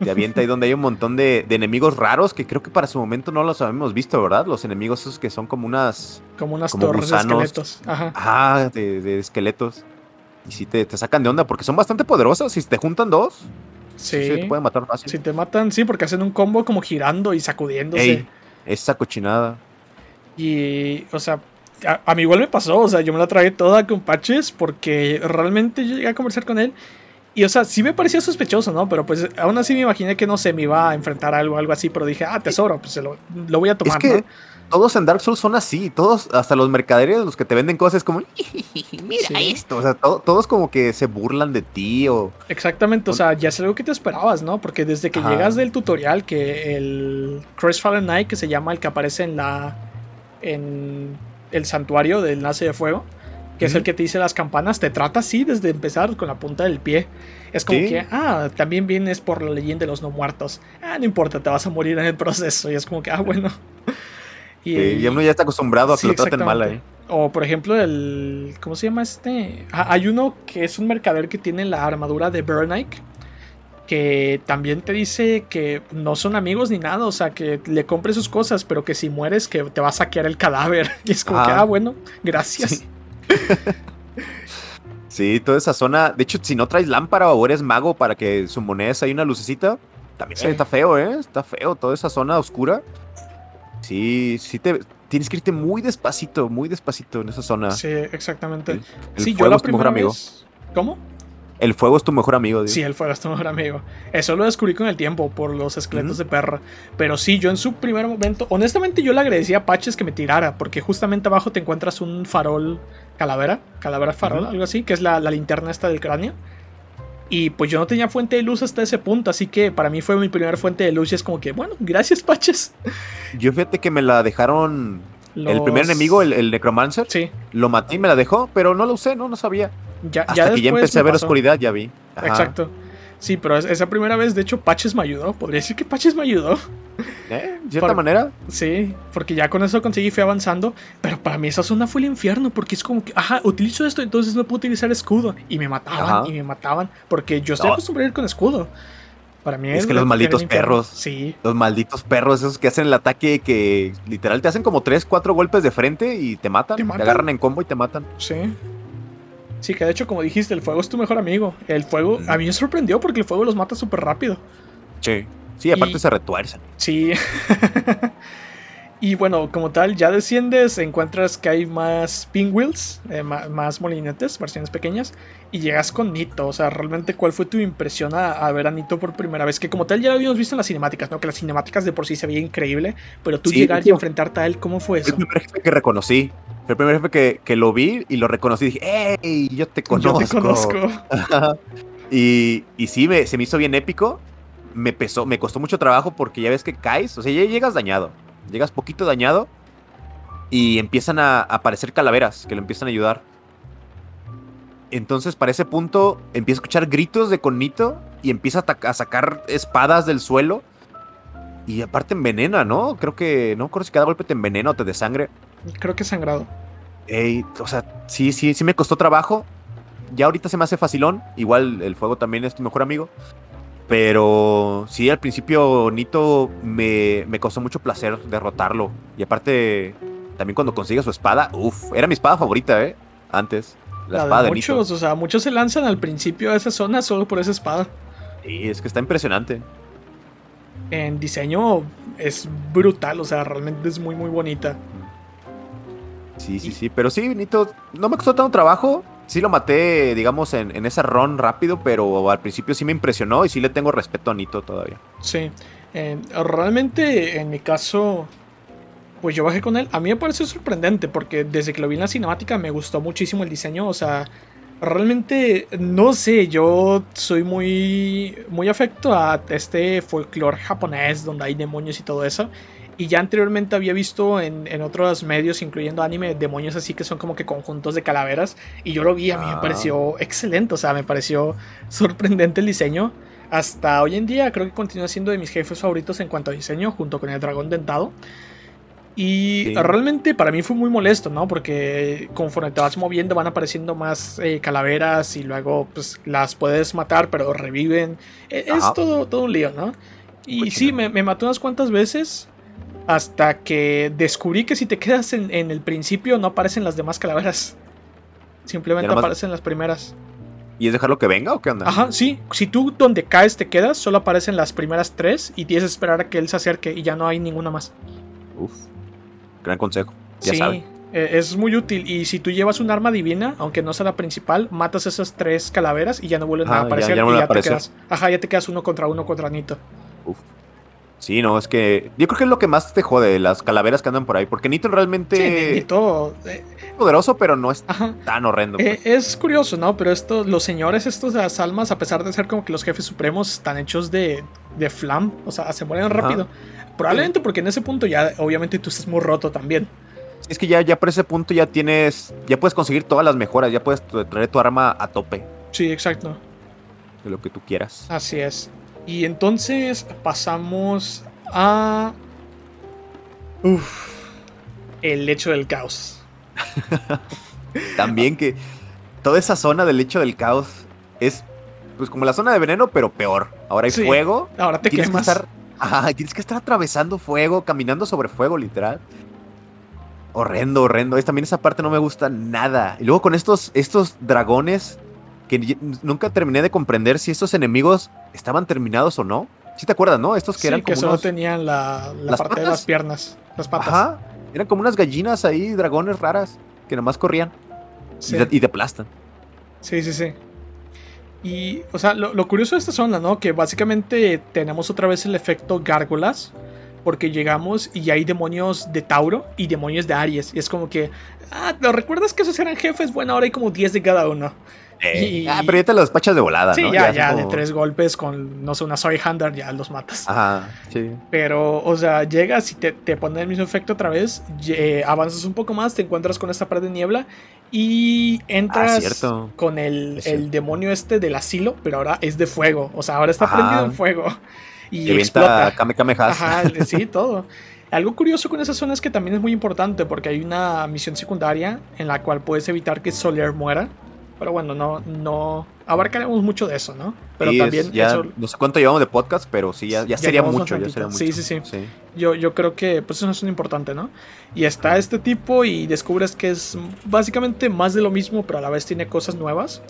Te avienta ahí [LAUGHS] donde hay un montón de, de, enemigos raros que creo que para su momento no los habíamos visto, ¿verdad? Los enemigos esos que son como unas... Como unas como torres gusanos. de esqueletos. Ajá. Ah, de, de, esqueletos. Y sí te, te, sacan de onda porque son bastante poderosos. Si te juntan dos, sí, sí te pueden matar fácil. Si te matan, sí, porque hacen un combo como girando y sacudiéndose. Ey, esa cochinada. Y, o sea, a, a, mí igual me pasó, o sea, yo me la tragué toda con Patches porque realmente yo llegué a conversar con él. Y, o sea, sí me parecía sospechoso, ¿no? Pero pues aún así me imaginé que no se me iba a enfrentar algo, algo así, pero dije, ah, tesoro, pues lo, lo voy a tomar, es que ¿no? Todos en Dark Souls son así, todos, hasta los mercaderes, los que te venden cosas, como, [LAUGHS] mira Sí. esto, o sea, to- todos como que se burlan de ti o... Exactamente, o sea, ya es algo que te esperabas, ¿no? Porque desde que Ajá. llegas del tutorial, que el Crestfallen Knight, que se llama el que aparece en la. en el santuario del Nace de Fuego, que es el que te dice las campanas, te trata así desde empezar con la punta del pie. Es como Sí. que, ah, también vienes por la leyenda de los no muertos. Ah, no importa, te vas a morir en el proceso. Y es como que, ah, bueno. [LAUGHS] Y, Sí, uno ya está acostumbrado a que Sí, lo traten mal ahí. O por ejemplo, el. ¿Cómo se llama este? Ah, hay uno que es un mercader que tiene la armadura de Burnick. Que también te dice que no son amigos ni nada. O sea, que le compres sus cosas, pero que si mueres, que te va a saquear el cadáver. [LAUGHS] Y es como que, Ajá. ah, bueno, gracias. Sí. [LAUGHS] Sí, toda esa zona. De hecho, si no traes lámpara o eres mago para que sumones ahí una lucecita, también Sí. está feo, ¿eh? Está feo toda esa zona oscura. Sí, sí te tienes que irte muy despacito, muy despacito en esa zona. Sí, exactamente. El, el sí, yo la es tu mejor primera amigo. vez. ¿Cómo? El fuego es tu mejor amigo. digo. Sí, el fuego es tu mejor amigo. Eso lo descubrí con el tiempo por los esqueletos de perra. Pero sí, yo en su primer momento, honestamente yo le agradecí a Patches que me tirara, porque justamente abajo te encuentras un farol calavera, calavera farol, algo así, que es la, la linterna esta del cráneo. Y pues yo no tenía fuente de luz hasta ese punto, así que para mí fue mi primera fuente de luz y es como que, bueno, gracias Patches. Yo fíjate que me la dejaron. El primer enemigo, el, el Necromancer, Sí, lo maté y me la dejó, pero no lo usé, no, no sabía. Ya, Hasta ya que ya empecé a ver pasó. oscuridad, ya vi. Ajá. Exacto. Sí, pero es- esa primera vez, de hecho, Patches me ayudó. Podría decir que Patches me ayudó. [LAUGHS] ¿Eh? De cierta Por- manera. Sí, porque ya con eso conseguí, fui avanzando. Pero para mí esa zona fue el infierno, porque es como que, ajá, utilizo esto, entonces no puedo utilizar escudo. Y me mataban, Ajá. y me mataban, porque yo estoy No. acostumbrado a ir con escudo. Para mí Es que los malditos perros. Sí, Los malditos perros, esos que hacen el ataque que literal te hacen como 3, 4 golpes de frente y te matan. Te Te, matan. agarran en combo y te matan. sí. Sí, que de hecho, como dijiste, el fuego es tu mejor amigo. El fuego, a mí me sorprendió porque el fuego los mata súper rápido. Sí. Sí, aparte Y- se retuercen. Sí. [LAUGHS] y bueno, como tal, ya desciendes, encuentras que hay más pinwheels, eh, ma- más molinetes, versiones pequeñas, y llegas con Nito. O sea, realmente, ¿cuál fue tu impresión a, a ver a Nito por primera vez? Que como tal ya lo habíamos visto en las cinemáticas, ¿no? Que las cinemáticas de por sí se veía increíble, pero tú Sí, llegar y enfrentarte a él, ¿cómo fue Fue eso? el primer jefe que reconocí. Fue el primer jefe que, que lo vi y lo reconocí. Dije, ¡Ey! Yo te conozco. Yo te conozco. [LAUGHS] y, y sí, me, se me hizo bien épico. Me pesó, me costó mucho trabajo porque ya ves que caes, o sea, ya llegas dañado. Llegas poquito dañado y empiezan a, aparecer calaveras que lo empiezan a ayudar. Entonces, para ese punto, empieza a escuchar gritos de Conito y empieza a sacar espadas del suelo. Y aparte envenena, ¿no? Creo que, no creo si cada golpe te envenena o te desangre. Creo que sangrado. Ey, o sea, sí, sí, sí me costó trabajo. Ya ahorita se me hace facilón. Igual el fuego también es tu mejor amigo. Pero sí, al principio Nito me, me costó mucho placer derrotarlo. Y aparte, también cuando consigue su espada, uff, era mi espada favorita, ¿eh? Antes. La, La espada de de, Nito. muchos, o sea, muchos se lanzan al principio de esa zona solo por esa espada. Sí, es que está impresionante. En diseño es brutal, o sea, realmente es muy, muy bonita. Sí, sí, sí. Pero sí, Nito, no me costó tanto trabajo. Sí lo maté, digamos, en, en esa run rápido, pero al principio sí me impresionó y sí le tengo respeto a Nito todavía. Sí. Eh, realmente, en mi caso, pues yo bajé con él. A mí me pareció sorprendente porque desde que lo vi en la cinemática me gustó muchísimo el diseño. O sea, realmente no sé, yo soy muy, muy afecto a este folclore japonés donde hay demonios y todo eso. Y ya anteriormente había visto en, en, otros medios, incluyendo anime, demonios así que son como que conjuntos de calaveras. Y yo lo vi, a mí me Ah. pareció excelente, o sea, me pareció sorprendente el diseño. Hasta hoy en día creo que continúa siendo de mis jefes favoritos en cuanto a diseño, junto con el dragón dentado. Y Sí. realmente para mí fue muy molesto, ¿no? Porque conforme te vas moviendo van apareciendo más eh, calaveras y luego pues las puedes matar pero reviven. E- Es todo, todo un lío, ¿no? Y Cochino. sí, me, me mató unas cuantas veces hasta que descubrí que si te quedas en, en el principio no aparecen las demás calaveras. Simplemente aparecen las primeras. ¿Y es dejarlo que venga o qué onda? Ajá, sí. Si tú donde caes te quedas, solo aparecen las primeras tres y tienes que esperar a que él se acerque y ya no hay ninguna más. Uf. Gran consejo. Ya sí, eh, es muy útil. Y si tú llevas un arma divina, aunque no sea la principal, matas esas tres calaveras y ya no vuelven Ah, a aparecer. ya no y ya te quedas. Ajá, ya te quedas uno contra uno contra Nito. Uf. Sí, no, es que yo creo que es lo que más te jode, las calaveras que andan por ahí, porque Nito realmente Sí, Nito. eh, es poderoso, pero no es ajá. tan horrendo. Eh, pues. es curioso, ¿no? Pero estos, los señores, estos de las almas, a pesar de ser como que los jefes supremos, están hechos de, de flam. O sea, se mueren Ajá. rápido. Probablemente porque en ese punto ya, obviamente, tú estás muy roto también. Es que ya, ya por ese punto ya tienes, ya puedes conseguir todas las mejoras, ya puedes tra- traer tu arma a tope Sí, exacto. de lo que tú quieras. Así es. Y entonces pasamos a. Uf. El lecho del caos. [LAUGHS] También que toda esa zona del lecho del caos es pues como la zona de veneno, pero peor. Ahora hay Sí. fuego. Ahora te tienes que quemas. estar, tienes que estar atravesando fuego, caminando sobre fuego, literal. Horrendo, horrendo. Es, también esa parte no me gusta nada. Y luego con estos, estos dragones que nunca terminé de comprender si estos enemigos estaban terminados o no. Si te acuerdas, ¿no? Estos que Sí, eran que como solo unos- tenían la, la ¿Las parte de patas? las piernas. Las patas. Ajá. Eran como unas gallinas ahí, dragones raras, que nomás corrían Sí. y, te, y te aplastan. Sí, sí, sí. Y, o sea, lo, lo curioso de esta zona, ¿no? Que básicamente tenemos otra vez el efecto gárgolas. Porque llegamos y hay demonios de Tauro y demonios de Aries. Y es como que, ah, ¿lo recuerdas que esos eran jefes? Bueno, ahora hay como 10 de cada uno. Y- Ah, pero ya te los despachas de volada, sí, ¿no? ya, son ya, de tres golpes con, no sé, una Sorry Hander, ya los matas. Ajá, sí. Pero, o sea, llegas y te, te pone el mismo efecto otra vez. ye- avanzas un poco más, te encuentras con esta pared de niebla. Y entras Ah, con el, el demonio este del asilo, pero ahora es de fuego. O sea, ahora está Ajá. prendido en fuego. Y explota. Kame Kame. Ajá, sí, todo. Algo curioso con esa zona es que también es muy importante porque hay una misión secundaria en la cual puedes evitar que Soler muera. Pero bueno, no, no abarcaremos mucho de eso, ¿no? Pero Sí, es- también ya, eso no sé cuánto llevamos de podcast, pero sí, ya, ya Ya sería mucho, ya sería Sí, mucho. sí, sí. Yo, yo creo que pues eso es importante, ¿no? Y está este tipo y descubres que es básicamente más de lo mismo, pero a la vez tiene cosas nuevas.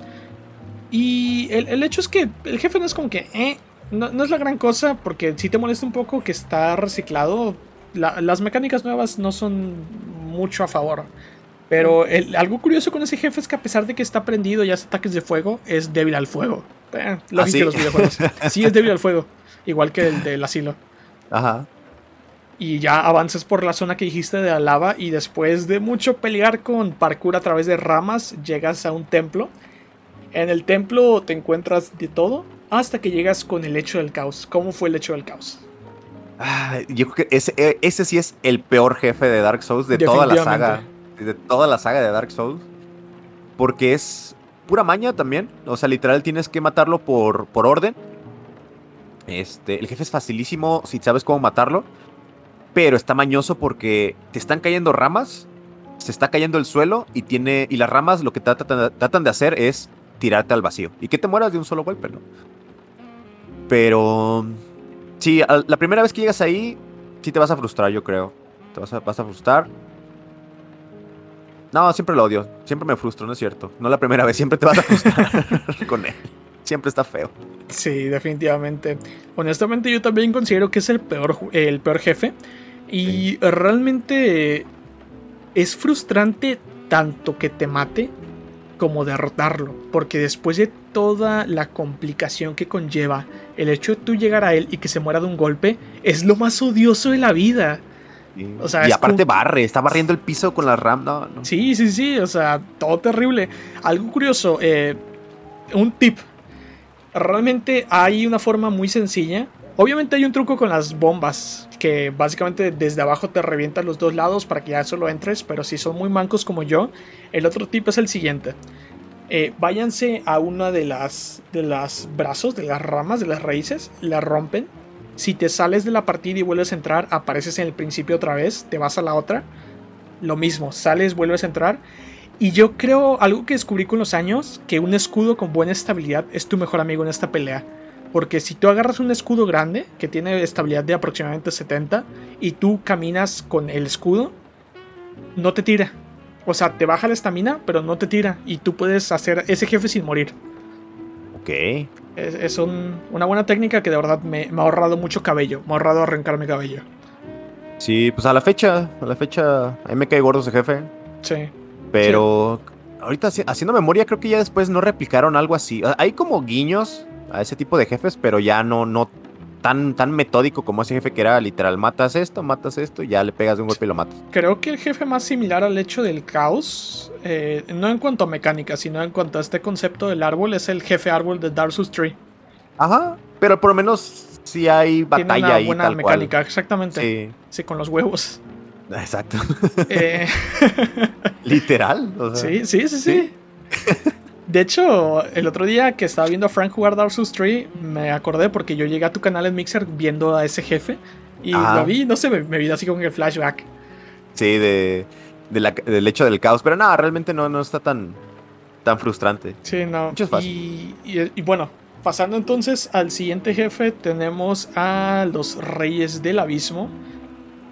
Y el, el hecho es que el jefe no es como que, eh, no, no es la gran cosa, porque sí te molesta un poco que está reciclado. La- las mecánicas nuevas no son mucho a favor. Pero el- algo curioso con ese jefe es que a pesar de que está prendido y hace ataques de fuego, es débil al fuego. Eh, lógica ¿Ah, sí? los videojuegos. [LAUGHS] Sí, es débil al fuego. Igual que el del asilo Ajá. y ya avanzas por la zona que dijiste de la lava y después de mucho pelear con parkour a través de ramas llegas a un templo. En el templo te encuentras de todo hasta que llegas con el hecho del caos. ¿Cómo fue el hecho del caos? Ah, yo creo que ese, eh, ese sí es el peor jefe de Dark Souls de toda la saga. De toda la saga de Dark Souls. Porque es pura maña también. O sea, literal tienes que matarlo por, por orden. Este, el jefe es facilísimo si sabes cómo matarlo. Pero está mañoso porque te están cayendo ramas. Se está cayendo el suelo y tiene. Y las ramas lo que tratan, tratan de hacer es tirarte al vacío. Y que te mueras de un solo golpe, ¿no? Pero. Sí, la primera vez que llegas ahí, sí te vas a frustrar, yo creo. Te vas a, vas a frustrar. No, siempre lo odio. Siempre me frustro, no es cierto. No la primera vez, siempre te vas a frustrar [LAUGHS] con él. Siempre está feo. Sí, definitivamente. Honestamente yo también considero que es el peor, el peor jefe. Y realmente es frustrante tanto que te mate como derrotarlo. Porque después de toda la complicación que conlleva el hecho de tú llegar a él y que se muera de un golpe es lo más odioso de la vida. O sea, y aparte barre, está barriendo el piso con la RAM. No, no. Sí, sí, sí, o sea, todo terrible. Algo curioso, eh, un tip. Realmente hay una forma muy sencilla. Obviamente hay un truco con las bombas, que básicamente desde abajo te revientan los dos lados para que ya solo entres, pero si son muy mancos como yo, el otro tip es el siguiente. Eh, váyanse a una de las, de las brazos, de las ramas, de las raíces, la rompen. Si te sales de la partida y vuelves a entrar, apareces en el principio otra vez, te vas a la otra. Lo mismo, sales, vuelves a entrar. Y yo creo, algo que descubrí con los años, que un escudo con buena estabilidad es tu mejor amigo en esta pelea. Porque si tú agarras un escudo grande, que tiene estabilidad de aproximadamente 70, y tú caminas con el escudo, no te tira. O sea, te baja la estamina, pero no te tira. Y tú puedes hacer ese jefe sin morir. Ok. Es, una buena técnica que de verdad me, ha ahorrado mucho cabello. Me ha ahorrado arrancarme cabello. Sí, pues a la fecha, a la fecha, a mí me cae gordo ese jefe. Sí. Pero ahorita haciendo memoria, creo que ya después no replicaron algo así. Hay como guiños a ese tipo de jefes, pero ya no, no tan, tan metódico como ese jefe que era literal, matas esto, matas esto, y ya le pegas de un golpe y lo matas. Creo que el jefe más similar al hecho del caos, eh, no en cuanto a mecánica, sino en cuanto a este concepto del árbol, es el jefe árbol de Dark Souls 3. Ajá, pero por lo menos sí hay batalla Tiene una buena mecánica, exactamente. Sí. sí. con los huevos. Exacto. Eh, [LAUGHS] Literal. sí, sí, sí, sí. [LAUGHS] De hecho, el otro día que estaba viendo a Frank jugar Dark Souls 3, me acordé porque yo llegué a tu canal en Mixer viendo a ese jefe y lo vi, no sé, me, me vi así como el flashback. Sí, de, del hecho del caos, pero nada, realmente no, no está tan, tan frustrante. Sí, no. Y, y, bueno, pasando entonces al siguiente jefe, tenemos a los Reyes del Abismo.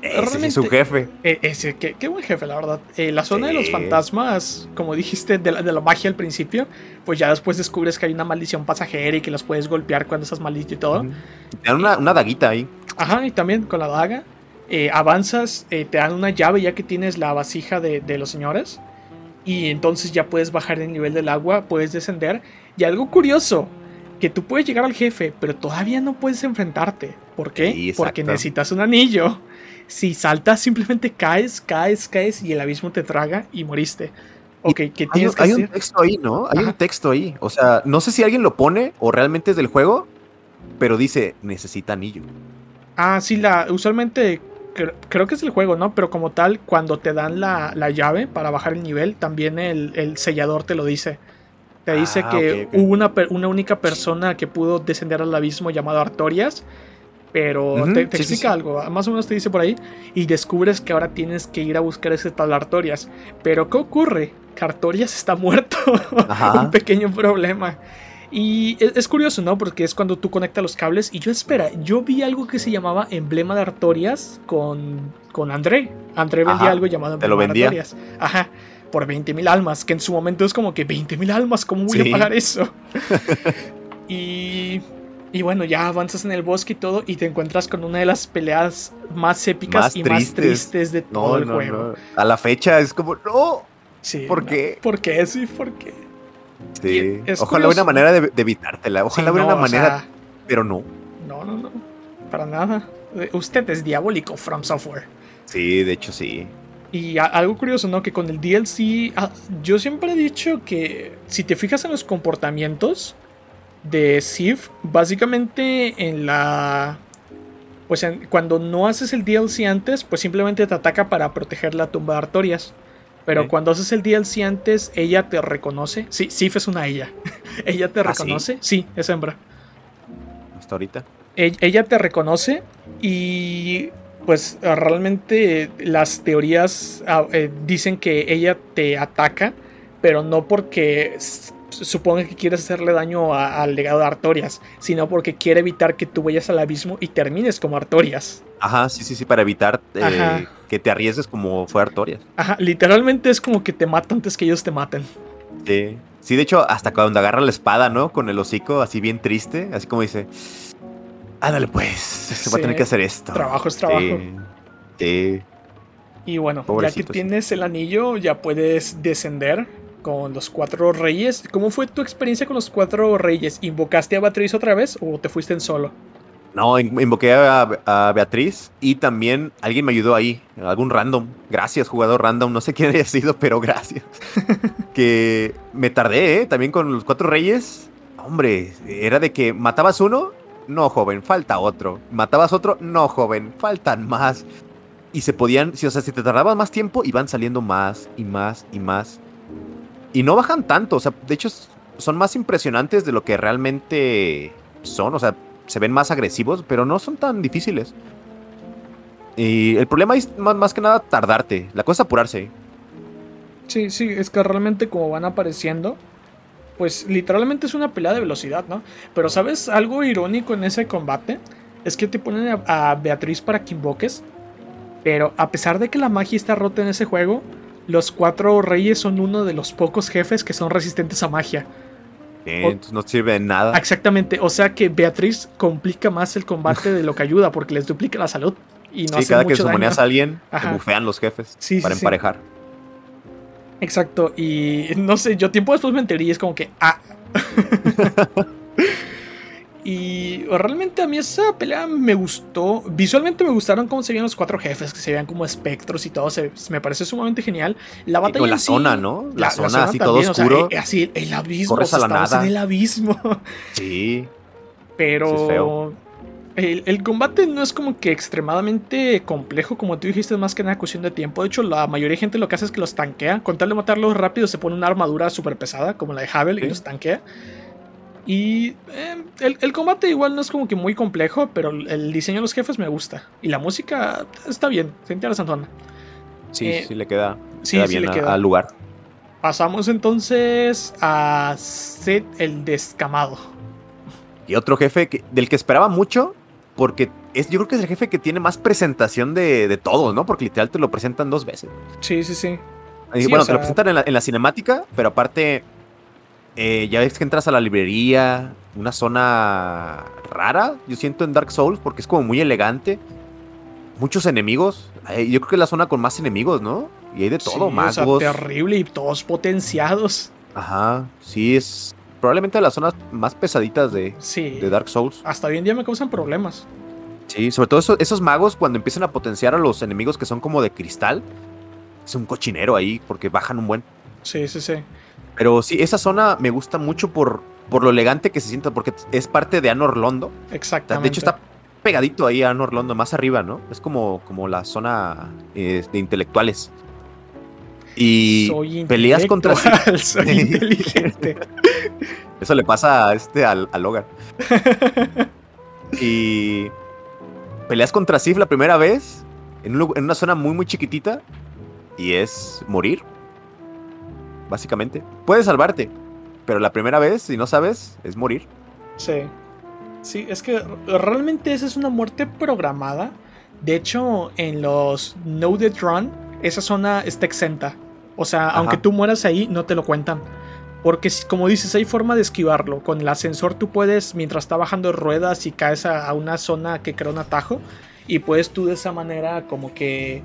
Ese es su jefe. Eh, ese, qué, buen jefe, la verdad. Eh, la zona de los fantasmas, como dijiste, de la, magia al principio, pues ya después descubres que hay una maldición pasajera y que los puedes golpear cuando estás maldito y todo. Te dan una, daguita ahí. Ajá, y también con la daga. Eh, avanzas, te dan una llave ya que tienes la vasija de, de los señores. Y entonces ya puedes bajar el nivel del agua, puedes descender. Y algo curioso, que tú puedes llegar al jefe, pero todavía no puedes enfrentarte. ¿Por qué? Porque necesitas un anillo. Si saltas, simplemente caes, caes, caes y el abismo te traga y moriste. Ok, ¿qué tienes hay, que hay un texto ahí, ¿no? Hay un texto ahí. O sea, no sé si alguien lo pone o realmente es del juego, pero dice, necesita anillo. Ah, sí, la, usualmente creo, que es el juego, ¿no? Pero como tal, cuando te dan la, llave para bajar el nivel, también el, sellador te lo dice. Te dice ah, que hubo una, una, única persona que pudo descender al abismo llamado Artorias pero te, explica algo, más o menos te dice por ahí, y descubres que ahora tienes que ir a buscar ese tal Artorias. Pero ¿qué ocurre? Que Artorias está muerto. [LAUGHS] Un pequeño problema. Y es, curioso, ¿no? Porque es cuando tú conectas los cables. Y yo, espera, yo vi algo que se llamaba emblema de Artorias con, con André. André vendía algo llamado emblema de Artorias. Ajá. Por 20 mil almas. Que en su momento es como que 20 mil almas, ¿cómo voy a pagar eso? [LAUGHS] y y bueno, ya avanzas en el bosque y todo y te encuentras con una de las peleas más épicas y más tristes de todo el juego. A la fecha es como, no. Sí, ¿Por qué? ¿Por qué? Sí, ¿por qué? Sí. Ojalá hubiera una manera de, evitártela. Ojalá hubiera una manera. pero no. No, no, no. Para nada. Usted es diabólico, From Software. Sí, de hecho sí. Y algo curioso, ¿no? Que con el DLC, ah, yo siempre he dicho que si te fijas en los comportamientos, de Sif, básicamente en la... Pues cuando no haces el DLC antes, pues simplemente te ataca para proteger la tumba de Artorias. Pero cuando haces el DLC antes, ella te reconoce. Sí, Sif es una ella. [LAUGHS] ella te ¿Ah, reconoce. sí? es hembra. Hasta ahorita. E, ella te reconoce y pues realmente las teorías ah, eh, dicen que ella te ataca, pero no porque supongo que quieres hacerle daño al legado de Artorias, sino porque quiere evitar que tú vayas al abismo y termines como Artorias. Ajá, sí, sí, sí, para evitar eh, que te arriesgues como fue Artorias. Ajá, literalmente es como que te mata antes que ellos te maten. Sí. Sí, de hecho, hasta cuando agarra la espada, ¿no? Con el hocico así bien triste, así como dice, ándale pues, se va a tener que hacer esto. Trabajo es trabajo. Sí. Y bueno, ya que tienes el anillo, ya puedes descender con los cuatro reyes. ¿Cómo fue tu experiencia con los cuatro reyes? ¿Invocaste a Beatriz otra vez o te fuiste en solo? No, invoqué a, Beatriz y también alguien me ayudó ahí, algún random. Gracias, jugador random, no sé quién haya sido, pero gracias. [LAUGHS] que me tardé, ¿eh? También con los cuatro reyes. Hombre, era de que matabas uno, no joven, falta otro. Matabas otro, no joven, faltan más. Y se podían, si, o sea, si te tardabas más tiempo, iban saliendo más y más y más. Y no bajan tanto, o sea, de hecho son más impresionantes de lo que realmente son, o sea, se ven más agresivos, pero no son tan difíciles. Y el problema es más, que nada tardarte. La cosa es apurarse. Sí, sí, es que realmente como van apareciendo, pues literalmente es una pelea de velocidad, ¿no? Pero ¿sabes algo irónico en ese combate? Es que te ponen a, Beatriz para que invoques. Pero a pesar de que la magia está rota en ese juego, los cuatro reyes son uno de los pocos jefes que son resistentes a magia entonces no sirve de nada. Exactamente, o sea que Beatriz complica más el combate de lo que ayuda porque les duplica la salud. Y no sí, cada que sumoneas a alguien, te bufean los jefes para emparejar. Exacto, y no sé, yo tiempo después me enteré y es como que, ah. [LAUGHS] Y realmente a mí esa pelea me gustó. Visualmente me gustaron cómo se veían los cuatro jefes, que se veían como espectros y todo. Se, me parece sumamente genial. La batalla. Y la zona, ¿no? La, zona, así todo oscuro. Eh, así el abismo. Corres a la nada. en el abismo. [LAUGHS] Sí. Pero. El, combate no es como que extremadamente complejo, como tú dijiste, es más que nada cuestión de tiempo. De hecho, la mayoría de gente lo que hace es que los tanquea. Con tal de matarlos rápido, se pone una armadura súper pesada, como la de Havel, y los tanquea. Y eh, el, combate igual no es como que muy complejo, pero el diseño de los jefes me gusta. Y la música está bien, se interesante. Sí, eh, sí le queda, sí, bien le queda. al lugar. Pasamos entonces a Seth el Descamado. Y otro jefe del que esperaba mucho, porque es, yo creo que es el jefe que tiene más presentación de, de todos, ¿no? Porque literal te lo presentan dos veces. Sí, sí, sí. bueno, te lo presentan en la cinemática, pero aparte eh, ya ves que entras a la librería, una zona rara, yo siento en Dark Souls, porque es como muy elegante. Muchos enemigos. yo creo que es la zona con más enemigos, ¿no? Y hay de todo, más magos. terrible y todos potenciados. Ajá, sí, es probablemente las zonas más pesaditas de, de Dark Souls. Hasta hoy en día me causan problemas. Sí, sobre todo esos magos cuando empiezan a potenciar a los enemigos que son como de cristal. Es un cochinero ahí porque bajan un buen. Sí, sí, sí. Pero sí, esa zona me gusta mucho por, por lo elegante que se siente, porque es parte de Anor Londo. Exactamente. De hecho, está pegadito ahí a Anor Londo, más arriba, ¿no? Es como, como la zona eh, de intelectuales. Y peleas contra soy [LAUGHS] inteligente. [LAUGHS] Eso le pasa a este al, Logan. [LAUGHS] y peleas contra Sif la primera vez en, en, una zona muy muy chiquitita y es morir básicamente. Puedes salvarte, pero la primera vez, si no sabes, es morir. Sí. Sí, es que realmente esa es una muerte programada. De hecho, en los No Dead Run, esa zona está exenta. O sea, aunque tú mueras ahí, no te lo cuentan. Porque, como dices, hay forma de esquivarlo. Con el ascensor tú puedes, mientras está bajando ruedas y caes a, a una zona que crea un atajo, y puedes tú de esa manera como que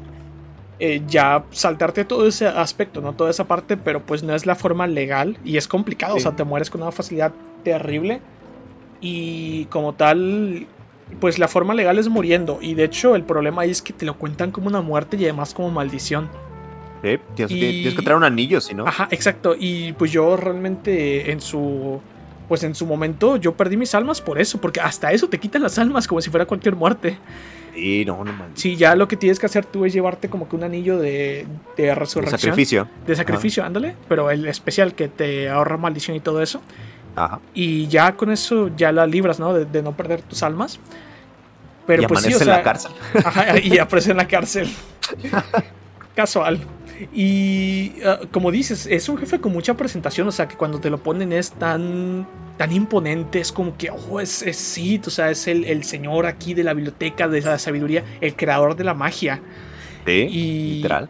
eh, ya saltarte todo ese aspecto, ¿no? Toda esa parte, pero pues no es la forma legal y es complicado, o sea, te mueres con una facilidad terrible y como tal, pues la forma legal es muriendo y de hecho el problema ahí es que te lo cuentan como una muerte y además como maldición. Sí, tienes, que traer un anillo, si no. Ajá, exacto. Y pues yo realmente en su. Pues en su momento yo perdí mis almas por eso, porque hasta eso te quitan las almas como si fuera cualquier muerte. Sí, no, no Sí, ya lo que tienes que hacer tú es llevarte como que un anillo de, de resurrección. De sacrificio. De sacrificio, ándale. Pero el especial que te ahorra maldición y todo eso. Ajá. Y ya con eso ya la libras, ¿no? De, no perder tus almas. Pero y pues sí, o sea, en la cárcel. Ajá, y aparece en la cárcel. [LAUGHS] Casual. Y ah, como dices, es un jefe con mucha presentación, o sea, que cuando te lo ponen es tan, tan imponente, es como que, oh, es, es Sid, o sea, es el, señor aquí de la biblioteca, de la sabiduría, el creador de la magia. Sí, y, literal.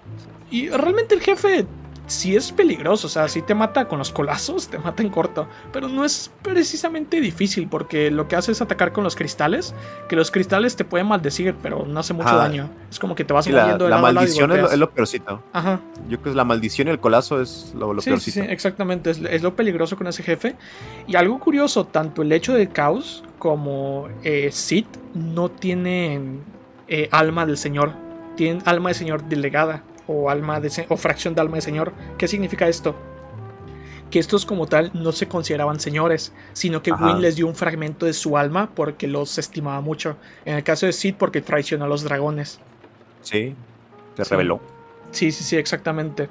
Y realmente el jefe sí es peligroso, o sea, sí te mata con los colazos, te mata en corto, pero no es precisamente difícil porque lo que hace es atacar con los cristales, que los cristales te pueden maldecir, pero no hace mucho Ah. daño. Es como que te vas Sí, la, moviendo de la lado a lado y maldición es lo, es lo peorcito. Ajá. Yo creo que la maldición y el colazo es lo, lo Sí, sí, peorcito. sí, exactamente. Es, es lo peligroso con ese jefe. Y algo curioso, tanto el hecho del caos como eh, Sid no tienen eh, alma del Señor. Tienen alma de Señor delegada o, alma de, o fracción de alma de Señor. ¿Qué significa esto? Que estos como tal no se consideraban señores, sino que Ajá. Wynn les dio un fragmento de su alma porque los estimaba mucho. En el caso de Sid porque traicionó a los dragones. Sí, se Sí. reveló. Sí, sí, sí, exactamente.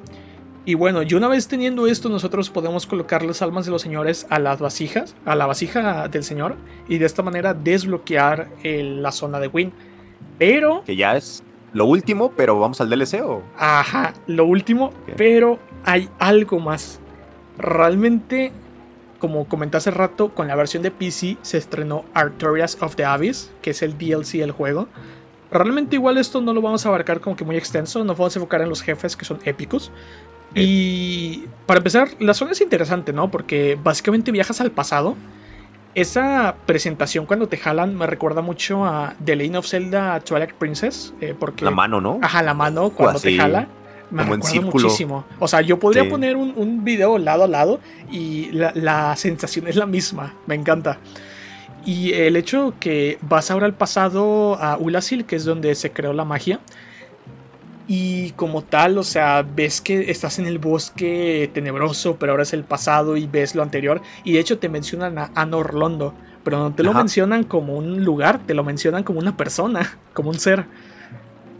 Y bueno, y una vez teniendo esto, nosotros podemos colocar las almas de los señores a las vasijas, a la vasija del señor, y de esta manera desbloquear eh, la zona de Win. Pero, Que ya es lo último, pero vamos al DLC o. ajá, lo último, pero hay algo más. Realmente, como comenté hace rato, con la versión de PC se estrenó Artorias of the Abyss, que es el DLC del juego. Realmente igual esto no lo vamos a abarcar como que muy extenso, nos vamos a enfocar en los jefes que son épicos. Y para empezar, la zona es interesante, ¿no? Porque básicamente viajas al pasado. Esa presentación cuando te jalan me recuerda mucho a The Legend of Zelda Twilight Princess. eh, porque, La mano, ¿no? Ajá, la mano cuando te así, jala. Me recuerda muchísimo. O sea, yo podría Sí. poner un, un video lado a lado y la, la sensación es la misma. Me encanta. Y el hecho que vas ahora al pasado a Ulasil, que es donde se creó la magia. Y como tal, o sea, ves que estás en el bosque tenebroso, pero ahora es el pasado y ves lo anterior. Y de hecho te mencionan a Anor Londo, pero no te lo Ajá. mencionan como un lugar, te lo mencionan como una persona, [LAUGHS] como un ser.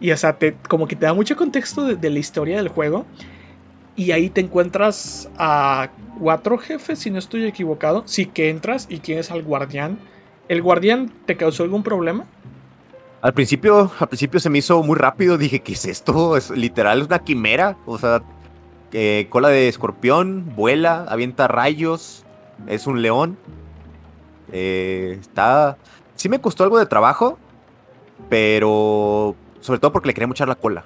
Y o sea, te, como que te da mucho contexto de, de la historia del juego. Y ahí te encuentras a cuatro jefes, si no estoy equivocado. Sí que entras y tienes al guardián. ¿El guardián te causó algún problema? Al principio, al principio se me hizo muy rápido. Dije, ¿qué es esto? Es literal, es una quimera. O sea, eh, cola de escorpión, vuela, avienta rayos. Es un león. Eh, está. Sí me costó algo de trabajo. Pero. Sobre todo porque le quería mochar la cola.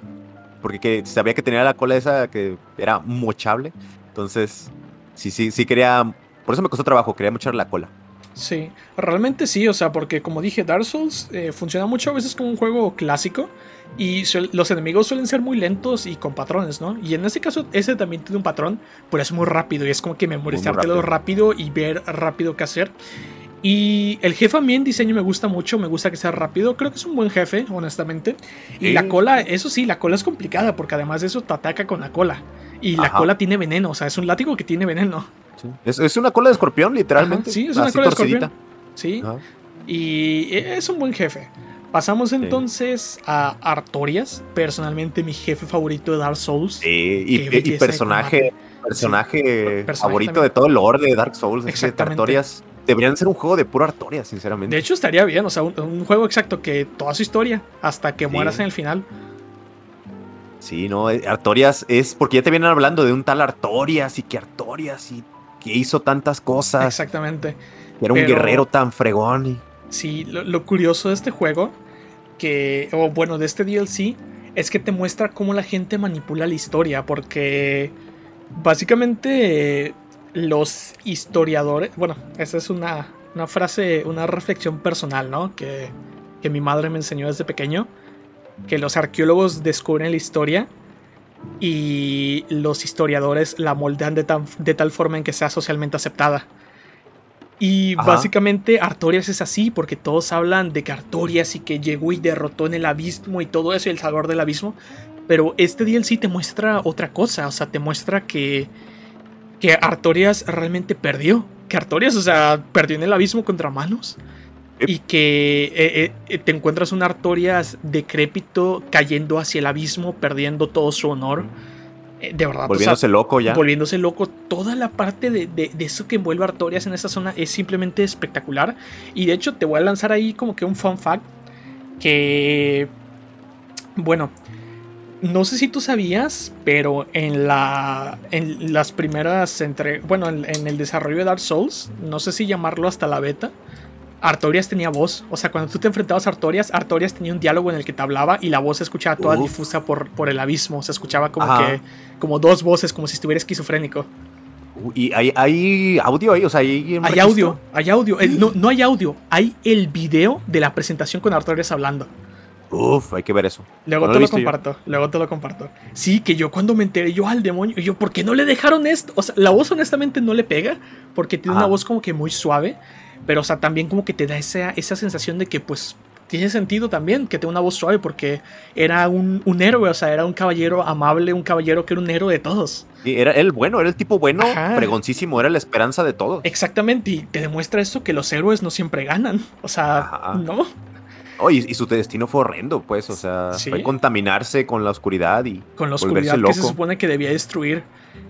Porque que- sabía que tenía la cola esa que era mochable. Entonces, sí, sí, sí quería. Por eso me costó trabajo, quería mochar la cola. Sí, realmente sí, o sea, porque como dije, Dark Souls eh, funciona mucho a veces como un juego clásico y los enemigos suelen ser muy lentos y con patrones, ¿no? Y en este caso, ese también tiene un patrón, pero es muy rápido y es como que memorizártelo rápido. y ver rápido qué hacer. Y el jefe a mí en diseño me gusta mucho, me gusta que sea rápido, creo que es un buen jefe, honestamente. Y la cola, eso sí, la cola es complicada porque además de eso te ataca con la cola. Y la cola tiene veneno, o sea, es un látigo que tiene veneno. Sí. Es, es una cola de escorpión, literalmente. Ajá, sí, es una así cola de torcidita. Sí, Ajá. y es un buen jefe. Pasamos entonces a Artorias, personalmente mi jefe favorito de Dark Souls. Sí, y, y personaje, personaje favorito también. de todo el lore de Dark Souls. Exactamente. Artorias. Deberían ser un juego de puro Artorias, sinceramente. De hecho, estaría bien, o sea, un, un juego exacto que toda su historia hasta que Sí. mueras en el final. Sí, no, eh, Artorias es porque ya te vienen hablando de un tal Artorias y que Artorias y que hizo tantas cosas. Exactamente. era un pero- guerrero tan fregón. y- Sí, lo, lo curioso de este juego, que, o bueno, de este DLC, es que te muestra cómo la gente manipula la historia, porque básicamente eh, los historiadores, bueno, esa es una, una frase, una reflexión personal, ¿no? Que, que mi madre me enseñó desde pequeño, que los arqueólogos descubren la historia y los historiadores la moldean de, tan- de tal forma en que sea socialmente aceptada. Y Ajá. básicamente Artorias es así, porque todos hablan de que Artorias y que llegó y derrotó en el abismo y todo eso, y el salvador del abismo. Pero este DLC te muestra otra cosa, o sea, te muestra que, que Artorias realmente perdió. Que Artorias, o sea, perdió en el abismo contra manos. Y que eh, eh, te encuentras un Artorias decrépito cayendo hacia el abismo, perdiendo todo su honor. Eh, de verdad, o sea, Volviéndose loco ya. volviéndose loco. Toda la parte de, de- de eso que envuelve a Artorias en esta zona es simplemente espectacular. Y de hecho, te voy a lanzar ahí como que un fun fact. Que. Bueno. No sé si tú sabías, pero en la. En las primeras entre. Bueno, en, en el desarrollo de Dark Souls. No sé si llamarlo hasta la beta. Artorias tenía voz. O sea, cuando tú te enfrentabas a Artorias, Artorias tenía un diálogo en el que te hablaba y la voz se escuchaba toda Uf. difusa por, por el abismo. Se escuchaba como Ajá. que. como dos voces, como si estuviera esquizofrénico. Y hay, hay audio ahí, o sea, hay, Hay audio, hay audio. No, [GASPS] no hay audio, hay el video de la presentación con Artorias hablando. Uf, hay que ver eso. Luego No te lo visto yo. comparto, luego te lo comparto. Sí, que yo cuando me enteré, yo al demonio, yo, ¿por qué no le dejaron esto? O sea, la voz honestamente no le pega, porque tiene una voz como que muy suave, pero o sea, también como que te da esa, esa sensación de que pues tiene sentido también que tenga una voz suave, porque era un, un héroe, o sea, era un caballero amable, un caballero que era un héroe de todos. Sí, era el bueno, era el tipo bueno, Ajá. pregoncísimo, era la esperanza de todos. Exactamente, y te demuestra esto que los héroes no siempre ganan, o sea, Ajá. no. Oh, y, y su destino fue horrendo, pues, o sea, Sí. fue contaminarse con la oscuridad y... Con la oscuridad que se supone que debía destruir.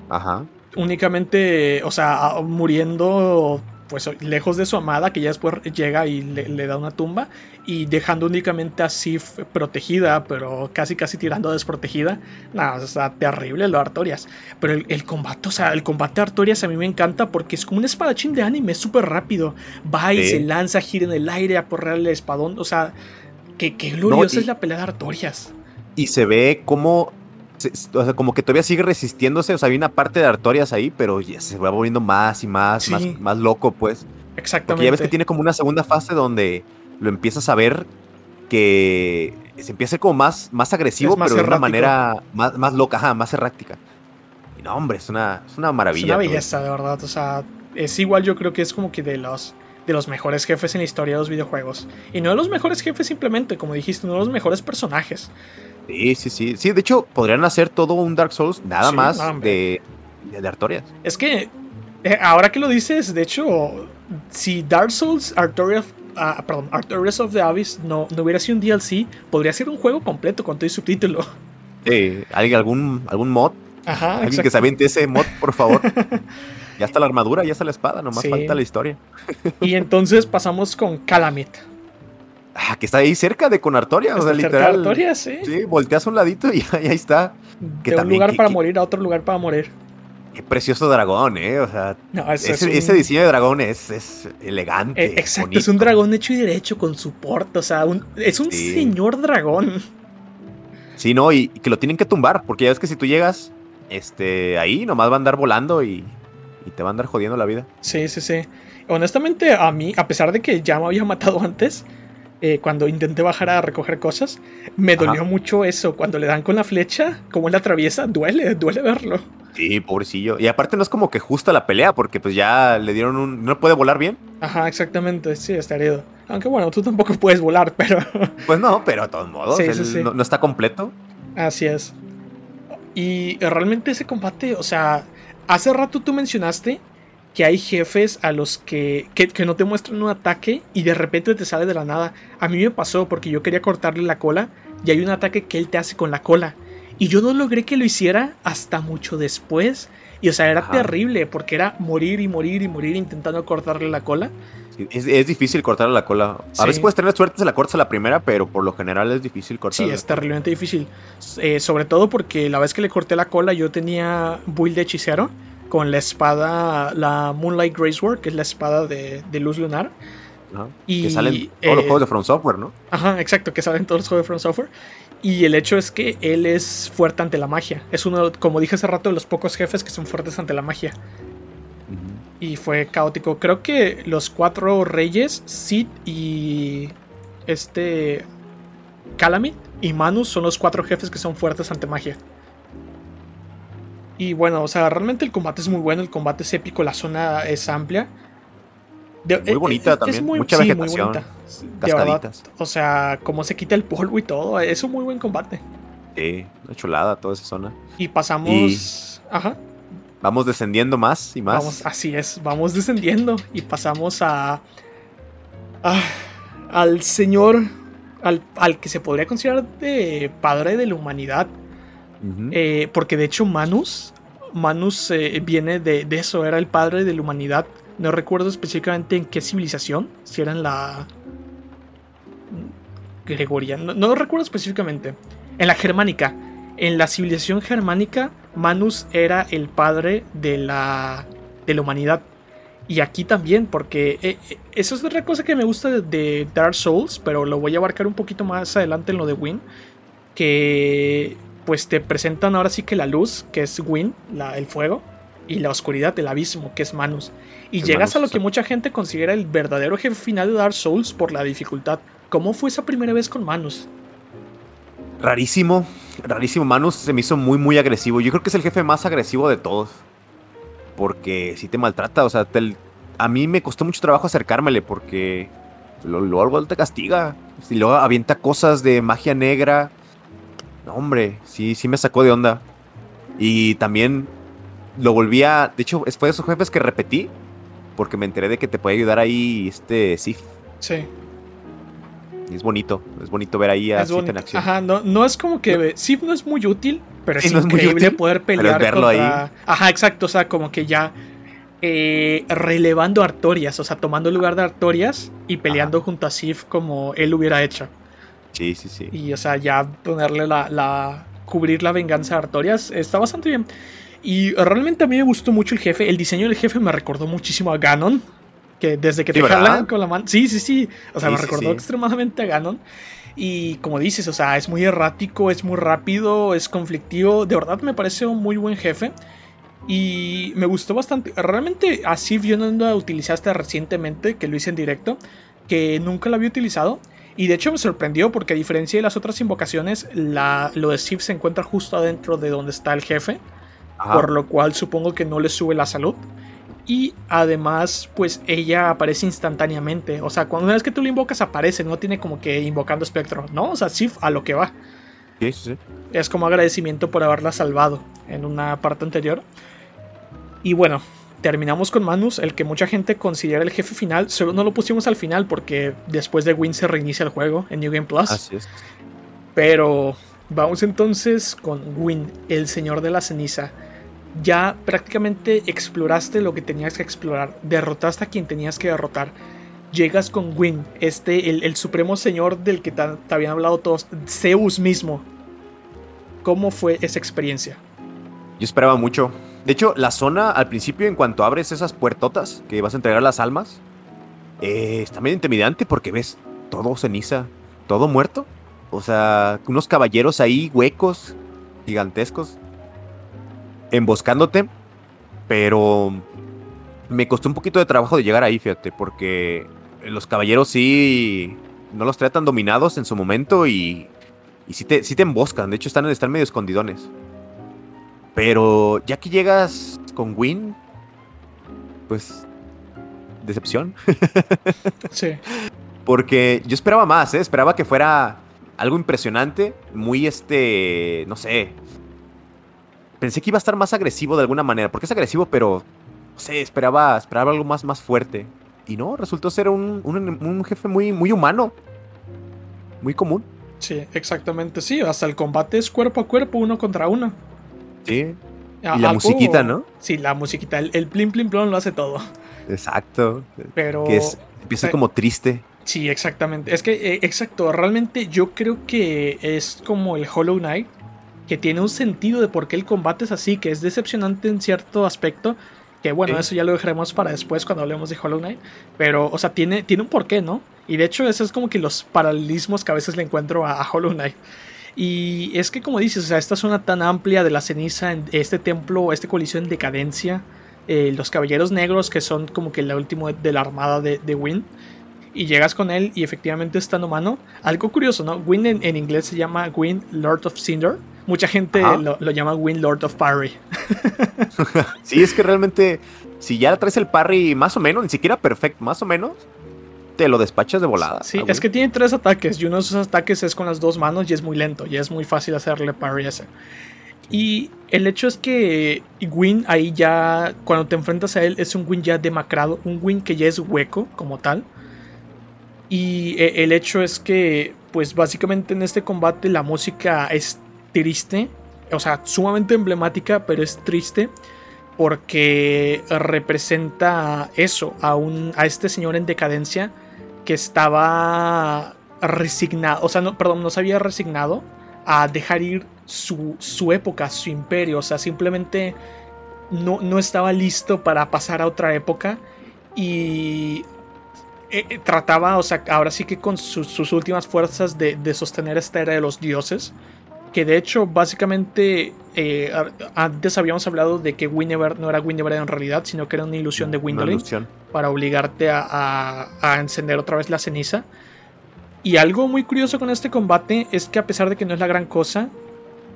Ajá. únicamente, o sea, muriendo pues lejos de su amada, que ya después llega y le, le da una tumba, y dejando únicamente a Sif protegida, pero casi casi tirando desprotegida. Nada, o sea, terrible lo de Artorias. Pero el, el combate, o sea, el combate de Artorias a mí me encanta porque es como un espadachín de anime, es súper rápido. Va y Sí. se lanza, gira en el aire a porrear el espadón, o sea, que, que gloriosa y- es la pelea de Artorias. Y se ve como... se- o sea, como que todavía sigue resistiéndose, o sea, hay una parte de Artorias ahí, pero ya se va volviendo más y más, Sí. más, más loco, pues. Exactamente. Porque ya ves que tiene como una segunda fase donde lo empiezas a ver que se empieza a ser como más, más agresivo, Es más pero de una manera más, más loca, ajá, más errática. Y no, hombre, es una, es una Es maravilla. una todo belleza, de verdad. O sea, es igual, yo creo que es como que de los, de los mejores jefes en la historia de los videojuegos. Y no de los mejores jefes simplemente, como dijiste, no de los mejores personajes. Sí, sí, sí. Sí, de hecho, podrían hacer todo un Dark Souls nada Sí, más de, de, de Artorias. Es que, eh, ahora que lo dices, de hecho, si Dark Souls Artorias, ah, perdón, Artorias of the Abyss no, no hubiera sido un DLC, podría ser un juego completo con todo y subtítulo. Sí, ¿alguien, algún, algún mod, Ajá, alguien que exacto. se aviente ese mod, por favor. [LAUGHS] ya está la armadura, ya está la espada, nomás Sí. falta la historia. Y entonces pasamos con Calamit. Ah, que está ahí cerca de con Artoria, o sea, cerca de literal. Artorias, sí. Sí, volteas un ladito y [LAUGHS] ahí está. que de un lugar que- para que- morir a otro lugar para morir. Qué precioso dragón, ¿eh? O sea, No, eso es ese, un- ese diseño de dragón es, es elegante. Eh, exacto, bonito. es un dragón hecho y derecho con su porte, o sea, un- es un Sí. señor dragón. Sí, no, y, y que lo tienen que tumbar, porque ya ves que si tú llegas este, ahí, nomás va a andar volando y, y te va a andar jodiendo la vida. Sí, sí, sí. Honestamente, a mí, a pesar de que ya me había matado antes, eh, cuando intenté bajar a recoger cosas, me dolió Ajá. mucho eso. Cuando le dan con la flecha, como él la atraviesa, duele, duele verlo. Sí, pobrecillo. Y aparte no es como que justa la pelea, porque pues ya le dieron un... No puede volar bien. Ajá, exactamente, sí, está herido. Aunque bueno, tú tampoco [LAUGHS] puedes volar, pero [LAUGHS] Pues no, pero de todos modos, Sí, él sí, sí. No, no está completo. así es. Y realmente ese combate, o sea, hace rato tú mencionaste que hay jefes a los que, que, que no te muestran un ataque y de repente te sale de la nada. A mí me pasó porque yo quería cortarle la cola y hay un ataque que él te hace con la cola. Y yo no logré que lo hiciera hasta mucho después. Y o sea, era Ajá. terrible porque era morir y morir y morir intentando cortarle la cola. Sí, Es, es difícil cortarle la cola. A Sí. veces puedes tener suerte si la cortas a la primera, pero por lo general es difícil Sí, cortarle. es terriblemente difícil. Eh, sobre todo porque la vez que le corté la cola yo tenía build de hechicero con la espada, la Moonlight Gracework, que es la espada de, de luz lunar. Ajá. Y, que salen todos los eh, juegos de From Software, ¿no? Ajá, exacto, que salen todos los juegos de From Software. Y el hecho es que él es fuerte ante la magia. Es uno, como dije hace rato, de los pocos jefes que son fuertes ante la magia. Y fue caótico. Creo que los cuatro reyes, Sid y este Calamit y Manus son los cuatro jefes que son fuertes ante magia. Y bueno, o sea, realmente el combate es muy bueno, el combate es épico, la zona es amplia. De- Muy eh, bonita eh, es también, muy- mucha sí, muy vegetación, bonita. De verdad, o sea, cómo se quita el polvo y todo, es un muy buen combate. Sí, una chulada toda esa zona. Y pasamos... Ajá. Vamos descendiendo más y más. Vamos, así es, vamos descendiendo y pasamos a, a- al señor, al, al que se podría considerar de padre de la humanidad, Eh, porque de hecho Manus, Manus eh, viene de, de eso, era el padre de la humanidad. No recuerdo específicamente en qué civilización, si era en la gregoriana, no, no recuerdo específicamente, en la germánica. En la civilización germánica, Manus era el padre de la, de la humanidad. Y aquí también, porque eh, eh, eso es otra cosa que me gusta de, Dark Souls, pero lo voy a abarcar un poquito más adelante en lo de Win. Que pues te presentan ahora sí que la luz, que es Win, el fuego, y la oscuridad, el abismo, que es Manus. Y llegas a lo que mucha gente considera el verdadero jefe final de Dark Souls por la dificultad. ¿Cómo fue esa primera vez con Manus? Rarísimo, rarísimo. Manus se me hizo muy, muy agresivo. Yo creo que es el jefe más agresivo de todos porque si te maltrata, o sea, a mí me costó mucho trabajo acercármele porque lo, algo te castiga. Y luego avienta cosas de magia negra. No, hombre, sí, sí me sacó de onda. Y también lo volví a. De hecho, fue de esos jefes que repetí. Porque me enteré de que te puede ayudar ahí este Sif. Sí. Y es bonito, es bonito ver ahí a Sif en acción. Ajá, no, no es como que. Sif no es muy útil, pero es increíble poder pelear verlo ahí. Ajá, exacto, o sea, como que ya eh, relevando Artorias, o sea, tomando el lugar de Artorias y peleando junto a Sif como él hubiera hecho. Sí, sí, sí. Y, o sea, ya ponerle la, la cubrir la venganza de Artorias está bastante bien. Y realmente a mí me gustó mucho el jefe. El diseño del jefe me recordó muchísimo a Ganon. Que desde que te jalan con la mano. Sí, sí, sí. O sea, me recordó extremadamente a Ganon. Y como dices, o sea, es muy errático, es muy rápido, es conflictivo. De verdad me parece un muy buen jefe. Y me gustó bastante. Realmente así yo no lo utilizaste recientemente, que lo hice en directo, que nunca lo había utilizado. Y de hecho me sorprendió porque a diferencia de las otras invocaciones, la, lo de Sif se encuentra justo adentro de donde está el jefe. Por lo cual supongo que no le sube la salud. Y además, pues ella aparece instantáneamente. O sea, cuando una vez que tú lo invocas, aparece. No tiene como que invocando espectro. No, o sea, sí a lo que va. Sí, sí. Es como agradecimiento por haberla salvado en una parte anterior. Y bueno, terminamos con Manus, el que mucha gente considera el jefe final. Solo no lo pusimos al final porque después de Win se reinicia el juego en New Game Plus. Así es. Pero vamos entonces con Win, el señor de la ceniza ya prácticamente exploraste lo que tenías que explorar, derrotaste a quien tenías que derrotar. Llegas con Win, este, el, supremo señor del que te, habían hablado todos, Zeus mismo. ¿Cómo fue esa experiencia? Yo esperaba mucho. De hecho, la zona al principio, en cuanto abres esas puertotas que vas a entregar las almas, eh, está medio intimidante porque ves todo ceniza, todo muerto. O sea, unos caballeros ahí huecos, gigantescos emboscándote, pero me costó un poquito de trabajo de llegar ahí, fíjate, porque los caballeros sí no los tratan dominados en su momento y, y sí, te, te emboscan, de hecho están, están medio escondidones. Pero ya que llegas con Win, pues decepción. [LAUGHS] sí. Porque yo esperaba más, ¿eh? esperaba que fuera algo impresionante, muy este, no sé, pensé que iba a estar más agresivo de alguna manera, porque es agresivo, pero no sé, esperaba, esperaba algo más, más fuerte. Y no, resultó ser un, jefe muy, muy humano, muy común. Sí, exactamente, sí, hasta el combate es cuerpo a cuerpo, uno contra uno. Sí. Y la musiquita, ¿no? Sí, la musiquita, el, el plim plim plon lo hace todo. Exacto. Pero. Que es, empieza como triste. Sí, exactamente. Es que, eh, exacto, realmente yo creo que es como el Hollow Knight, que tiene un sentido de por qué el combate es así, que es decepcionante en cierto aspecto. Que bueno, eso ya lo dejaremos para después cuando hablemos de Hollow Knight. Pero, o sea, tiene, tiene un porqué, ¿no? Y de hecho, eso es como que los paralelismos que a veces le encuentro a, Hollow Knight. Y es que, como dices, o sea, esta zona tan amplia de la ceniza, este templo, este colisión en decadencia, eh, los caballeros negros, que son como que la última de la armada de, de Win y llegas con él y efectivamente está en humano. Algo curioso, ¿no? Gwyn en, inglés se llama Gwyn Lord of Cinder. Mucha gente lo, llama Gwyn Lord of Parry. [LAUGHS] sí, es que realmente, si ya traes el parry más o menos, ni siquiera perfecto, más o menos, te lo despachas de volada. Sí, es que tiene tres ataques y uno de esos ataques es con las dos manos y es muy lento y es muy fácil hacerle parry ese. Y el hecho es que Gwyn ahí ya, cuando te enfrentas a él, es un Gwyn ya demacrado, un Gwyn que ya es hueco como tal. Y eh, el hecho es que, pues básicamente en este combate la música es triste, o sea, sumamente emblemática, pero es triste porque representa eso, a, un, a este señor en decadencia que estaba resignado, o sea, no, perdón, no se había resignado a dejar ir su, su época, su imperio, o sea, simplemente no, no estaba listo para pasar a otra época Y eh, eh, trataba, o sea, ahora sí que con sus, últimas fuerzas de, sostener esta era de los dioses. Que de hecho, básicamente, eh, antes habíamos hablado de que Winever no era Winever en realidad, sino que era una ilusión de Windling para obligarte a, a encender otra vez la ceniza. Y algo muy curioso con este combate es que a pesar de que no es la gran cosa,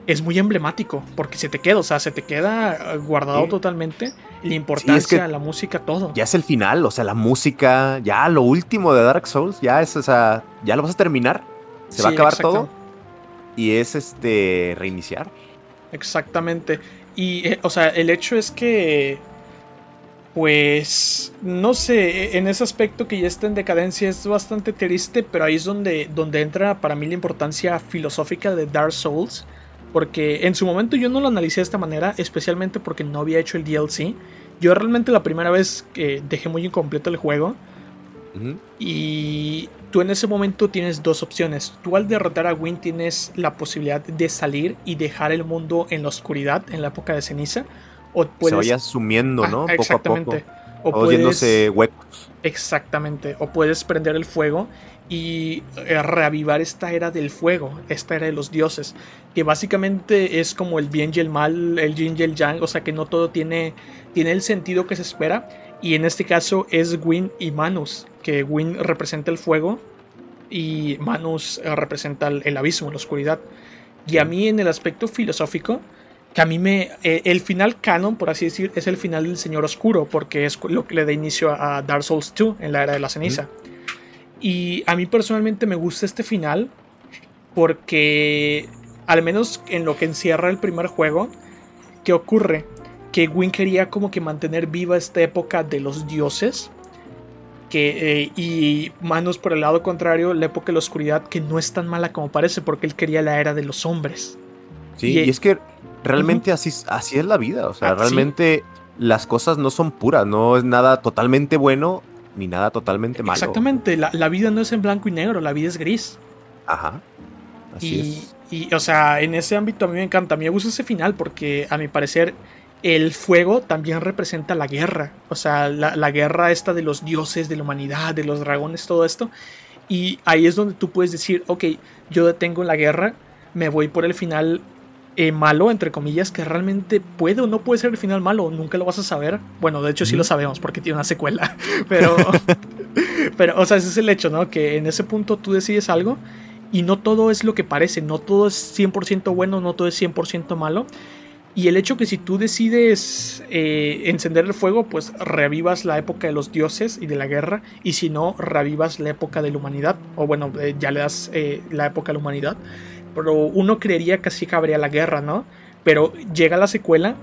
es muy emblemático, porque se te queda, o sea, se te queda guardado totalmente la importancia, la música, todo. Ya es el final, o sea, la música, ya lo último de Dark Souls, ya es, o sea, ya lo vas a terminar, se va a acabar todo y es este reiniciar. Exactamente. Y, eh, o sea, el hecho es que, pues, no sé, en ese aspecto que ya está en decadencia es bastante triste, pero ahí es donde, donde entra para mí la importancia filosófica de Dark Souls porque en su momento yo no lo analicé de esta manera, especialmente porque no había hecho el DLC. Yo realmente la primera vez que dejé muy incompleto el juego. Y tú en ese momento tienes dos opciones. Tú al derrotar a Win tienes la posibilidad de salir y dejar el mundo en la oscuridad, en la época de ceniza. O puedes... Se vaya sumiendo, ¿no? Ah, exactamente. O puedes... huecos. Exactamente. O puedes prender el fuego y eh, reavivar esta era del fuego, esta era de los dioses, que básicamente es como el bien y el mal, el yin y el yang, o sea que no todo tiene, tiene el sentido que se espera, y en este caso es Win y Manus, que Win representa el fuego y Manus eh, representa el, abismo, la oscuridad. Y a mí en el aspecto filosófico, que a mí me... Eh, el final canon, por así decir, es el final del Señor Oscuro, porque es lo que le da inicio a Dark Souls 2 en la era de la ceniza. Y a mí personalmente me gusta este final porque, al menos en lo que encierra el primer juego, ¿qué ocurre? Que Win quería como que mantener viva esta época de los dioses. Que, eh, y Manos por el lado contrario, la época de la oscuridad, que no es tan mala como parece, porque él quería la era de los hombres. Sí, y, es que realmente así, así es la vida. O sea, ah, realmente las cosas no son puras, no es nada totalmente bueno ni nada totalmente malo. Exactamente, la, vida no es en blanco y negro, la vida es gris. Ajá. Así y, es. y, o sea, en ese ámbito a mí me encanta. A mí me gusta ese final porque, a mi parecer, el fuego también representa la guerra. O sea, la, guerra esta de los dioses, de la humanidad, de los dragones, todo esto. Y ahí es donde tú puedes decir, ok, yo detengo la guerra, me voy por el final eh, malo, entre comillas, que realmente puede o no puede ser el final malo, nunca lo vas a saber. Bueno, de hecho sí lo sabemos porque tiene una secuela, [LAUGHS] pero, [LAUGHS] pero, o sea, ese es el hecho, ¿no? Que en ese punto tú decides algo y no todo es lo que parece, no todo es 100% bueno, no todo es 100% malo. Y el hecho que si tú decides eh, encender el fuego, pues revivas la época de los dioses y de la guerra. Y si no, revivas la época de la humanidad. O bueno, eh, ya le das la época de la humanidad pero uno creería que así cabría la guerra, ¿no? Pero llega la secuela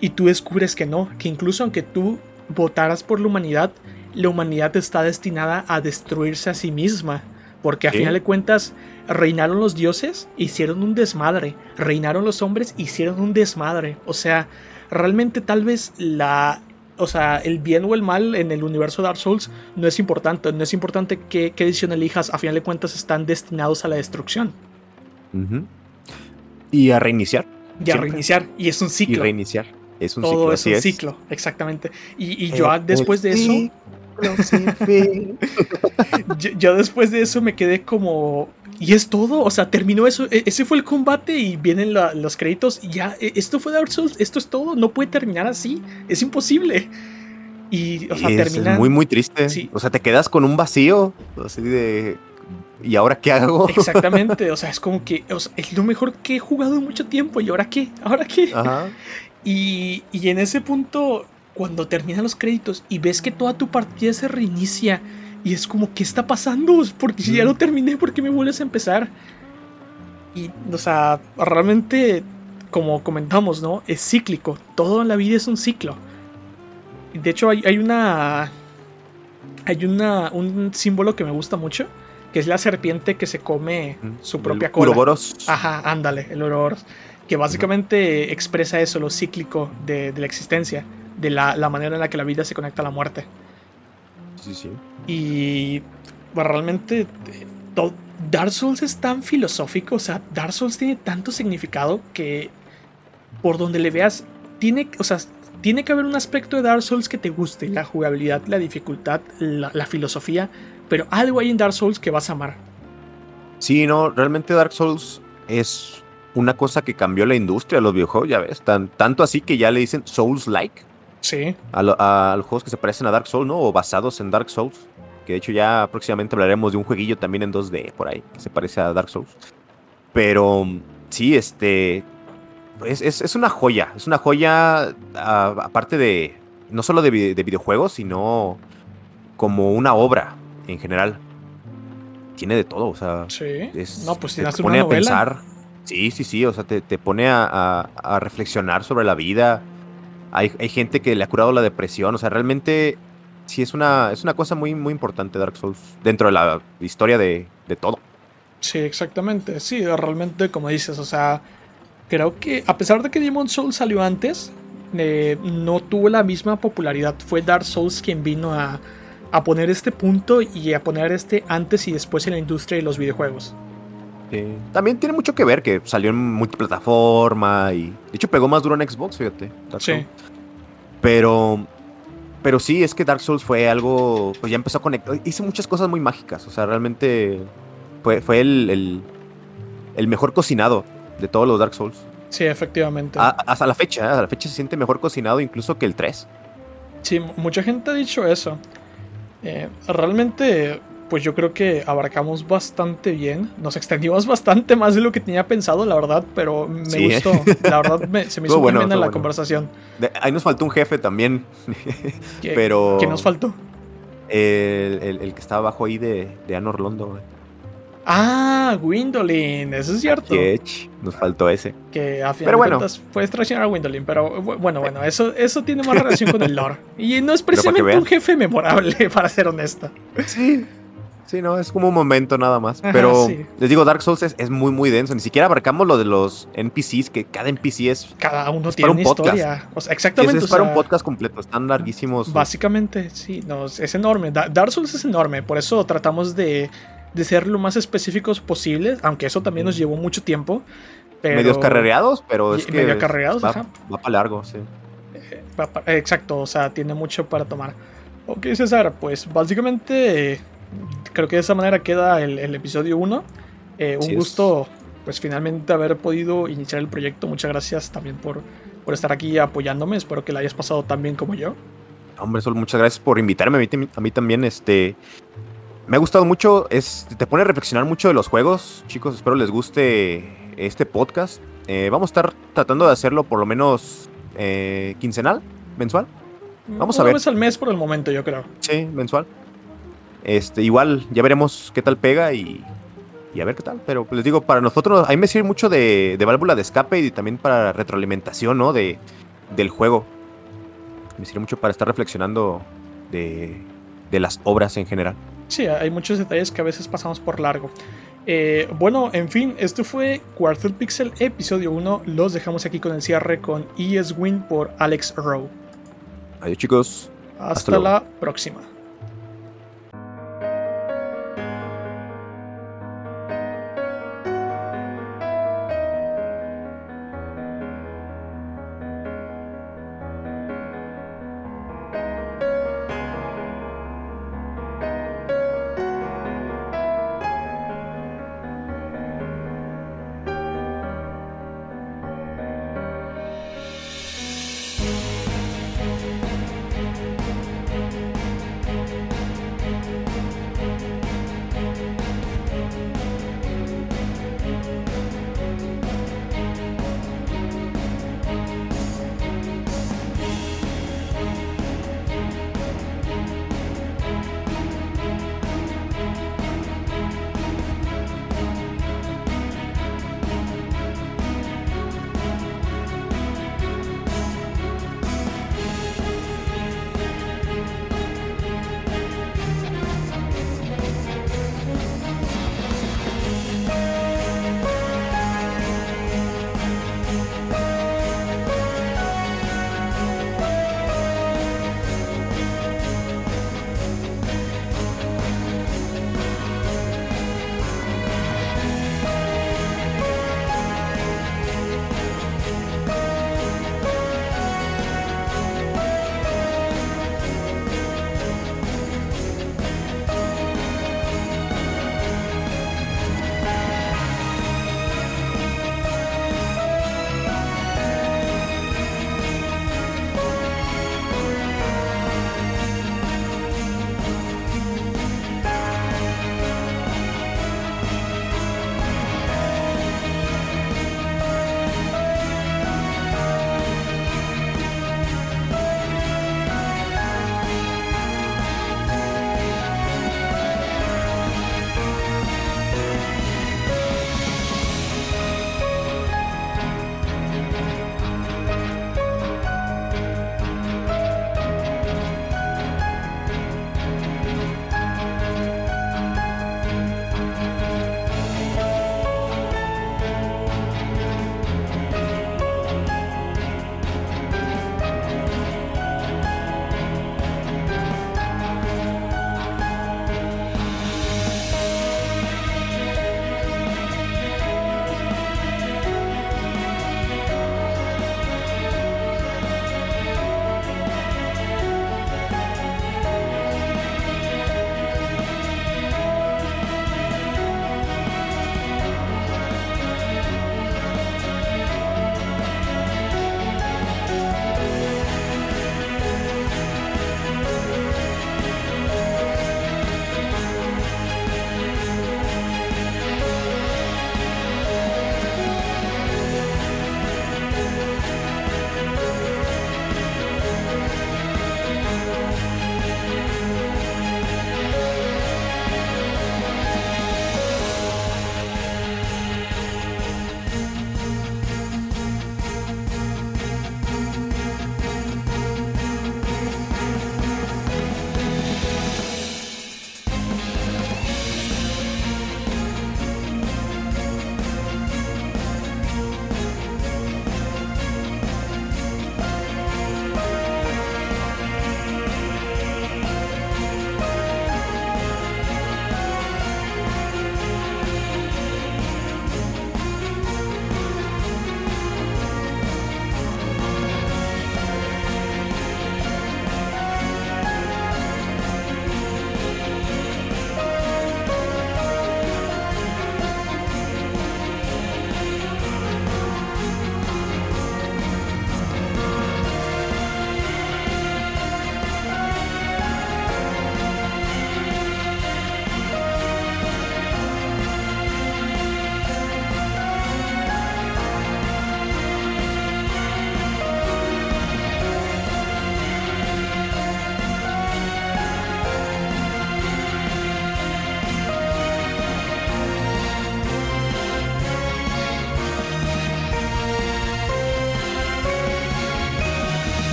y tú descubres que no, que incluso aunque tú votaras por la humanidad, la humanidad está destinada a destruirse a sí misma. Porque a final de cuentas, reinaron los dioses, hicieron un desmadre. Reinaron los hombres, hicieron un desmadre. O sea, realmente tal vez la. O sea, el bien o el mal en el universo de Dark Souls no es importante. No es importante qué, qué decisión elijas. A final de cuentas, están destinados a la destrucción. Y a reiniciar. Y a reiniciar. Y es un ciclo. Y reiniciar. Es un Todo ciclo. es un ciclo, exactamente. Y, yo después de eso. [LAUGHS] yo, después de eso me quedé como. Y es todo, o sea, terminó eso. E, ese fue el combate y vienen los créditos. Y ya, e, esto fue Dark Souls, esto es todo. No puede terminar así. Es imposible. Y, o sea, termina. muy, muy triste. O sea, te quedas con un vacío. Así de. ¿y ahora qué hago? [LAUGHS] Exactamente, o sea, es como que es lo mejor que he jugado en mucho tiempo, ¿y ahora qué? ¿Ahora qué? [LAUGHS] Y, en ese punto, cuando terminan los créditos y ves que toda tu partida se reinicia, y es como, ¿qué está pasando? Porque si ya lo terminé, ¿por qué me vuelves a empezar? Y, o sea, realmente, como comentamos, ¿no? Es cíclico, todo en la vida es un ciclo. De hecho, hay, hay una... Hay una, un símbolo que me gusta mucho, que es la serpiente que se come su propia cola. Uroboros. Ajá, ándale, el Uroboros. Que básicamente expresa eso, lo cíclico de, la existencia, de la, manera en la que la vida se conecta a la muerte. Sí, sí. Y realmente Dark Souls es tan filosófico, o sea, Dark Souls tiene tanto significado que por donde le veas, tiene, o sea, tiene que haber un aspecto de Dark Souls que te guste, la jugabilidad, la dificultad, la, la filosofía, pero algo hay en Dark Souls que vas a amar. Sí, no, realmente Dark Souls es una cosa que cambió la industria de los videojuegos, ya ves, tan, tanto así que ya le dicen Souls-like. Sí. A, lo- a los juegos que se parecen a Dark Souls, ¿no? O basados en Dark Souls. Que de hecho ya próximamente hablaremos de un jueguillo también en 2D por ahí, que se parece a Dark Souls. Pero sí, este. Es, es- es una joya. Es una joya, aparte de. No solo de, vi- de videojuegos, sino como una obra en general. Tiene de todo, o sea. Sí. es- no, pues te, te una pone a novela. pensar. Sí, sí, sí. O sea, te, te pone a, a- a reflexionar sobre la vida. Hay, hay gente que le ha curado la depresión. O sea, realmente sí es una, es una cosa muy, muy importante Dark Souls dentro de la historia de, de todo. Sí, exactamente. Sí, realmente, como dices, o sea, creo que a pesar de que Demon Souls salió antes, eh, no tuvo la misma popularidad. Fue Dark Souls quien vino a, a poner este punto y a poner este antes y después en la industria de los videojuegos. Sí. También tiene mucho que ver que salió en multiplataforma y de hecho pegó más duro en Xbox, fíjate. Dark Sí. Souls. Pero pero sí, es que Dark Souls fue algo, pues ya empezó a conectar, hizo muchas cosas muy mágicas, o sea, realmente fue, fue el, el, el mejor cocinado de todos los Dark Souls. Sí, efectivamente. A- hasta la fecha, ¿eh? hasta la fecha se siente mejor cocinado incluso que el 3. Sí, mucha gente ha dicho eso. Eh, realmente, pues yo creo que abarcamos bastante bien. Nos extendimos [LAUGHS] bastante más de lo que tenía pensado, la verdad, pero me Sí, ¿eh? gustó. La verdad, me- se me hizo muy bueno, buena estuvo la bueno. conversación. De- ahí nos faltó un jefe también, [LAUGHS] ¿Qué, pero qué nos faltó? el, el- el que estaba abajo ahí de, de Anor Londo. güey. Ah, Gwendolyn, eso es cierto. Ketch, nos faltó ese. Que a final Pero de bueno. cuentas puedes traicionar a Gwendolyn, pero bu- bueno, bueno, eso, eso tiene más relación con el lore. Y no es precisamente un jefe memorable, [LAUGHS] para ser honesto. Sí. Sí, no, es como un momento nada más. Ajá, Pero sí. les digo, Dark Souls es, es muy, muy denso. Ni siquiera abarcamos lo de los NPCs, que cada NPC es. Cada uno Es tiene para una un podcast. historia. O sea, Es, exactamente. es o para un sea, podcast completo. Están larguísimos. Básicamente, sí, no, es es enorme. Da- Dark Souls es enorme, por eso tratamos de, de ser lo más específicos posibles, aunque eso también nos llevó mucho tiempo. Pero Medios carrereados, pero Y- es que. medio carrereados, va, ajá. va para largo, sí. Va pa- Exacto, o sea, tiene mucho para tomar. Ok, César, pues básicamente eh, creo que de esa manera queda el, el episodio 1. Eh, un gusto, pues finalmente haber podido iniciar el proyecto. Muchas gracias también por, por estar aquí apoyándome. Espero que la hayas pasado tan bien como yo. Hombre, Sol, muchas gracias por invitarme. A mí, tam- a mí también, este. Me ha gustado mucho. Es, te pone a reflexionar mucho de los juegos. Chicos, espero les guste este podcast. Eh, vamos a estar tratando de hacerlo por lo menos eh, quincenal, mensual. Vamos a Una ver. vez al mes por el momento, yo creo. Sí, mensual. Este, igual, ya veremos qué tal pega y, y a ver qué tal. Pero pues, les digo, para nosotros, a mí me sirve mucho de, de válvula de escape y también para retroalimentación, ¿no? De, del juego. Me sirve mucho para estar reflexionando de, de las obras en general. Sí, hay muchos detalles que a veces pasamos por largo. Eh, bueno, en fin, esto fue Quarter Pixel episodio 1. Los dejamos aquí con el cierre con ES Win por Alex Rowe. Adiós, chicos. Hasta, la próxima.